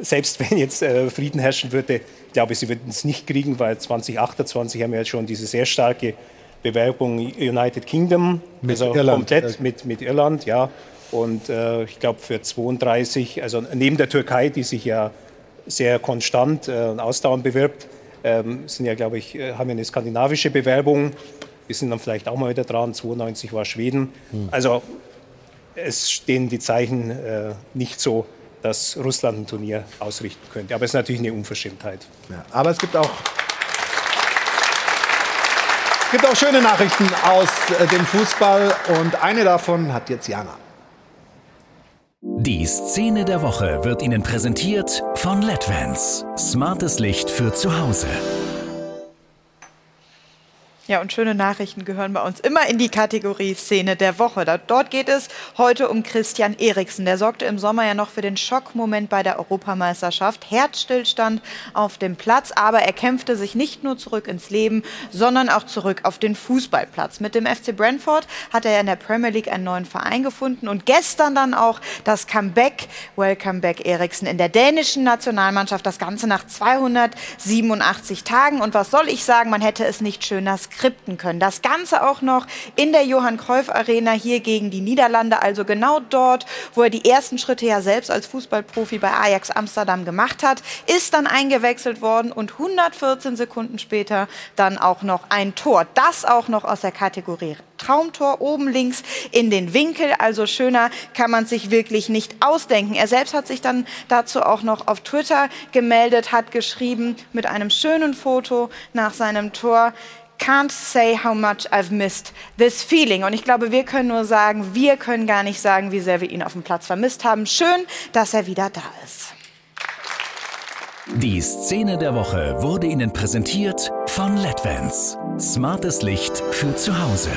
selbst *laughs* wenn jetzt äh, Frieden herrschen würde, glaube ich, sie würden es nicht kriegen, weil 2028 haben wir jetzt schon diese sehr starke Bewerbung United Kingdom, Mit also Irland. komplett mit, mit Irland, ja. Und äh, ich glaube für 32, also neben der Türkei, die sich ja sehr konstant äh, und ausdauernd bewirbt, ähm, sind ja, glaube ich, äh, haben wir eine skandinavische Bewerbung. Wir sind dann vielleicht auch mal wieder dran. 92 war Schweden. Hm. Also es stehen die Zeichen äh, nicht so, dass Russland ein Turnier ausrichten könnte. Aber es ist natürlich eine Unverschämtheit. Ja, aber es gibt auch Es gibt auch schöne Nachrichten aus äh, dem Fußball und eine davon hat jetzt Jana. Die Szene der Woche wird Ihnen präsentiert von LEDVANCE. Smartes Licht für zu Hause. Ja, und schöne Nachrichten gehören bei uns immer in die Kategorie Szene der Woche. Dort geht es heute um Christian Eriksen. Der sorgte im Sommer ja noch für den Schockmoment bei der Europameisterschaft. Herzstillstand auf dem Platz, aber er kämpfte sich nicht nur zurück ins Leben, sondern auch zurück auf den Fußballplatz. Mit dem FC Brentford hat er in der Premier League einen neuen Verein gefunden und gestern dann auch das Comeback, Welcome Back Eriksen in der dänischen Nationalmannschaft. Das Ganze nach 287 Tagen. Und was soll ich sagen, man hätte es nicht schöner skripten können. Das Ganze auch noch in der Johann Cruyff Arena hier gegen die Niederlande, also genau dort, wo er die ersten Schritte ja selbst als Fußballprofi bei Ajax Amsterdam gemacht hat, ist dann eingewechselt worden und 114 Sekunden später dann auch noch ein Tor. Das auch noch aus der Kategorie Traumtor oben links in den Winkel. Also schöner kann man sich wirklich nicht ausdenken. Er selbst hat sich dann dazu auch noch auf Twitter gemeldet, hat geschrieben mit einem schönen Foto nach seinem Tor. Can't say how much I've missed this feeling. Und ich glaube, wir können nur sagen, wir können gar nicht sagen, wie sehr wir ihn auf dem Platz vermisst haben. Schön, dass er wieder da ist. Die Szene der Woche wurde Ihnen präsentiert von LEDVANCE. Smartes Licht für zu Hause.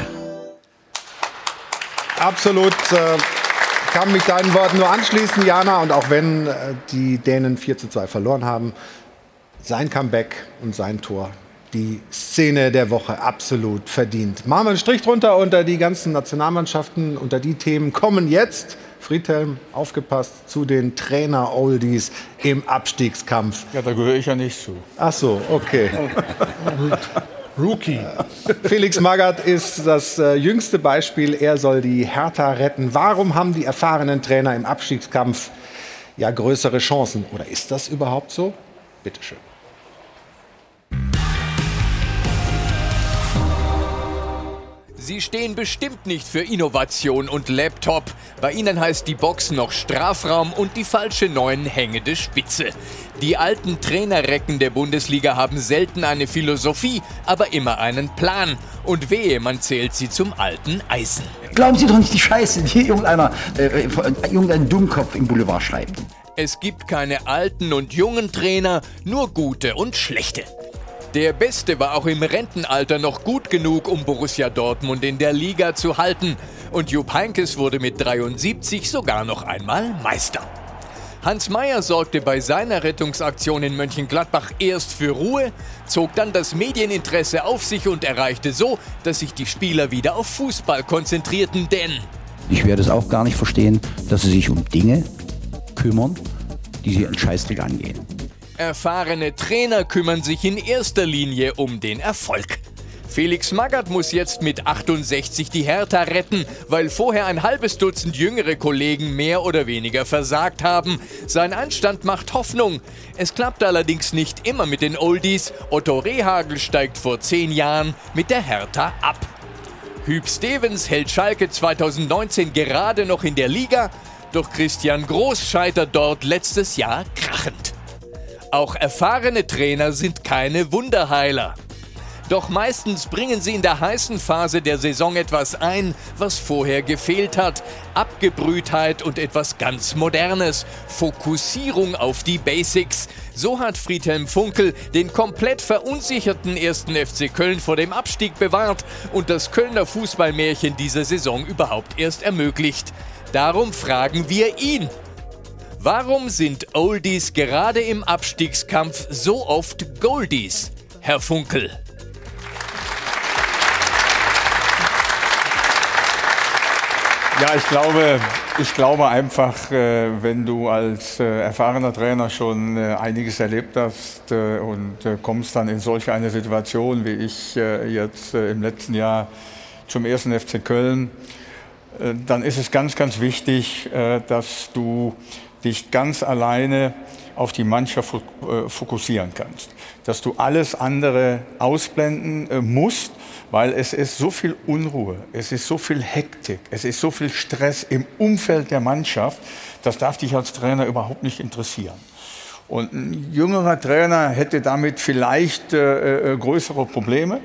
Absolut. Äh, kann mich deinen Worten nur anschließen, Jana. Und auch wenn äh, die Dänen 4 zu 2 verloren haben, sein Comeback und sein Tor, die Szene der Woche absolut verdient. Machen wir einen Strich drunter unter die ganzen Nationalmannschaften, unter die Themen kommen jetzt. Friedhelm, aufgepasst zu den Trainer-Oldies im Abstiegskampf. Ja, da gehöre ich ja nicht zu. Ach so, okay. *laughs* Rookie. Felix Magath ist das äh, jüngste Beispiel. Er soll die Hertha retten. Warum haben die erfahrenen Trainer im Abstiegskampf ja größere Chancen? Oder ist das überhaupt so? Bitte Sie stehen bestimmt nicht für Innovation und Laptop. Bei ihnen heißt die Box noch Strafraum und die falsche Neun hängende Spitze. Die alten Trainerrecken der Bundesliga haben selten eine Philosophie, aber immer einen Plan. Und wehe, man zählt sie zum alten Eisen. Glauben Sie doch nicht die Scheiße, die irgendeiner, äh, irgendein Dummkopf im Boulevard schreibt. Es gibt keine alten und jungen Trainer, nur gute und schlechte. Der Beste war auch im Rentenalter noch gut genug, um Borussia Dortmund in der Liga zu halten. Und Jupp Heynckes wurde mit 73 sogar noch einmal Meister. Hans Meyer sorgte bei seiner Rettungsaktion in Mönchengladbach erst für Ruhe, zog dann das Medieninteresse auf sich und erreichte so, dass sich die Spieler wieder auf Fußball konzentrierten, denn Ich werde es auch gar nicht verstehen, dass sie sich um Dinge kümmern, die sie einen Scheißdreck angehen. Erfahrene Trainer kümmern sich in erster Linie um den Erfolg. Felix Magath muss jetzt mit 68 die Hertha retten, weil vorher ein halbes Dutzend jüngere Kollegen mehr oder weniger versagt haben. Sein Anstand macht Hoffnung. Es klappt allerdings nicht immer mit den Oldies. Otto Rehagel steigt vor zehn Jahren mit der Hertha ab. Hüb Stevens hält Schalke 2019 gerade noch in der Liga, doch Christian Groß scheitert dort letztes Jahr krachend. Auch erfahrene Trainer sind keine Wunderheiler. Doch meistens bringen sie in der heißen Phase der Saison etwas ein, was vorher gefehlt hat. Abgebrühtheit und etwas ganz Modernes. Fokussierung auf die Basics. So hat Friedhelm Funkel den komplett verunsicherten ersten FC Köln vor dem Abstieg bewahrt und das Kölner Fußballmärchen dieser Saison überhaupt erst ermöglicht. Darum fragen wir ihn. Warum sind Oldies gerade im Abstiegskampf so oft Goldies, Herr Funkel? Ja, ich glaube, ich glaube einfach, äh, wenn du als äh, erfahrener Trainer schon äh, einiges erlebt hast und kommst dann in solch eine Situation wie ich jetzt im letzten Jahr zum ersten FC Köln, dann ist es ganz, ganz wichtig, dass du dich ganz alleine auf die Mannschaft fokussieren kannst. Dass du alles andere ausblenden musst, weil es ist so viel Unruhe, es ist so viel Hektik, es ist so viel Stress im Umfeld der Mannschaft, das darf dich als Trainer überhaupt nicht interessieren. Und ein jüngerer Trainer hätte damit vielleicht äh, äh, größere Probleme.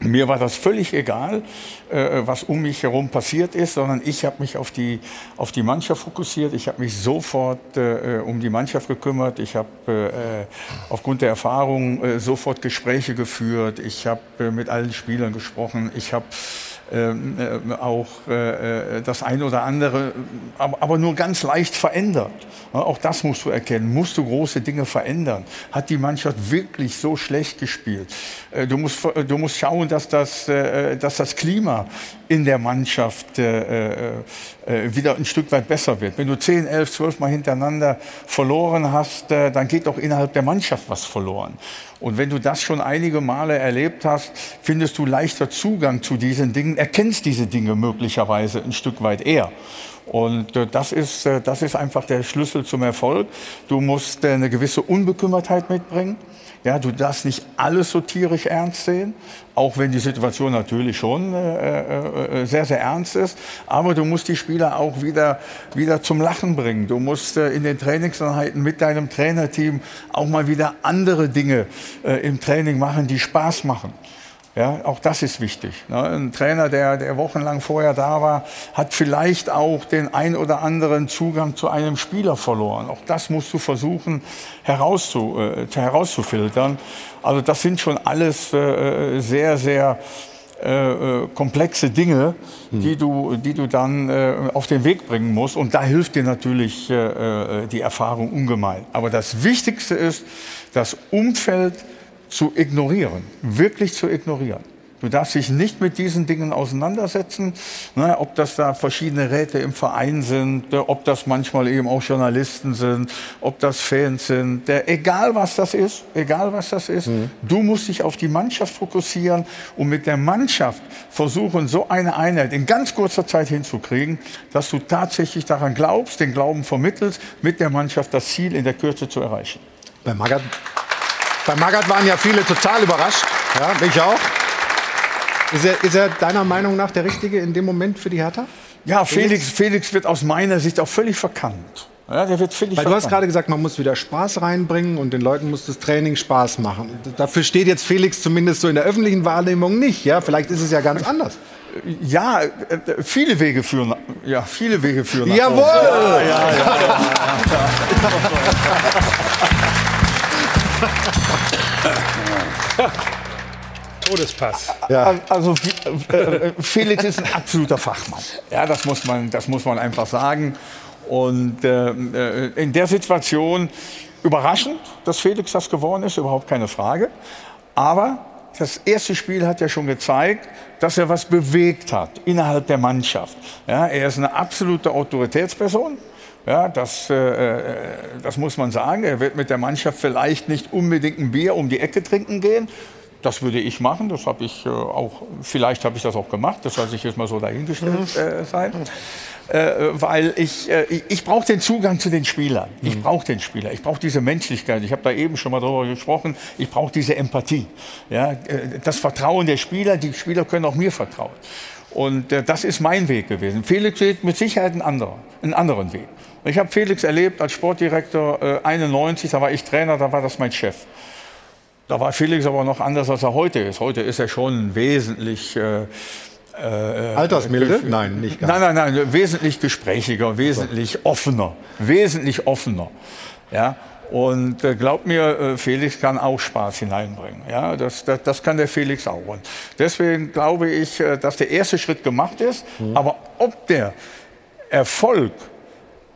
Mir war das völlig egal, äh, was um mich herum passiert ist, sondern ich habe mich auf die, auf die Mannschaft fokussiert. Ich habe mich sofort äh, um die Mannschaft gekümmert. Ich habe äh, aufgrund der Erfahrung äh, sofort Gespräche geführt. Ich habe äh, mit allen Spielern gesprochen. Ich habe ähm, äh, auch äh, das ein oder andere, aber, nur ganz leicht verändert. Auch das musst du erkennen. Musst du große Dinge verändern? Hat die Mannschaft wirklich so schlecht gespielt? Äh, du, musst, du musst schauen, dass das, äh, dass das Klima in der Mannschaft äh, äh, wieder ein Stück weit besser wird. Wenn du 10, 11, 12 Mal hintereinander verloren hast, äh, dann geht auch innerhalb der Mannschaft was verloren. Und wenn du das schon einige Male erlebt hast, findest du leichter Zugang zu diesen Dingen, erkennst diese Dinge möglicherweise ein Stück weit eher. Und äh, das, ist, äh, das ist einfach der Schlüssel zum Erfolg. Du musst äh, eine gewisse Unbekümmertheit mitbringen. Ja, du darfst nicht alles so tierisch ernst sehen, auch wenn die Situation natürlich schon äh, äh, sehr, sehr ernst ist. Aber du musst die Spieler auch wieder, wieder zum Lachen bringen. Du musst äh, in den Trainingseinheiten mit deinem Trainerteam auch mal wieder andere Dinge äh, im Training machen, die Spaß machen. Ja, auch das ist wichtig. Ne? Ein Trainer, der, der wochenlang vorher da war, hat vielleicht auch den ein oder anderen Zugang zu einem Spieler verloren. Auch das musst du versuchen herauszu, äh, herauszufiltern. Also das sind schon alles äh, sehr, sehr äh, äh komplexe Dinge, hm. die, du, die du dann äh, auf den Weg bringen musst. Und da hilft dir natürlich äh, die Erfahrung ungemein. Aber das Wichtigste ist, das Umfeld, zu ignorieren, wirklich zu ignorieren. Du darfst dich nicht mit diesen Dingen auseinandersetzen, ne, ob das da verschiedene Räte im Verein sind, äh, ob das manchmal eben auch Journalisten sind, ob das Fans sind, der, egal was das ist, egal was das ist, mhm. du musst dich auf die Mannschaft fokussieren und mit der Mannschaft versuchen, so eine Einheit in ganz kurzer Zeit hinzukriegen, dass du tatsächlich daran glaubst, den Glauben vermittelst, mit der Mannschaft das Ziel in der Kürze zu erreichen. Bei Magath bei Magath waren ja viele total überrascht. Ja, ich auch. Ist er, ist er deiner Meinung nach der Richtige in dem Moment für die Hertha? Ja, Felix, Felix wird aus meiner Sicht auch völlig verkannt. Ja, der wird völlig Weil du hast gerade gesagt, man muss wieder Spaß reinbringen und den Leuten muss das Training Spaß machen. Dafür steht jetzt Felix zumindest so in der öffentlichen Wahrnehmung nicht. Ja? Vielleicht ist es ja ganz anders. Ja, äh, viele Wege führen, ja, viele Wege führen. Jawohl! Ja, ja, ja, *laughs* *laughs* *laughs* Todespass. Ja. Also äh, Felix ist ein absoluter Fachmann. Ja, das muss man, das muss man einfach sagen. Und äh, äh, in der Situation überraschend, dass Felix das geworden ist, überhaupt keine Frage. Aber das erste Spiel hat ja schon gezeigt, dass er was bewegt hat innerhalb der Mannschaft. Ja, er ist eine absolute Autoritätsperson. Ja, das, äh, äh, das muss man sagen. Er wird mit der Mannschaft vielleicht nicht unbedingt ein Bier um die Ecke trinken gehen. Das würde ich machen. Das habe ich äh, auch. Vielleicht habe ich das auch gemacht. Das soll sich jetzt mal so dahingestellt mhm. äh, sein. Äh, weil ich, äh, ich, ich brauche den Zugang zu den Spielern. Ich mhm. brauche den Spieler. Ich brauche diese Menschlichkeit. Ich habe da eben schon mal darüber gesprochen. Ich brauche diese Empathie. Ja, das Vertrauen der Spieler. Die Spieler können auch mir vertrauen. Und das ist mein Weg gewesen. Felix geht mit Sicherheit einen anderen, einen anderen Weg. Ich habe Felix erlebt als Sportdirektor äh, 91, da war ich Trainer, da war das mein Chef. Da war Felix aber noch anders, als er heute ist. Heute ist er schon wesentlich äh, äh, Altersmilde? Nein, nicht ganz. Nein, nein, nein, wesentlich gesprächiger, wesentlich offener, wesentlich offener. Ja, und äh, glaubt mir, äh, Felix kann auch Spaß hineinbringen. Ja, das, das, das, kann der Felix auch. Und deswegen glaube ich, äh, dass der erste Schritt gemacht ist. Mhm. Aber ob der Erfolg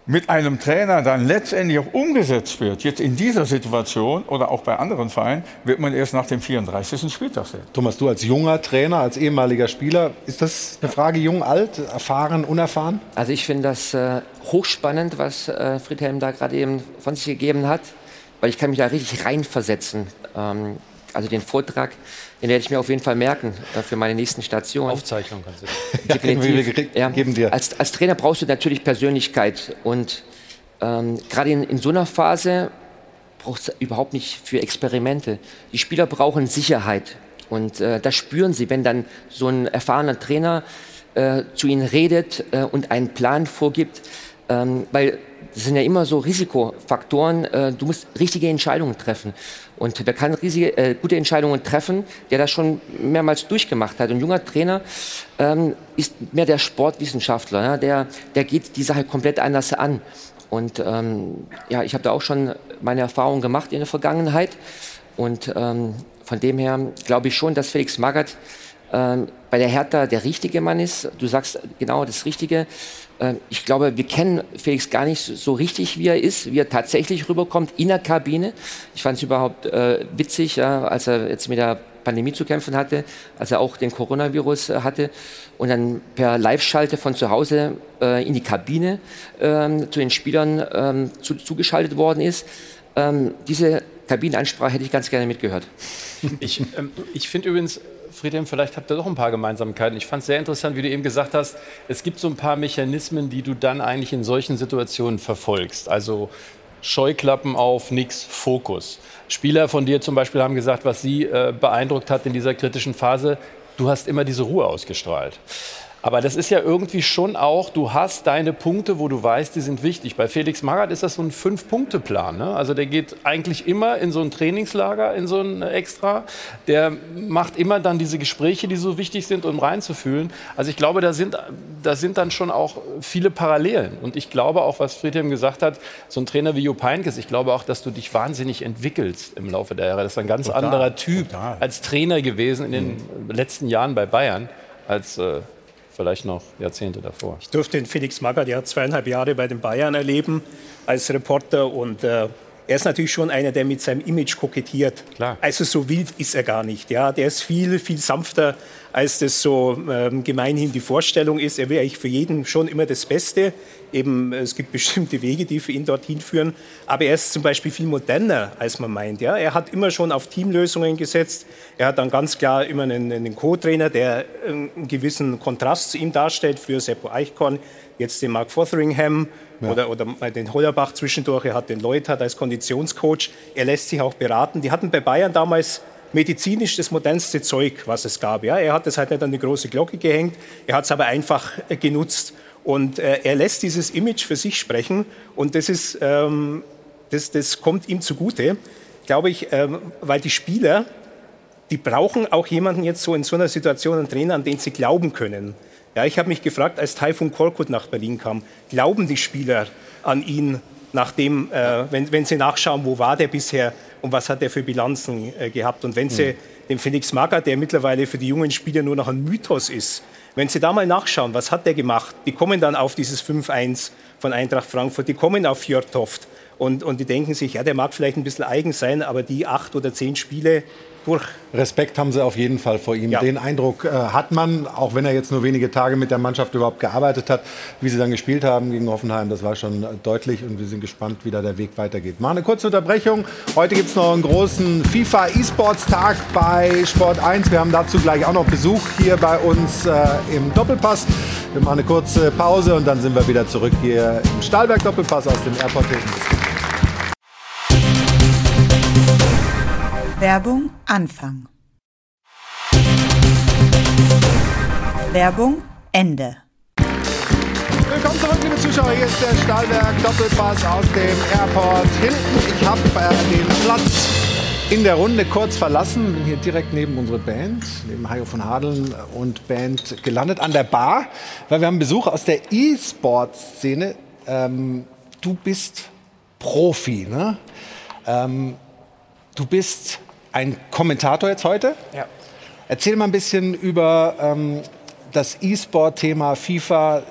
mit einem Trainer dann letztendlich auch umgesetzt wird, jetzt in dieser Situation oder auch bei anderen Vereinen, wird man erst nach dem 34. Spieltag sehen. Thomas, du als junger Trainer, als ehemaliger Spieler, ist das eine Frage jung, alt, erfahren, unerfahren? Also ich finde das äh, hochspannend, was äh, Friedhelm da gerade eben von sich gegeben hat, weil ich kann mich da richtig reinversetzen. Ähm, also den Vortrag, den werde ich mir auf jeden Fall merken äh, für meine nächsten Stationen. Aufzeichnung kannst du. *laughs* Definitiv. ja, geben dir. Als, als, Trainer brauchst du natürlich Persönlichkeit und ähm, gerade in, in so einer Phase brauchst du überhaupt nicht für Experimente. Die Spieler brauchen Sicherheit und äh, das spüren sie, wenn dann so ein erfahrener Trainer äh, zu ihnen redet äh, und einen Plan vorgibt, ähm, weil das sind ja immer so Risikofaktoren. Äh, du musst richtige Entscheidungen treffen. Und wer kann riesige, äh, gute Entscheidungen treffen, der das schon mehrmals durchgemacht hat. Und junger Trainer ähm, ist mehr der Sportwissenschaftler. Ja? Der, der geht die Sache komplett anders an. Und ähm, ja, ich habe da auch schon meine Erfahrungen gemacht in der Vergangenheit. Und ähm, von dem her glaube ich schon, dass Felix Magath ähm, bei der Hertha der richtige Mann ist. Du sagst genau das Richtige. Ähm, ich glaube, wir kennen Felix gar nicht so richtig, wie er ist, wie er tatsächlich rüberkommt in der Kabine. Ich fand es überhaupt äh, witzig, ja, als er jetzt mit der Pandemie zu kämpfen hatte, als er auch den Coronavirus äh, hatte und dann per Live-Schalte von zu Hause äh, in die Kabine ähm, zu den Spielern ähm, zu, zugeschaltet worden ist. Ähm, diese Kabinenansprache hätte ich ganz gerne mitgehört. Ich, ähm, ich finde übrigens, Friedhelm, vielleicht habt ihr doch ein paar Gemeinsamkeiten. Ich fand es sehr interessant, wie du eben gesagt hast, es gibt so ein paar Mechanismen, die du dann eigentlich in solchen Situationen verfolgst. Also Scheuklappen auf, nix, Fokus. Spieler von dir zum Beispiel haben gesagt, was sie äh, beeindruckt hat in dieser kritischen Phase, du hast immer diese Ruhe ausgestrahlt. Aber das ist ja irgendwie schon auch, du hast deine Punkte, wo du weißt, die sind wichtig. Bei Felix Magath ist das so ein Fünf-Punkte-Plan. Ne? Also der geht eigentlich immer in so ein Trainingslager, in so ein Extra. Der macht immer dann diese Gespräche, die so wichtig sind, um reinzufühlen. Also ich glaube, da sind, da sind dann schon auch viele Parallelen. Und ich glaube auch, was Friedhelm gesagt hat, so ein Trainer wie Jupp Heynckes, ich glaube auch, dass du dich wahnsinnig entwickelst im Laufe der Jahre. Das ist ein ganz total, anderer Typ total. als Trainer gewesen in den mhm. letzten Jahren bei Bayern als äh, vielleicht noch Jahrzehnte davor. Ich durfte den Felix Magath ja zweieinhalb Jahre bei den Bayern erleben als Reporter und äh, er ist natürlich schon einer, der mit seinem Image kokettiert. Klar. Also so wild ist er gar nicht. Ja, der ist viel, viel sanfter, als das so ähm, gemeinhin die Vorstellung ist. Er will eigentlich für jeden schon immer das Beste. Eben, es gibt *laughs* bestimmte Wege, die für ihn dorthin führen. Aber er ist zum Beispiel viel moderner, als man meint. Ja, er hat immer schon auf Teamlösungen gesetzt. Er hat dann ganz klar immer einen, einen Co-Trainer, der einen gewissen Kontrast zu ihm darstellt für Seppo Eichkorn. Jetzt den Mark Fotheringham ja. oder, oder den Hollerbach zwischendurch. Er hat den Lloyd hat als Konditionscoach. Er lässt sich auch beraten. Die hatten bei Bayern damals medizinisch das modernste Zeug, was es gab. Ja, er hat das halt nicht an die große Glocke gehängt. Er hat es aber einfach äh, genutzt. Und äh, er lässt dieses Image für sich sprechen. Und das, ist, ähm, das, das kommt ihm zugute, glaube ich, ähm, weil die Spieler, die brauchen auch jemanden jetzt so in so einer Situation, einen Trainer, an den sie glauben können. Ja, ich habe mich gefragt, als Taifun Korkut nach Berlin kam, glauben die Spieler an ihn, nachdem, äh, wenn, wenn sie nachschauen, wo war der bisher und was hat er für Bilanzen äh, gehabt? Und wenn sie mhm. den Felix Magath, der mittlerweile für die jungen Spieler nur noch ein Mythos ist, wenn Sie da mal nachschauen, was hat der gemacht? Die kommen dann auf dieses 5-1 von Eintracht Frankfurt, die kommen auf Fjordhoft und, und die denken sich, ja, der mag vielleicht ein bisschen eigen sein, aber die acht oder zehn Spiele, durch. Respekt haben sie auf jeden Fall vor ihm. Ja. Den Eindruck äh, hat man, auch wenn er jetzt nur wenige Tage mit der Mannschaft überhaupt gearbeitet hat, wie sie dann gespielt haben gegen Hoffenheim, das war schon deutlich und wir sind gespannt, wie da der Weg weitergeht. Mal eine kurze Unterbrechung. Heute gibt es noch einen großen FIFA E-Sports Tag bei Sport 1. Wir haben dazu gleich auch noch Besuch hier bei uns äh, im Doppelpass. Wir machen eine kurze Pause und dann sind wir wieder zurück hier im Stahlberg Doppelpass aus dem Airport Hilton. Werbung Anfang. Werbung Ende. Willkommen zurück, liebe Zuschauer. Hier ist der Stahlwerk Doppelpass aus dem Airport Hilton. Ich habe äh, den Platz in der Runde kurz verlassen. Bin hier direkt neben unsere Band, neben Hajo von Hadeln und Band gelandet an der Bar, weil wir haben Besuch aus der E-Sport-Szene. Ähm, du bist Profi, ne? Ähm, du bist ein Kommentator jetzt heute. Ja. Erzähl mal ein bisschen über ähm, das E-Sport-Thema FIFA.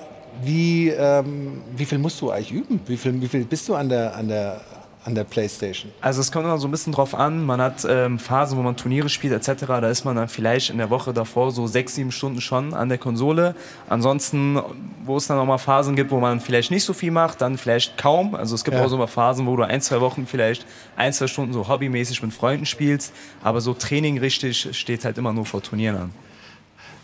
Wie, ähm, wie viel musst du eigentlich üben? Wie viel, wie viel bist du an der, an der an der Playstation? Also es kommt immer so ein bisschen drauf an. Man hat ähm, Phasen, wo man Turniere spielt etc. Da ist man dann vielleicht in der Woche davor so sechs, sieben Stunden schon an der Konsole. Ansonsten, wo es dann auch mal Phasen gibt, wo man vielleicht nicht so viel macht, dann vielleicht kaum. Also es gibt ja. auch so mal Phasen, wo du ein, zwei Wochen vielleicht ein, zwei Stunden so hobbymäßig mit Freunden spielst. Aber so Training richtig steht halt immer nur vor Turnieren an.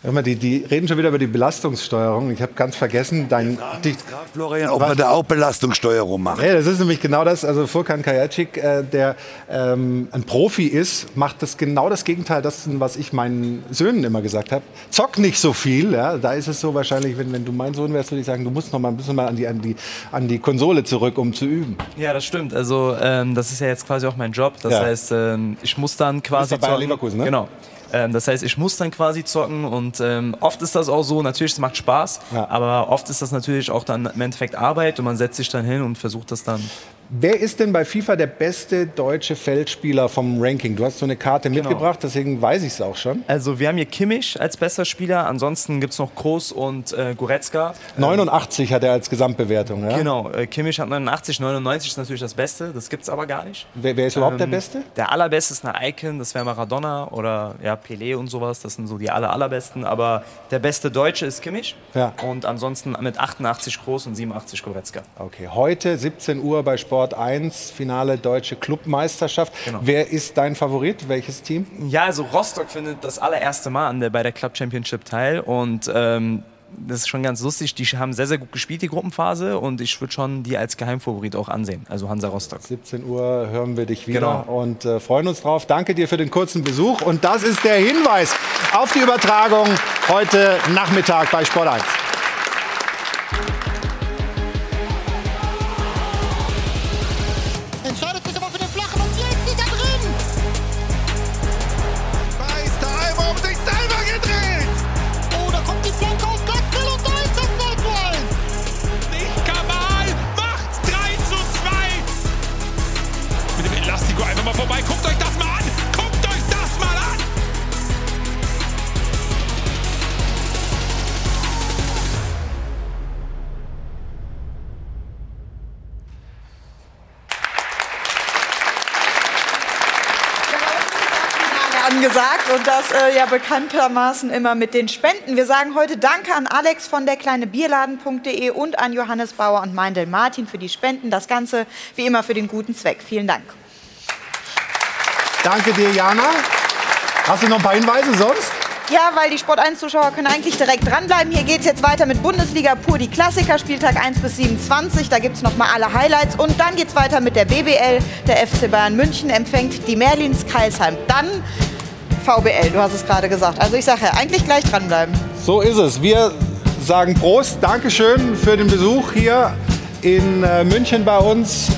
Mal, die, die reden schon wieder über die Belastungssteuerung. Ich habe ganz vergessen, dein. Die, Florian, ob wir da auch Belastungssteuerung machen. Ja, das ist nämlich genau das. Also Furkan Kajacic, äh, der ähm, ein Profi ist, macht das genau das Gegenteil, das, was ich meinen Söhnen immer gesagt habe. Zock nicht so viel. Ja? Da ist es so wahrscheinlich, wenn, wenn du mein Sohn wärst, würde ich sagen, du musst noch mal ein bisschen mal an die, an die, an die Konsole zurück, um zu üben. Ja, das stimmt. Also ähm, das ist ja jetzt quasi auch mein Job. Das Ja. heißt, ähm, ich muss dann quasi bei Bayer zocken. Leverkusen, ne? Genau. Ähm, das heißt, ich muss dann quasi zocken und ähm, oft ist das auch so, natürlich, es macht Spaß, aber oft ist das natürlich auch dann im Endeffekt Arbeit und man setzt sich dann hin und versucht das dann. Wer ist denn bei FIFA der beste deutsche Feldspieler vom Ranking? Du hast so eine Karte mitgebracht, deswegen weiß ich es auch schon. Also wir haben hier Kimmich als bester Spieler, ansonsten gibt es noch Kroos und äh, Goretzka. 89 hat er als Gesamtbewertung. Ja? Genau, äh, Kimmich hat 89, 99 ist natürlich das Beste, das gibt es aber gar nicht. Wer, wer ist überhaupt der Ähm, Beste? Der allerbeste ist eine Icon, das wäre Maradona oder ja, Pelé und sowas, das sind so die aller, allerbesten. Aber der beste Deutsche ist Kimmich Ja. und ansonsten mit 88 Groß und 87 Goretzka. Okay, heute 17 Uhr bei Sport 1, Finale Deutsche Clubmeisterschaft. Genau. Wer ist dein Favorit? Welches Team? Ja, also Rostock findet das allererste Mal an der, bei der Club Championship teil und ähm, das ist schon ganz lustig. Die haben sehr, sehr gut gespielt, die Gruppenphase und ich würde schon die als Geheimfavorit auch ansehen, also Hansa Rostock. 17 Uhr hören wir dich wieder Genau. und äh, freuen uns drauf. Danke dir für den kurzen Besuch und das ist der Hinweis auf die Übertragung heute Nachmittag bei Sport 1. ja bekanntermaßen immer mit den Spenden. Wir sagen heute Danke an Alex von der kleine Bierladen.de und an Johannes Bauer und Meindl Martin für die Spenden. Das Ganze wie immer für den guten Zweck. Vielen Dank. Danke dir, Jana. Hast du noch ein paar Hinweise sonst? Ja, weil die Sport 1 Zuschauer können eigentlich direkt dranbleiben. Hier geht es jetzt weiter mit Bundesliga pur die Klassiker, Spieltag 1 bis 27. Da gibt es nochmal alle Highlights. Und dann geht es weiter mit der BBL. Der FC Bayern München empfängt die Merlins Kreisheim. Dann VBL, du hast es gerade gesagt. Also ich sage ja, eigentlich gleich dranbleiben. So ist es. Wir sagen Prost. Dankeschön für den Besuch hier in äh, München bei uns.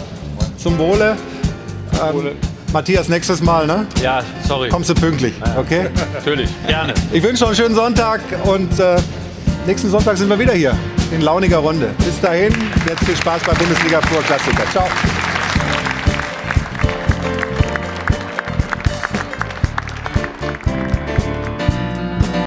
Zum Wohle. Ähm, Matthias, nächstes Mal, ne? Ja, sorry. Kommst du pünktlich, okay? Natürlich, gerne. Ich wünsche noch einen schönen Sonntag und äh, nächsten Sonntag sind wir wieder hier in launiger Runde. Bis dahin, jetzt viel Spaß bei Bundesliga Pur Klassiker. Ciao.